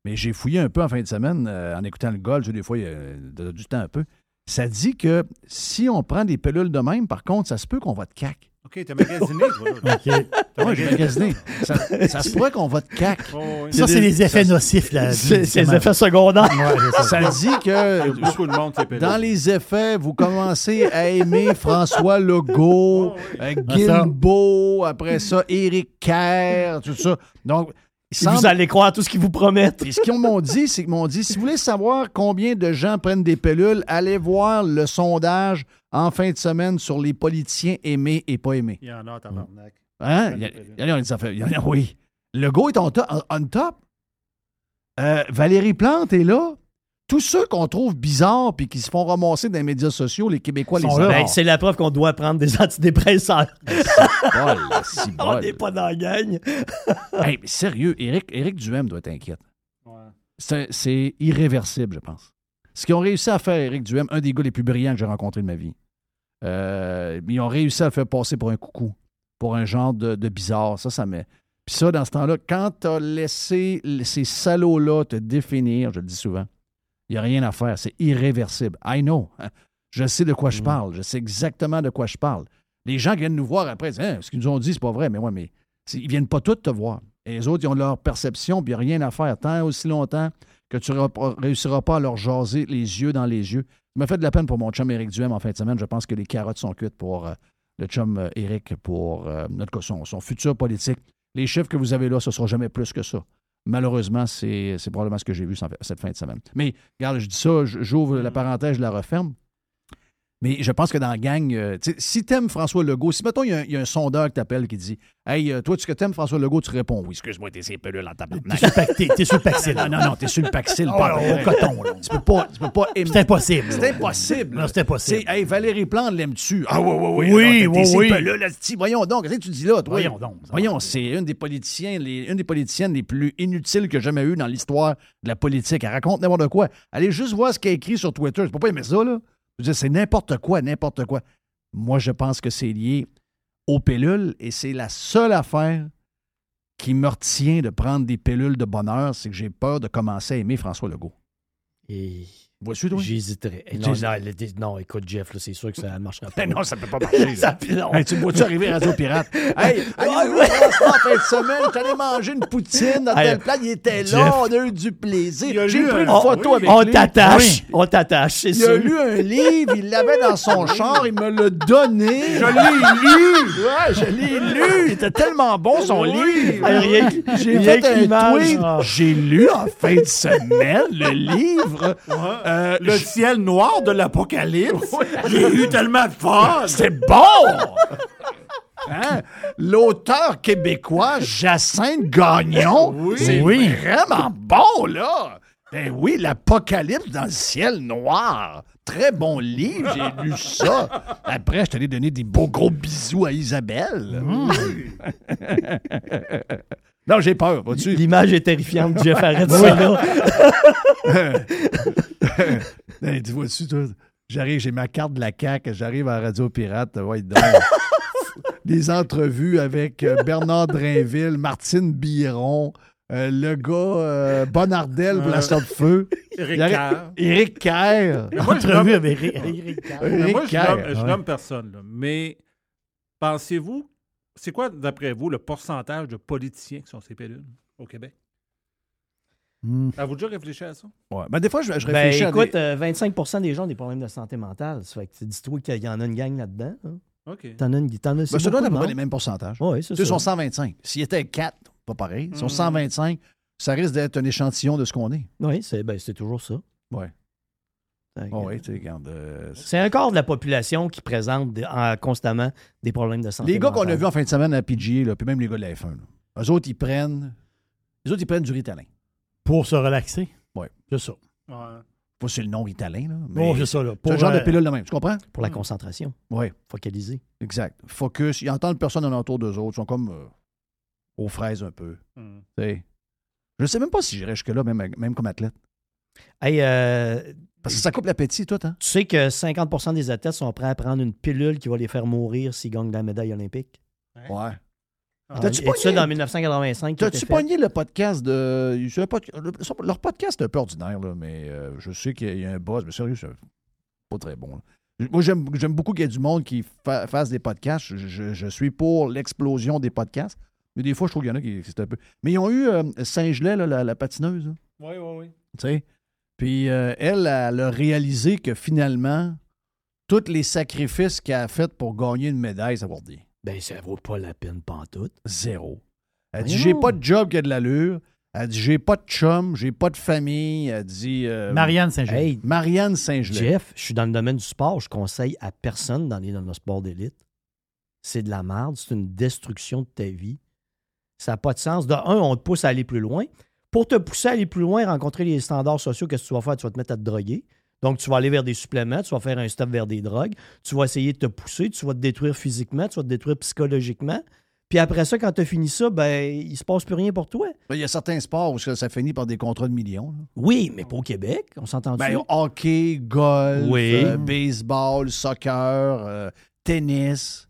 mais j'ai fouillé un peu en fin de semaine euh, en écoutant le golf. Des fois, il y a du temps un peu. Ça dit que si on prend des pilules de même, par contre, ça se peut qu'on va te cac. OK, t'as magasiné, toi. [laughs] OK. Oui, j'ai magasiné. Ça, ça se pourrait qu'on va te cac. Oh, oui. Ça, c'est les effets nocifs. Là, C'est les effets secondaires. Ouais, ça. Ça dit que Beaucoup de monde, dans les effets, vous commencez à aimer François Legault, euh, Ah. Guilbeault, après ça, Éric Kerr, tout ça. Donc, Et Vous semble- allez croire tout ce qu'ils vous promettent. Et ce qu'ils m'ont dit, c'est qu'ils m'ont dit si vous voulez savoir combien de gens prennent des pilules, allez voir le sondage en fin de semaine sur les politiciens aimés et pas aimés. Il y en a, tabarnak. Hein? Il y, a- il y en a il y en a- oui. Le go est on top. Euh, Valérie Plante est là. Tous ceux qu'on trouve bizarres puis qui se font ramasser dans les médias sociaux, les Québécois les. Ben, c'est la preuve qu'on doit prendre des [laughs] antidépresseurs. Bol, On n'est pas dans la gang. [laughs] Hey, mais sérieux, Éric, Éric Duhem doit être inquiète. Ouais. C'est c'est irréversible, je pense. Ce qu'ils ont réussi à faire, Éric Duhem, un des gars les plus brillants que j'ai rencontrés de ma vie, euh, ils ont réussi à le faire passer pour un coucou, pour un genre de, de bizarre. Ça, ça met. Puis ça, dans ce temps-là, quand t'as laissé ces salauds-là te définir, je le dis souvent, il n'y a rien à faire. C'est irréversible. I know. Je sais de quoi je parle. Je sais exactement de quoi je parle. Les gens qui viennent nous voir après disent Hein, ce qu'ils nous ont dit, c'est pas vrai. Mais ouais, mais ils viennent pas tous te voir. Et les autres, ils ont leur perception, puis il n'y a rien à faire. Tant aussi longtemps que tu ne réussiras pas à leur jaser les yeux dans les yeux. Ça m'a fait de la peine pour mon chum Éric Duhem en fin de semaine. Je pense que les carottes sont cuites pour euh, le chum euh, Éric, pour euh, notre son futur politique. Les chiffres que vous avez là, ce ne sera jamais plus que ça. Malheureusement, c'est probablement ce que j'ai vu cette fin de semaine. Mais, regarde, je dis ça, j'ouvre la parenthèse, je la referme. Mais je pense que dans la gang, euh, si t'aimes François Legault, si mettons, il y, a un- il y a un sondeur qui t'appelle qui dit Hey, euh, toi, tu que t'aimes François Legault, tu réponds oui. Excuse-moi, t'es ces pelules en tabarnak. T'es sur le paxil. Non, non, non, t'es sur le paxil, Oh, pas au vrai. coton, là. Tu peux pas, tu peux pas aimer- C'est impossible. C'est impossible. Non, c'est impossible. Hey, Valérie Plante, l'aimes-tu? Ah, oui, oui, oui. Oui, oui, oui. pelules, esti. Voyons donc, qu'est-ce que tu dis là, toi? Voyons donc. Voyons, c'est une des politiciens, les- une des politiciennes les plus inutiles que j'ai jamais eues dans l'histoire de la politique. Elle raconte n'importe quoi. Allez juste voir ce qu'elle écrit sur Twitter. Je peux pas aimer ça, là? C'est n'importe quoi, n'importe quoi. Moi, je pense que c'est lié aux pilules et c'est la seule affaire qui me retient de prendre des pilules de bonheur, c'est que j'ai peur de commencer à aimer François Legault. Vois-tu, toi? J'hésiterais. Non, non, le- non, écoute, Jeff, là, c'est sûr que ça ne marchera [laughs] pas. Non, ça peut pas marcher. là. [laughs] Ça long. Hey, tu vois-tu arriver à Radio Pirate? [laughs] Hey, allez-vous en fin de semaine? J'allais manger une poutine dans Hey, tel plat. Il était Jeff. là, on a eu du plaisir. J'ai lu pris un- une photo avec on lui. t'attache. Oui. On t'attache, c'est Il a sûr. lu un livre, il l'avait dans son char, il me l'a donné. Je l'ai lu! Ouais, je l'ai lu. Était tellement bon, son livre. Hey, rien que- J'ai rien fait que un l'image. tweet. Ah. J'ai lu en fin de semaine le livre. Euh, Le ciel noir de l'Apocalypse. J'ai eu tellement de fun! C'est bon! Hein? L'auteur québécois Jacinthe Gagnon, Oui. c'est Oui. vraiment bon, là! Ben oui, l'Apocalypse dans le ciel noir. Très bon livre, j'ai lu ça. Après, je t'allais donner des beaux gros bisous à Isabelle. non, j'ai peur, vois-tu? L'image est terrifiante, Jeff, arrête ça, là. [laughs] Tu vois-tu, toi? J'arrive, j'ai ma carte de la CAQ, j'arrive à Radio Pirate, ouais, donc. [laughs] Des entrevues avec euh, Bernard Drainville, Martine Biron, euh, le gars euh, Bonardel pour la sorte feu. Éric J'arrive- Kerr. Éric Kerr. Mais moi, je nomme, avec Éric- Éric Kerr. moi, je Kerr, nomme- je ouais. nomme personne. là. Mais pensez-vous, c'est quoi, d'après vous, le pourcentage de politiciens qui sont ces pilules au Québec? Hmm. Avez-vous déjà réfléchi à ça? Ouais. Ben, des fois, je, je Ben, réfléchis à écoute, des- euh, 25% des gens ont des problèmes de santé mentale. Ça fait que tu dis-toi qu'il y en a une gang là-dedans. hein. OK. T'en as une, t'en as Ben, ça doit être à peu près les mêmes pourcentages. Oui, c'est Tu sais, ils ça. sont 125. S'ils étaient 4, pas pareil. Ils sont Hmm. 125. Ça risque d'être un échantillon de ce qu'on est. Oui, c'est ben, c'est toujours ça. Oh, oui, tu sais, regarde. euh, C'est un quart de la population qui présente des- en- constamment des problèmes de santé Les gars qu'on a mentale. vus en fin de semaine à PGA, là, puis même les gars de la F1, là, eux autres, ils prennent. Les autres, ils prennent du Ritalin. Pour se relaxer. Ouais. C'est ça. Ouais. Pas sur le nom Ritalin, là. Mais c'est ça, là. c'est Pour, le genre de euh, pilule de même. Tu comprends? Pour la concentration, Oui, focaliser. exact. Focus. Ils entendent personne alentour d'eux autres. Ils sont comme euh, aux fraises un peu. Hmm. tu sais. Je sais même pas si j'irais jusque-là, même, même comme athlète. Hey, euh, Parce que ça coupe l'appétit, tout, hein? tu sais que 50% des athlètes sont prêts à prendre une pilule qui va les faire mourir s'ils gagnent la médaille olympique. Ouais. Ah, T'as-tu et ça pogné- dans 1985. qui a été T'as-tu pogné le podcast de. Leur podcast est un peu ordinaire, là, mais euh, je sais qu'il y a un buzz, mais sérieux, c'est pas très bon. là. Moi, j'aime j'aime beaucoup qu'il y ait du monde qui fa- fasse des podcasts. Je, je- je suis pour l'explosion des podcasts. Mais des fois, je trouve qu'il y en a qui c'est un peu. Mais ils ont eu euh, Saint-Gelais, la, la patineuse, là, Oui, oui, oui. tu sais? Puis euh, elle, elle a réalisé que finalement, tous les sacrifices qu'elle a fait pour gagner une médaille, ça vaut rien. Ben, ça vaut pas la peine pantoute. Zéro. Elle dit. J'ai pas de job qui a de l'allure. Elle dit J'ai pas de chum, j'ai pas de famille. Elle dit euh, Marianne Saint-Gelais. Hey, Marianne Saint-Gelais. Jeff, je suis dans le domaine du sport. Je conseille à personne d'aller dans le sport d'élite. C'est de la merde. C'est une destruction de ta vie. Ça n'a pas de sens. De un, on te pousse à aller plus loin. Pour te pousser à aller plus loin, rencontrer les standards sociaux, qu'est-ce que tu vas faire? Tu vas te mettre à te droguer. Donc, tu vas aller vers des suppléments, tu vas faire un stop vers des drogues, tu vas essayer de te pousser, tu vas te détruire physiquement, tu vas te détruire psychologiquement. Puis après ça, quand tu as fini ça, ben, il se passe plus rien pour toi. Il y a certains sports où ça ça finit par des contrats de millions. là. Oui, mais pas au Québec, on s'entend Ben, hockey, golf, Oui. euh, baseball, soccer, euh, tennis.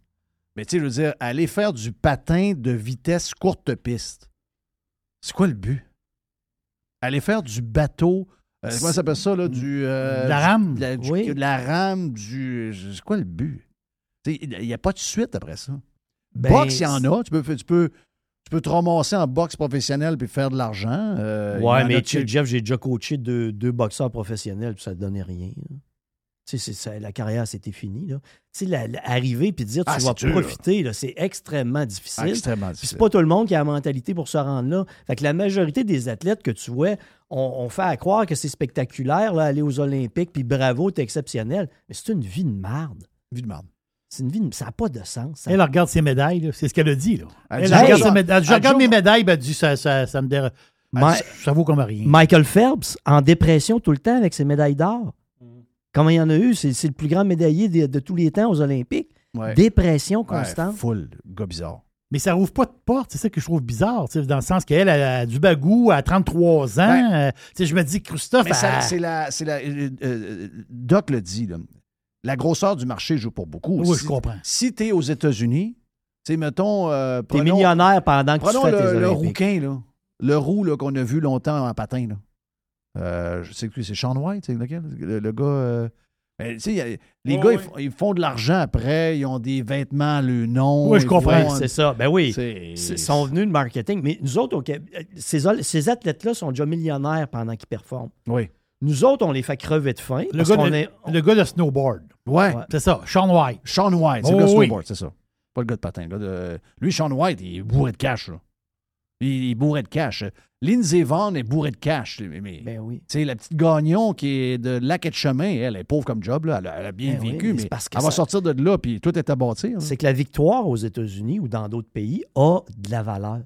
Mais tu sais, je veux dire, aller faire du patin de vitesse courte piste. C'est quoi le but? Aller faire du bateau. euh, comment ça s'appelle ça, là? Du, euh, De la rame? du- de la, du- Oui. de la rame, du. C'est quoi le but? Il n'y a pas de suite après ça. Ben, boxe, il y en a. Tu peux, tu, peux, tu peux te ramasser en boxe professionnelle puis faire de l'argent. Euh, Ouais, mais Jeff, j'ai déjà coaché deux, deux boxeurs professionnels, puis ça ne donnait rien. Tu sais, c'est ça, la carrière, c'était fini. Là. Tu sais, la- la- arriver puis dire Ah, tu vas c'est dur. profiter, c'est extrêmement difficile. extrêmement Puis difficile. c'est pas tout le monde qui a la mentalité pour se rendre là. Fait que la majorité des athlètes que tu vois, on, on fait à croire que c'est spectaculaire, là, aller aux Olympiques, puis bravo, t'es exceptionnel. Mais c'est une vie de merde. Vie de merde. C'est une vie de... Ça n'a pas de sens. Ça- Elle regarde ses médailles, c'est ce qu'elle a dit. Là. Elle regarde ses médailles. Je regarde mes médailles, ben, elle dit, ça, ça, ça me dérange. Ma- ça vaut comme rien. Michael Phelps, en dépression tout le temps avec ses médailles d'or. Comment il y en a eu? C'est le plus grand médaillé de, de tous les temps aux Olympiques. Ouais. Dépression Ouais, constante. full, gars bizarre. Mais ça rouvre pas de porte, c'est ça que je trouve bizarre, dans le sens qu'elle elle a du bagou à 33 ans. Ben, euh, je me dis, Christophe, Mais c'est la, c'est la- euh, euh, Doc le dit, là. la grosseur du marché joue pour beaucoup. Oui, Si- je comprends. Si tu es aux États-Unis, tu sais, mettons. euh, T'es prenons- millionnaire pendant que tu fais tes le, le Olympiques. rouquin, là. Le roux là, qu'on a vu longtemps en patin. Là. Euh, je sais que c'est Sean White, c'est lequel? Le, le gars. euh, ben, y a- les gars, ils font- ils, font de l'argent après, ils ont des vêtements, le nom. Oui, je comprends. font- C'est ça. Ben oui. Ils sont venus de marketing. Mais nous autres, euh, ces, ces athlètes-là sont déjà millionnaires pendant qu'ils performent. Oui. Nous autres, on les fait crever de faim. le, gars de, est- le gars de snowboard. Ouais. Ouais. C'est ça, Sean White. Sean White, c'est Oh, le gars de oui. snowboard, c'est ça. Pas le gars de patin. le gars de- Lui, Sean White, il est bourré de cash. Là. Il est bourré de cash. Lindsay Vaughn est bourré de cash. Mais, mais, Ben oui. tu sais, la petite Gagnon qui est de lac et de chemin, elle est pauvre comme job. Là. Elle, a, elle a bien Ben oui, vécu, mais mais c'est parce que elle va sortir de là, puis tout est à bâtir. C'est que la victoire aux États-Unis ou dans d'autres pays a de la valeur.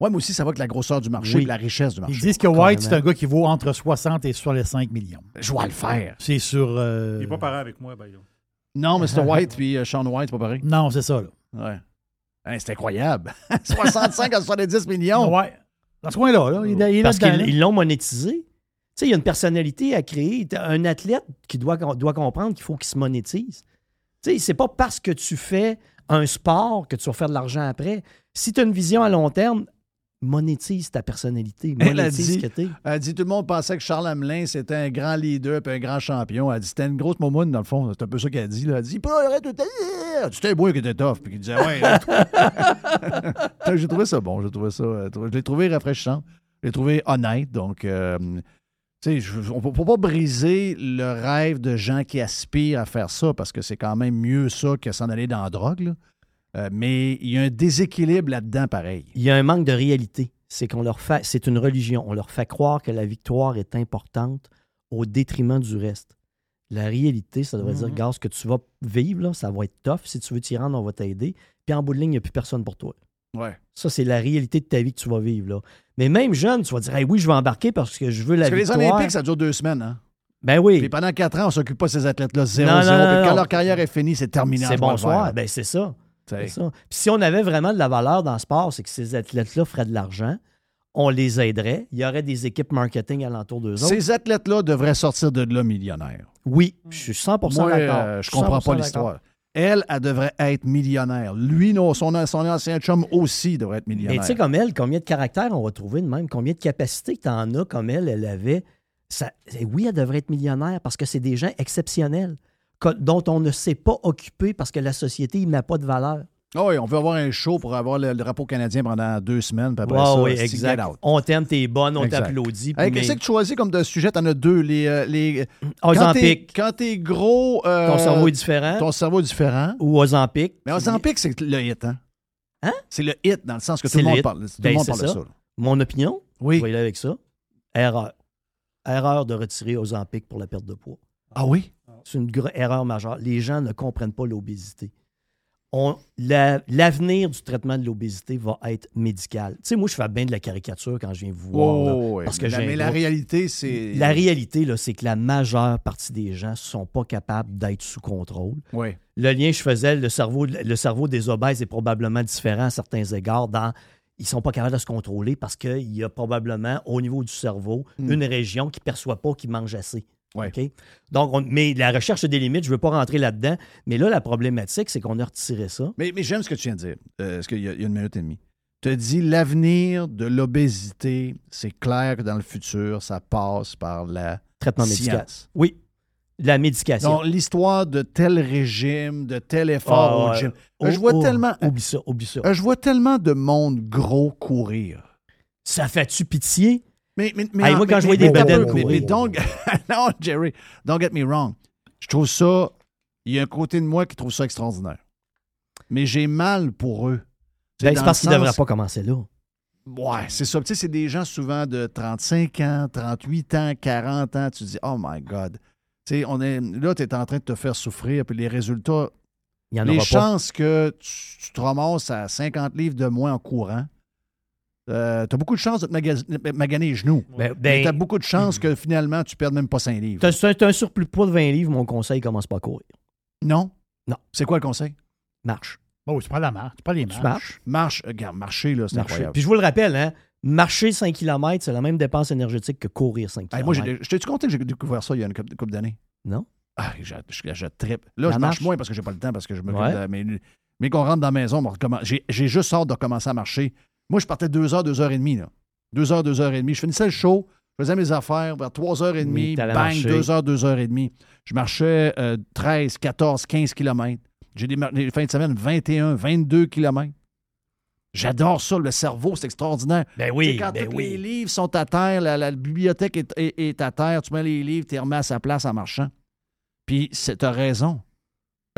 Ouais, mais aussi, ça va avec la grosseur du marché Oui. et la richesse du marché. Ils disent que White, c'est un gars qui vaut entre 60 et 65 millions. Je vais le faire. C'est sur. euh, Il n'est pas pareil avec moi, way. Non, Mr. [laughs] White puis euh, Sean White, c'est pas pareil. Non, c'est ça, là. Ouais. Hein, c'est incroyable. [laughs] 65 à 70 millions. Ouais. Dans ce coin-là, là, il, il Parce qu'ils l'ont monétisé. Tu sais, il y a une personnalité à créer. Un athlète qui doit, doit comprendre qu'il faut qu'il se monétise. Tu sais, c'est pas parce que tu fais un sport que tu vas faire de l'argent après. Si tu as une vision à long terme, monétise ta personnalité. Elle a Monétise dit- ce que t'es. Elle dit tout le monde pensait que Charles Hamelin, c'était un grand leader puis un grand champion. Elle dit c'était une grosse momoune, dans le fond. C'est un peu ça qu'elle a dit. Là. Elle dit pas tout. C'était moi qui était tough. Puis qui disait ouais. [laughs] j'ai trouvé ça bon. J'ai trouvé ça. euh, Je l'ai trouvé rafraîchissant. Je l'ai trouvé honnête. Donc, euh, tu sais, on ne peut pas briser le rêve de gens qui aspirent à faire ça parce que c'est quand même mieux ça que s'en aller dans la drogue. là. Euh, mais il y a un déséquilibre là-dedans, pareil. Il y a un manque de réalité. C'est qu'on leur fait, c'est une religion. On leur fait croire que la victoire est importante au détriment du reste. La réalité, ça devrait dire, Mhm. gars, ce que tu vas vivre, là, ça va être tough. Si tu veux t'y rendre, on va t'aider. Puis en bout de ligne, il n'y a plus personne pour toi. Ouais. Ça, c'est la réalité de ta vie que tu vas vivre. Là. Mais même jeune, tu vas dire, Hey, oui, je vais embarquer parce que je veux la Parce que les victoire. Olympiques, ça dure deux semaines. Hein? Ben oui. Puis pendant quatre ans, on s'occupe pas de ces athlètes-là 0-0. Non, non, non, Puis quand non. leur carrière est finie, c'est terminé. C'est bonsoir. Ben, c'est ça. T'sais. C'est ça. Puis si on avait vraiment de la valeur dans le sport, c'est que ces athlètes-là feraient de l'argent. On les aiderait. Il y aurait des équipes marketing alentour d'eux autres. Ces athlètes-là devraient sortir de là millionnaires. Oui, je suis 100 Moi, d'accord. euh, je comprends 100% pas l'histoire. Elle, elle devrait être millionnaire. Lui, non, son, son ancien chum aussi devrait être Mais millionnaire. tu sais, comme elle, combien de caractères on va trouver de même? Combien de capacités que tu en as comme elle, elle avait? Ça, et oui, elle devrait être millionnaire parce que c'est des gens exceptionnels dont on ne s'est pas occupé parce que la société met pas de valeur. Ah oui, on veut avoir un show pour avoir le, drapeau canadien pendant deux semaines. Puis après ça, oui, exact. out. On t'aime, t'es bonne, on t'applaudit. Hey, mais- Qu'est-ce que tu choisis comme de sujet? T'en as deux. Les, euh, les... [clears throat] Quand t'es Ozempic, quand t'es gros... euh, ton cerveau est différent. Ton cerveau est différent. Ou Ozempic. Mais Ozempic, c'est le hit, hein? Hein? C'est le hit, dans le sens que tout le monde hit. parle, tout le Ben, monde parle de ça. là. Mon opinion, Oui. je vais y aller avec ça. Erreur. Erreur de retirer Ozempic pour la perte de poids. Ah oui? C'est une erreur majeure. Les gens ne comprennent pas l'obésité. La- L'avenir du traitement de l'obésité va être médical. Tu sais, moi, je fais bien de la caricature quand je viens vous voir. Oh, parce que Mais la- mais réalité, c'est. La réalité, là, c'est que la majeure partie des gens ne sont pas capables d'être sous contrôle. Oui. Le lien que je faisais, le cerveau, le cerveau des obèses est probablement différent à certains égards dans ils sont pas capables de se contrôler parce qu'il y a probablement au niveau du cerveau Mm. une région qui ne perçoit pas qu'ils mangent assez. Ouais. Donc, on- mais la recherche des limites, je ne veux pas rentrer là-dedans, mais là, la problématique, c'est qu'on a retiré ça. Mais, mais j'aime ce que tu viens de dire, euh, parce qu'il y, a il y a une minute et demie. Tu as dit l'avenir de l'obésité, c'est clair que dans le futur, ça passe par la Traitement médical. Oui. La médication. Donc, l'histoire de tel régime, de tel effort Ah, au ouais. gym. Oh, Euh, je vois oh, tellement. Oublie ça, oublie ça. euh, je vois tellement de monde gros courir. Ça fait-tu pitié? Mais, mais, mais Hey, moi, quand je vois des mais courir. don't- [laughs] non, Jerry, don't get me wrong. Je trouve ça. Il y a un côté de moi qui trouve ça extraordinaire. Mais j'ai mal pour eux. Ben, c'est parce qu'ils ne devraient pas commencer là. Ouais, c'est ça. Tu sais, c'est des gens souvent de 35 ans, 38 ans, 40 ans. Tu te dis, oh my God. Tu sais, on est, là, tu es en train de te faire souffrir, puis les résultats, Il y en les aura pas. chances que tu, tu te ramasses à 50 livres de moins en courant, tu as beaucoup de chances de te maga- maganer les genoux. Ben, Mais ben, tu as beaucoup de chances que finalement, tu perdes même pas 5 livres. T'as t'as un surplus de poids de 20 livres, mon conseil, commence pas à courir. Non? Non. C'est quoi le conseil? Marche. Bon, tu prends la marche. Tu prends les Tu marches. marches. Marche, regarde, marcher, là, c'est Marcher. incroyable. Puis je vous le rappelle, hein, marcher 5 km, c'est la même dépense énergétique que courir 5 km. Hey, moi, j'ai- je t'ai-tu compté que j'ai découvert ça il y a une couple, couple d'années? Non? Ah, je, je, je. Là, La je marche marche? moins parce que j'ai pas le temps, parce que je me Ouais. mais, mais qu'on rentre dans la maison, j'ai, j'ai juste hâte de recommencer à marcher. Moi, je partais deux heures, deux heures et demie. Là. Deux heures, deux heures et demie. Je finissais le show, je faisais mes affaires vers trois heures et demie, Oui, bang, marcher. deux heures, deux heures et demie. Je marchais euh, 13, 14, 15 kilomètres. J'ai des, fins de semaine 21, 22 kilomètres. J'adore ça, le cerveau, c'est extraordinaire. Ben Tu sais, oui, quand ben tous oui. les livres sont à terre, la, la bibliothèque est, est- est à terre, tu mets les livres, tu les remets à sa place en marchant. Puis, c'est- t'as raison.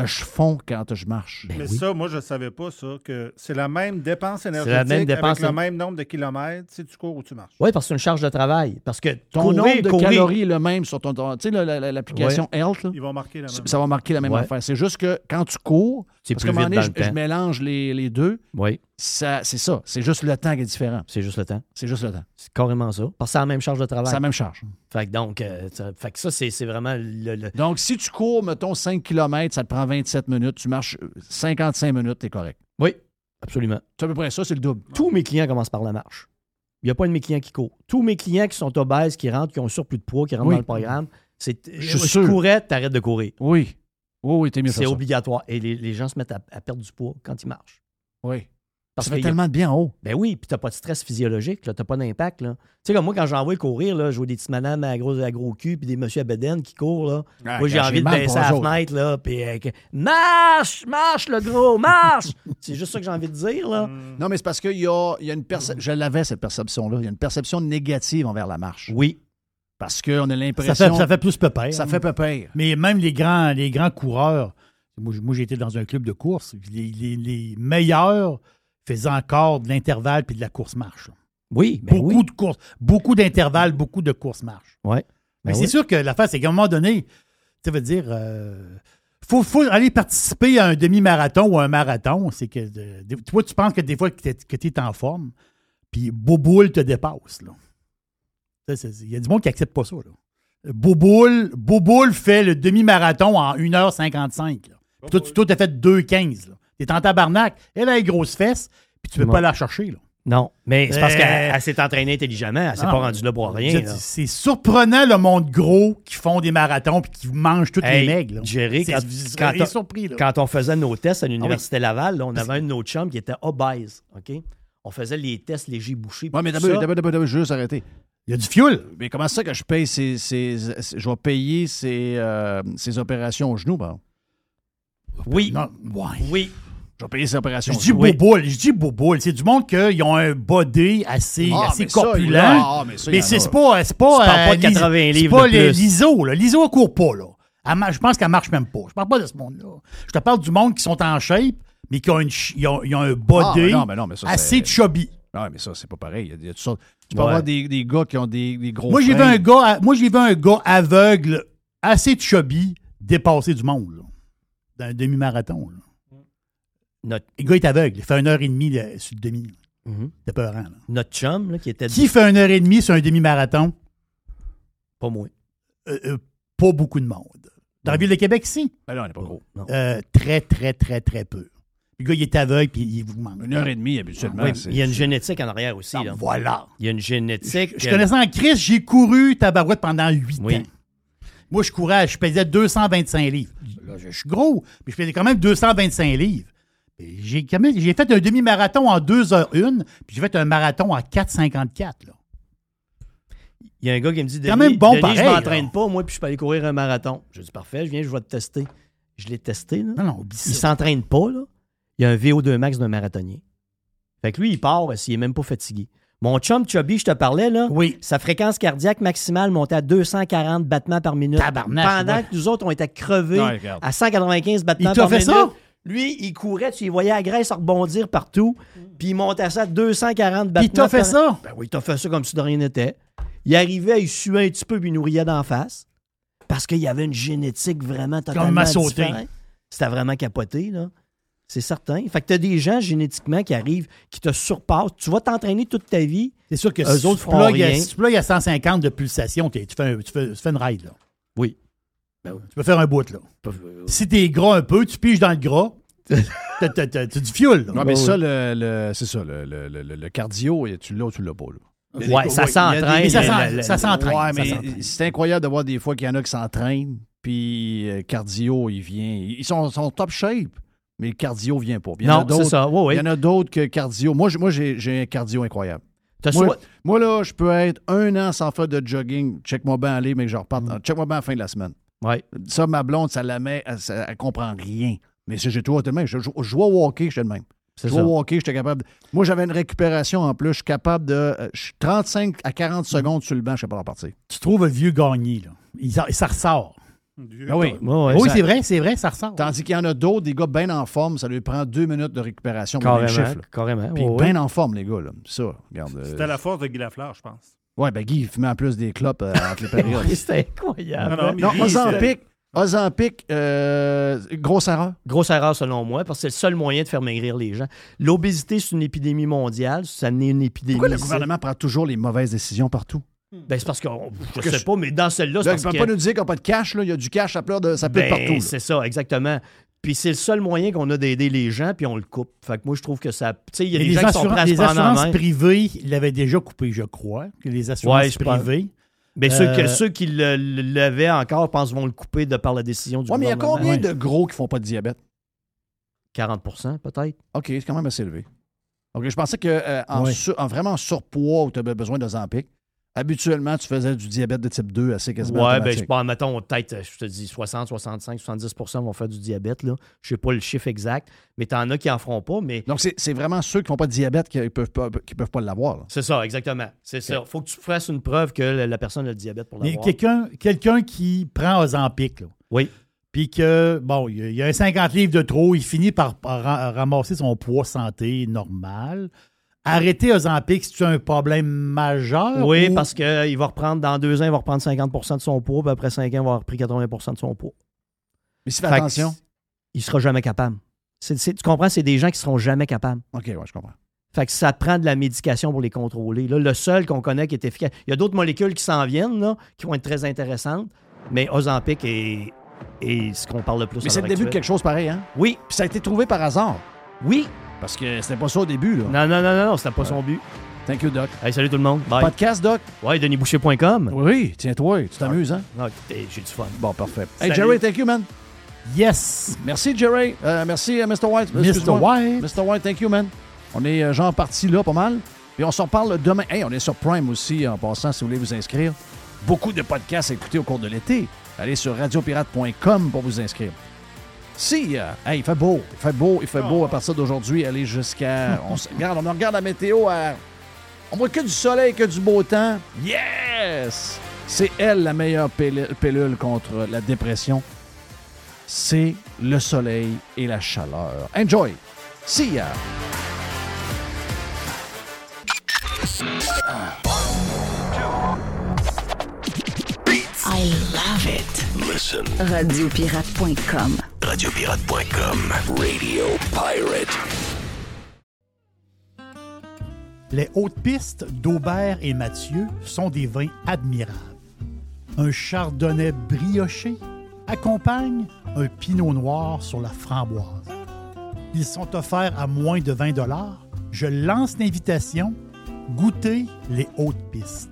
Je fonds quand je marche. Ben Mais oui. ça, moi, je ne savais pas ça, que c'est la même dépense la énergétique même dépense avec le même nombre de kilomètres si tu cours ou tu marches. Oui, parce que c'est une charge de travail. Parce que Ton courir, nombre de courir- calories est le même sur ton. Tu sais, la- la- la- l'application Health, là, Ils vont marquer la même. ça va marquer la même Ouais. affaire. C'est juste que quand tu cours, c'est plus un vite donné, dans je, le je temps. mélange les, les deux, Oui, ça, c'est ça. C'est juste le temps qui est différent. c'est juste le temps. C'est juste le temps. C'est carrément ça. Parce que c'est la même charge de travail. C'est la même charge. Fait que donc, euh, ça, fait que ça, c'est c'est vraiment le, le- Donc, si tu cours, mettons, 5 km, ça te prend 27 minutes. Tu marches euh, 55 minutes, t'es correct. Oui, absolument. C'est à peu près ça, c'est le double. Tous mes clients commencent par la marche. Il n'y a pas de mes clients qui courent. Tous mes clients qui sont obèses, qui rentrent, qui ont un surplus de poids, qui rentrent Oui. dans le programme, c'est Je suis je sûr. courais, t'arrêtes de courir. Oui. Oui, oui, t'es mieux C'est obligatoire. Et les, les gens se mettent à, à perdre du poids quand ils marchent. Oui. Parce ça fait a- tellement de bien en haut. Ben oui, puis t'as pas de stress physiologique, t'as pas d'impact. Tu sais, comme moi, quand j'envoie courir, là, je vois des petites madames à gros, à gros cul, puis des messieurs à bedaine qui courent. Là. Ah, moi, j'ai envie de baisser la fenêtre, là, puis euh, marche, marche, le gros, marche. [laughs] C'est juste ça que j'ai envie de dire, là. Non, mais c'est parce qu'il y a, y a une perception. Je l'avais, cette perception-là. Il y a une perception négative envers la marche. Oui. Parce qu'on a Ça l'impression. fait, ça fait plus pépère. ça fait pépère. Mais même les grands, les grands coureurs, moi, j- moi j'ai été dans un club de course, les, les- les meilleurs faisaient encore de l'intervalle puis de la course-marche. Oui, ben beaucoup oui. de courses, beaucoup d'intervalles, beaucoup de course-marche. Ouais. Mais Ben c'est sûr que l'affaire, c'est qu'à un moment donné, ça veut dire, euh, faut, faut aller participer à un demi-marathon ou un marathon. C'est que, euh, toi, tu penses que des fois que tu es en forme, puis Boboule te dépasse. là. Il y a du monde qui n'accepte pas ça. Là. Boboule, Boboule fait le demi-marathon en 1h55. là. Puis toi, tu toi, as fait 2h15. Tu es en tabarnak. Elle a les grosses fesses, puis tu peux pas la chercher. Là. Non, mais c'est parce Euh, qu'elle elle s'est entraînée intelligemment. Elle s'est pas rendue là pour rien. C'est- surprenant le monde gros qui font des marathons puis qui mangent toutes Hey, les maigres. Jerry, quand, quand on, surpris, là. quand on faisait nos tests à Ah l'Université Laval, là, on avait un de nos chums qui était obèse. OK? On faisait les tests légers bouchés. Oui, mais d'abord, juste arrêter. Il y a du fioul. Mais comment ça que je paye ces. ces- ces- je vais payer ces, euh, ces opérations au genou, bon? Oui, Non, ouais. oui. Je vais payer ces opérations Je au dis genou. boboule, je dis boboule. C'est du monde qui ont un body assez, Ah, assez mais ça, corpulent. ah, mais ça, il y mais en c'est a. c'est pas. C'est pas, Tu parles pas de Lise- 80 c'est livres pas de les- plus. l'ISO. là. L'ISO, elle court pas. Là. Elle mar- je pense qu'elle marche même pas. Je parle pas de ce monde-là. Je te parle du monde qui sont en shape, mais qui ont, une ils ont, ils ont un body Ah, mais non, mais non, mais ça, assez c'est- chubby. Non, mais ça, c'est pas pareil. Il y a, il y a toutes sortes- Tu peux Ouais. avoir des, des gars qui ont des, des gros. Moi, j'ai vu un gars, à- moi, j'ai vu un gars aveugle, assez chubby, dépasser du monde, là, dans un demi-marathon. Notre, Le gars est aveugle. Il fait une heure et demie là, sur le demi. Mhm. C'est peurant, là. notre chum, là, qui était. Qui fait une heure et demie sur un demi-marathon? Pas moi. Euh, euh, pas beaucoup de monde. Dans la ville de Québec, ici, Ben là, on n'est pas gros. Non. euh, très, très, très, très peu. Le gars, il est aveugle, puis il vous manque. Une heure et demie, habituellement. C'est- il y a une génétique en arrière aussi. Ah, là. Voilà. Il y a une génétique. Je connaissais en Chris, j'ai couru tabarouette pendant huit Oui. ans. Moi, je courais, je pesais 225 livres. Là, je, je suis gros, mais je pesais quand même 225 livres. J'ai fait un demi-marathon en 2h01, puis j'ai fait un marathon en 4,54. là. Il y a un gars qui me dit Quand Denis, même bon Denis, pareil, je m'entraîne pas, moi, puis je peux aller courir un marathon. Je dis parfait, je viens, je vais te tester. Je l'ai testé. Là. Non, non, oublie Il s'entraîne pas, là. Il y a un VO2 max d'un marathonnier. Fait que lui, il part s'il est même pas fatigué. Mon chum Chubby, je te parlais, là, Oui. sa fréquence cardiaque maximale montait à 240 battements par minute. Tabarnak, Pendant ouais. que nous autres, on était crevés à 195 battements Il t'a par fait minute. ça? Lui, il courait, tu y voyais la graisse rebondir partout, puis il montait ça à 240 battements Puis il t'a fait par- ça? ben oui, il t'a fait ça comme si de rien n'était. Il arrivait, il suait un petit peu, puis il nous riait d'en face. Parce qu'il y avait une génétique vraiment totalement m'a sauté. différente. C'était vraiment capoté, là. C'est certain. Fait que t'as des gens génétiquement qui arrivent, qui te surpassent. Tu vas t'entraîner toute ta vie. C'est sûr que Eux si, autres tu plugues rien. si tu plugues à 150 de pulsation, t'es- tu fais, un, tu, fais, tu fais une ride. Là. Oui. Tu peux faire un bout. Là. Si t'es gras un peu, tu piges dans le gras. [laughs] T'as du là. Non, mais ça, le, le- c'est ça, le, le- le- le cardio, tu l'as ou tu l'as pas. Là. Ouais, ça s'entraîne. Ça. Ouais, s'entraîne. c'est incroyable de voir des fois qu'il y en a qui s'entraînent, puis euh, cardio, il vient. Ils sont, sont top shape, mais le cardio vient pas. Il y en Non, c'est ça. Il y en a d'autres que cardio. Moi, j'ai- moi j'ai un cardio incroyable. Moi, soit- moi, là, je peux être un an sans faire de jogging. Check-moi bien aller, mais que je reparte. Mm. Check-moi bien à la fin de la semaine. Ouais. Ça, ma blonde, ça la met, elle, ça- elle comprend rien. Mais c'est j'ai toujours été le même. Je, je, je vois hockey, j'étais le même. Je vois hockey, j'étais capable. de- Moi, j'avais une récupération en plus. Je suis capable de. euh, Je suis 35 à 40 secondes sur le banc, je suis pas repartir. Tu trouves un vieux gagné. Là. Il, ça- ça Ah oui. Ouais. oui, c'est vrai, c'est vrai, ça ressort. Tandis qu'il y en a d'autres, des gars bien en forme, ça lui prend deux minutes de récupération pour le Carrément. chiffre. Carrément. Puis bien en forme, les gars. Là. Ça, regarde. euh, C'était la force de Guy Lafleur, je pense. Ouais, ben Guy, il fumait en plus des clopes euh, entre les [laughs] périodes. C'était incroyable. Non, non, non, euh, grosse erreur. Grosse erreur selon moi, parce que c'est le seul moyen de faire maigrir les gens. L'obésité, c'est une épidémie mondiale. Ça n'est une épidémie. Pourquoi le gouvernement prend toujours les mauvaises décisions partout? Ben, c'est parce que on- je Que sais pas, mais dans celle-là, c'est ils ne peuvent pas nous dire qu'on n'a pas de cash. Là. Il y a du cash, ça pleure de, ça pleure Ben, partout. là. c'est ça, exactement. Puis c'est le seul moyen qu'on a d'aider les gens, puis on le coupe. Fait que moi, je trouve que ça. Tu sais, il y a Mais des les, gens qui sont assurances, prêts à se les assurances privées, ils l'avaient déjà coupé, je crois. que Les assurances Ouais, privées. Mais ceux, que, Euh, ceux qui le- le- l'avaient encore, je pense, vont le couper de par la décision du Ouais, mais il y a gouvernement. combien Ouais. de gros qui font pas de diabète? 40 peut-être. OK, c'est quand même assez élevé. OK, je pensais que euh, en, Ouais. sur- en vraiment surpoids où tu avais besoin d'Ozempic, habituellement, tu faisais du diabète de type 2 assez quasiment Ouais, ben, je pense, mettons, peut-être, je te dis, 60, 65, 70% vont faire du diabète, là. Je sais pas le chiffre exact, mais t'en as qui en feront pas, mais Donc, c'est c'est vraiment ceux qui font pas de diabète qui ne peuvent pas, qui peuvent pas l'avoir. là. c'est ça, exactement. C'est ça. Faut que tu fasses une preuve que la, la personne a le diabète pour Mais l'avoir. quelqu'un quelqu'un qui prend Ozempic, là, Oui. puis que, bon, il y a- il y a un 50 livres de trop, il finit par, par ra- ramasser son poids santé normal. Arrêter Ozempic, c'est un problème majeur? Oui, ou- parce qu'il va reprendre, dans deux ans, il va reprendre 50% de son poids, puis après cinq ans, il va avoir repris 80% de son poids. Mais s'il fait attention. Il sera jamais capable. Tu comprends, c'est des gens qui seront jamais capables. OK, ouais, je comprends. Fait que ça te prend de la médication pour les contrôler. Là, le seul qu'on connaît qui est efficace. Il y a d'autres molécules qui s'en viennent, là, qui vont être très intéressantes, mais Ozempic est, est ce qu'on parle le plus Mais c'est le début de quelque chose pareil, hein? Oui, Puis ça a été trouvé par hasard. oui. Parce que c'était pas ça au début, là. Non, non, non, non, non c'était pas son but. Thank you, Doc. Hey, salut tout le monde. Bye. Podcast, Doc? Ouais, denisboucher.com. Oui, tiens-toi, tu t'amuses, hein? Écoutez, j'ai du fun. Bon, parfait. Hey. Jerry, thank you, man. Yes! Merci, Jerry. Euh, merci, euh, Mr. White. Mr. White. Mr. White, thank you, man. On est euh, genre parti là, pas mal. Puis on s'en parle demain. Hey, on est sur Prime aussi, en passant, si vous voulez vous inscrire. Beaucoup de podcasts à écouter au cours de l'été. Allez sur radiopirate.com pour vous inscrire. Si, euh, hey, il fait beau, il fait beau, il fait beau à partir d'aujourd'hui, aller jusqu'à... [laughs] On, se- regarde, on regarde la météo à... On voit que du soleil, que du beau temps. Yes! C'est elle la meilleure pilule, pilule contre la dépression. c'est le soleil et la chaleur. Enjoy! See ya! I love it. Listen. Radiopirate.com. Radiopirate.com. Radio Pirate. Les hautes pistes d'Aubert et Mathieu sont des vins admirables. Un chardonnay brioché accompagne un pinot noir sur la framboise. Ils sont offerts à moins de 20 Je lance l'invitation. Goûtez les hautes pistes.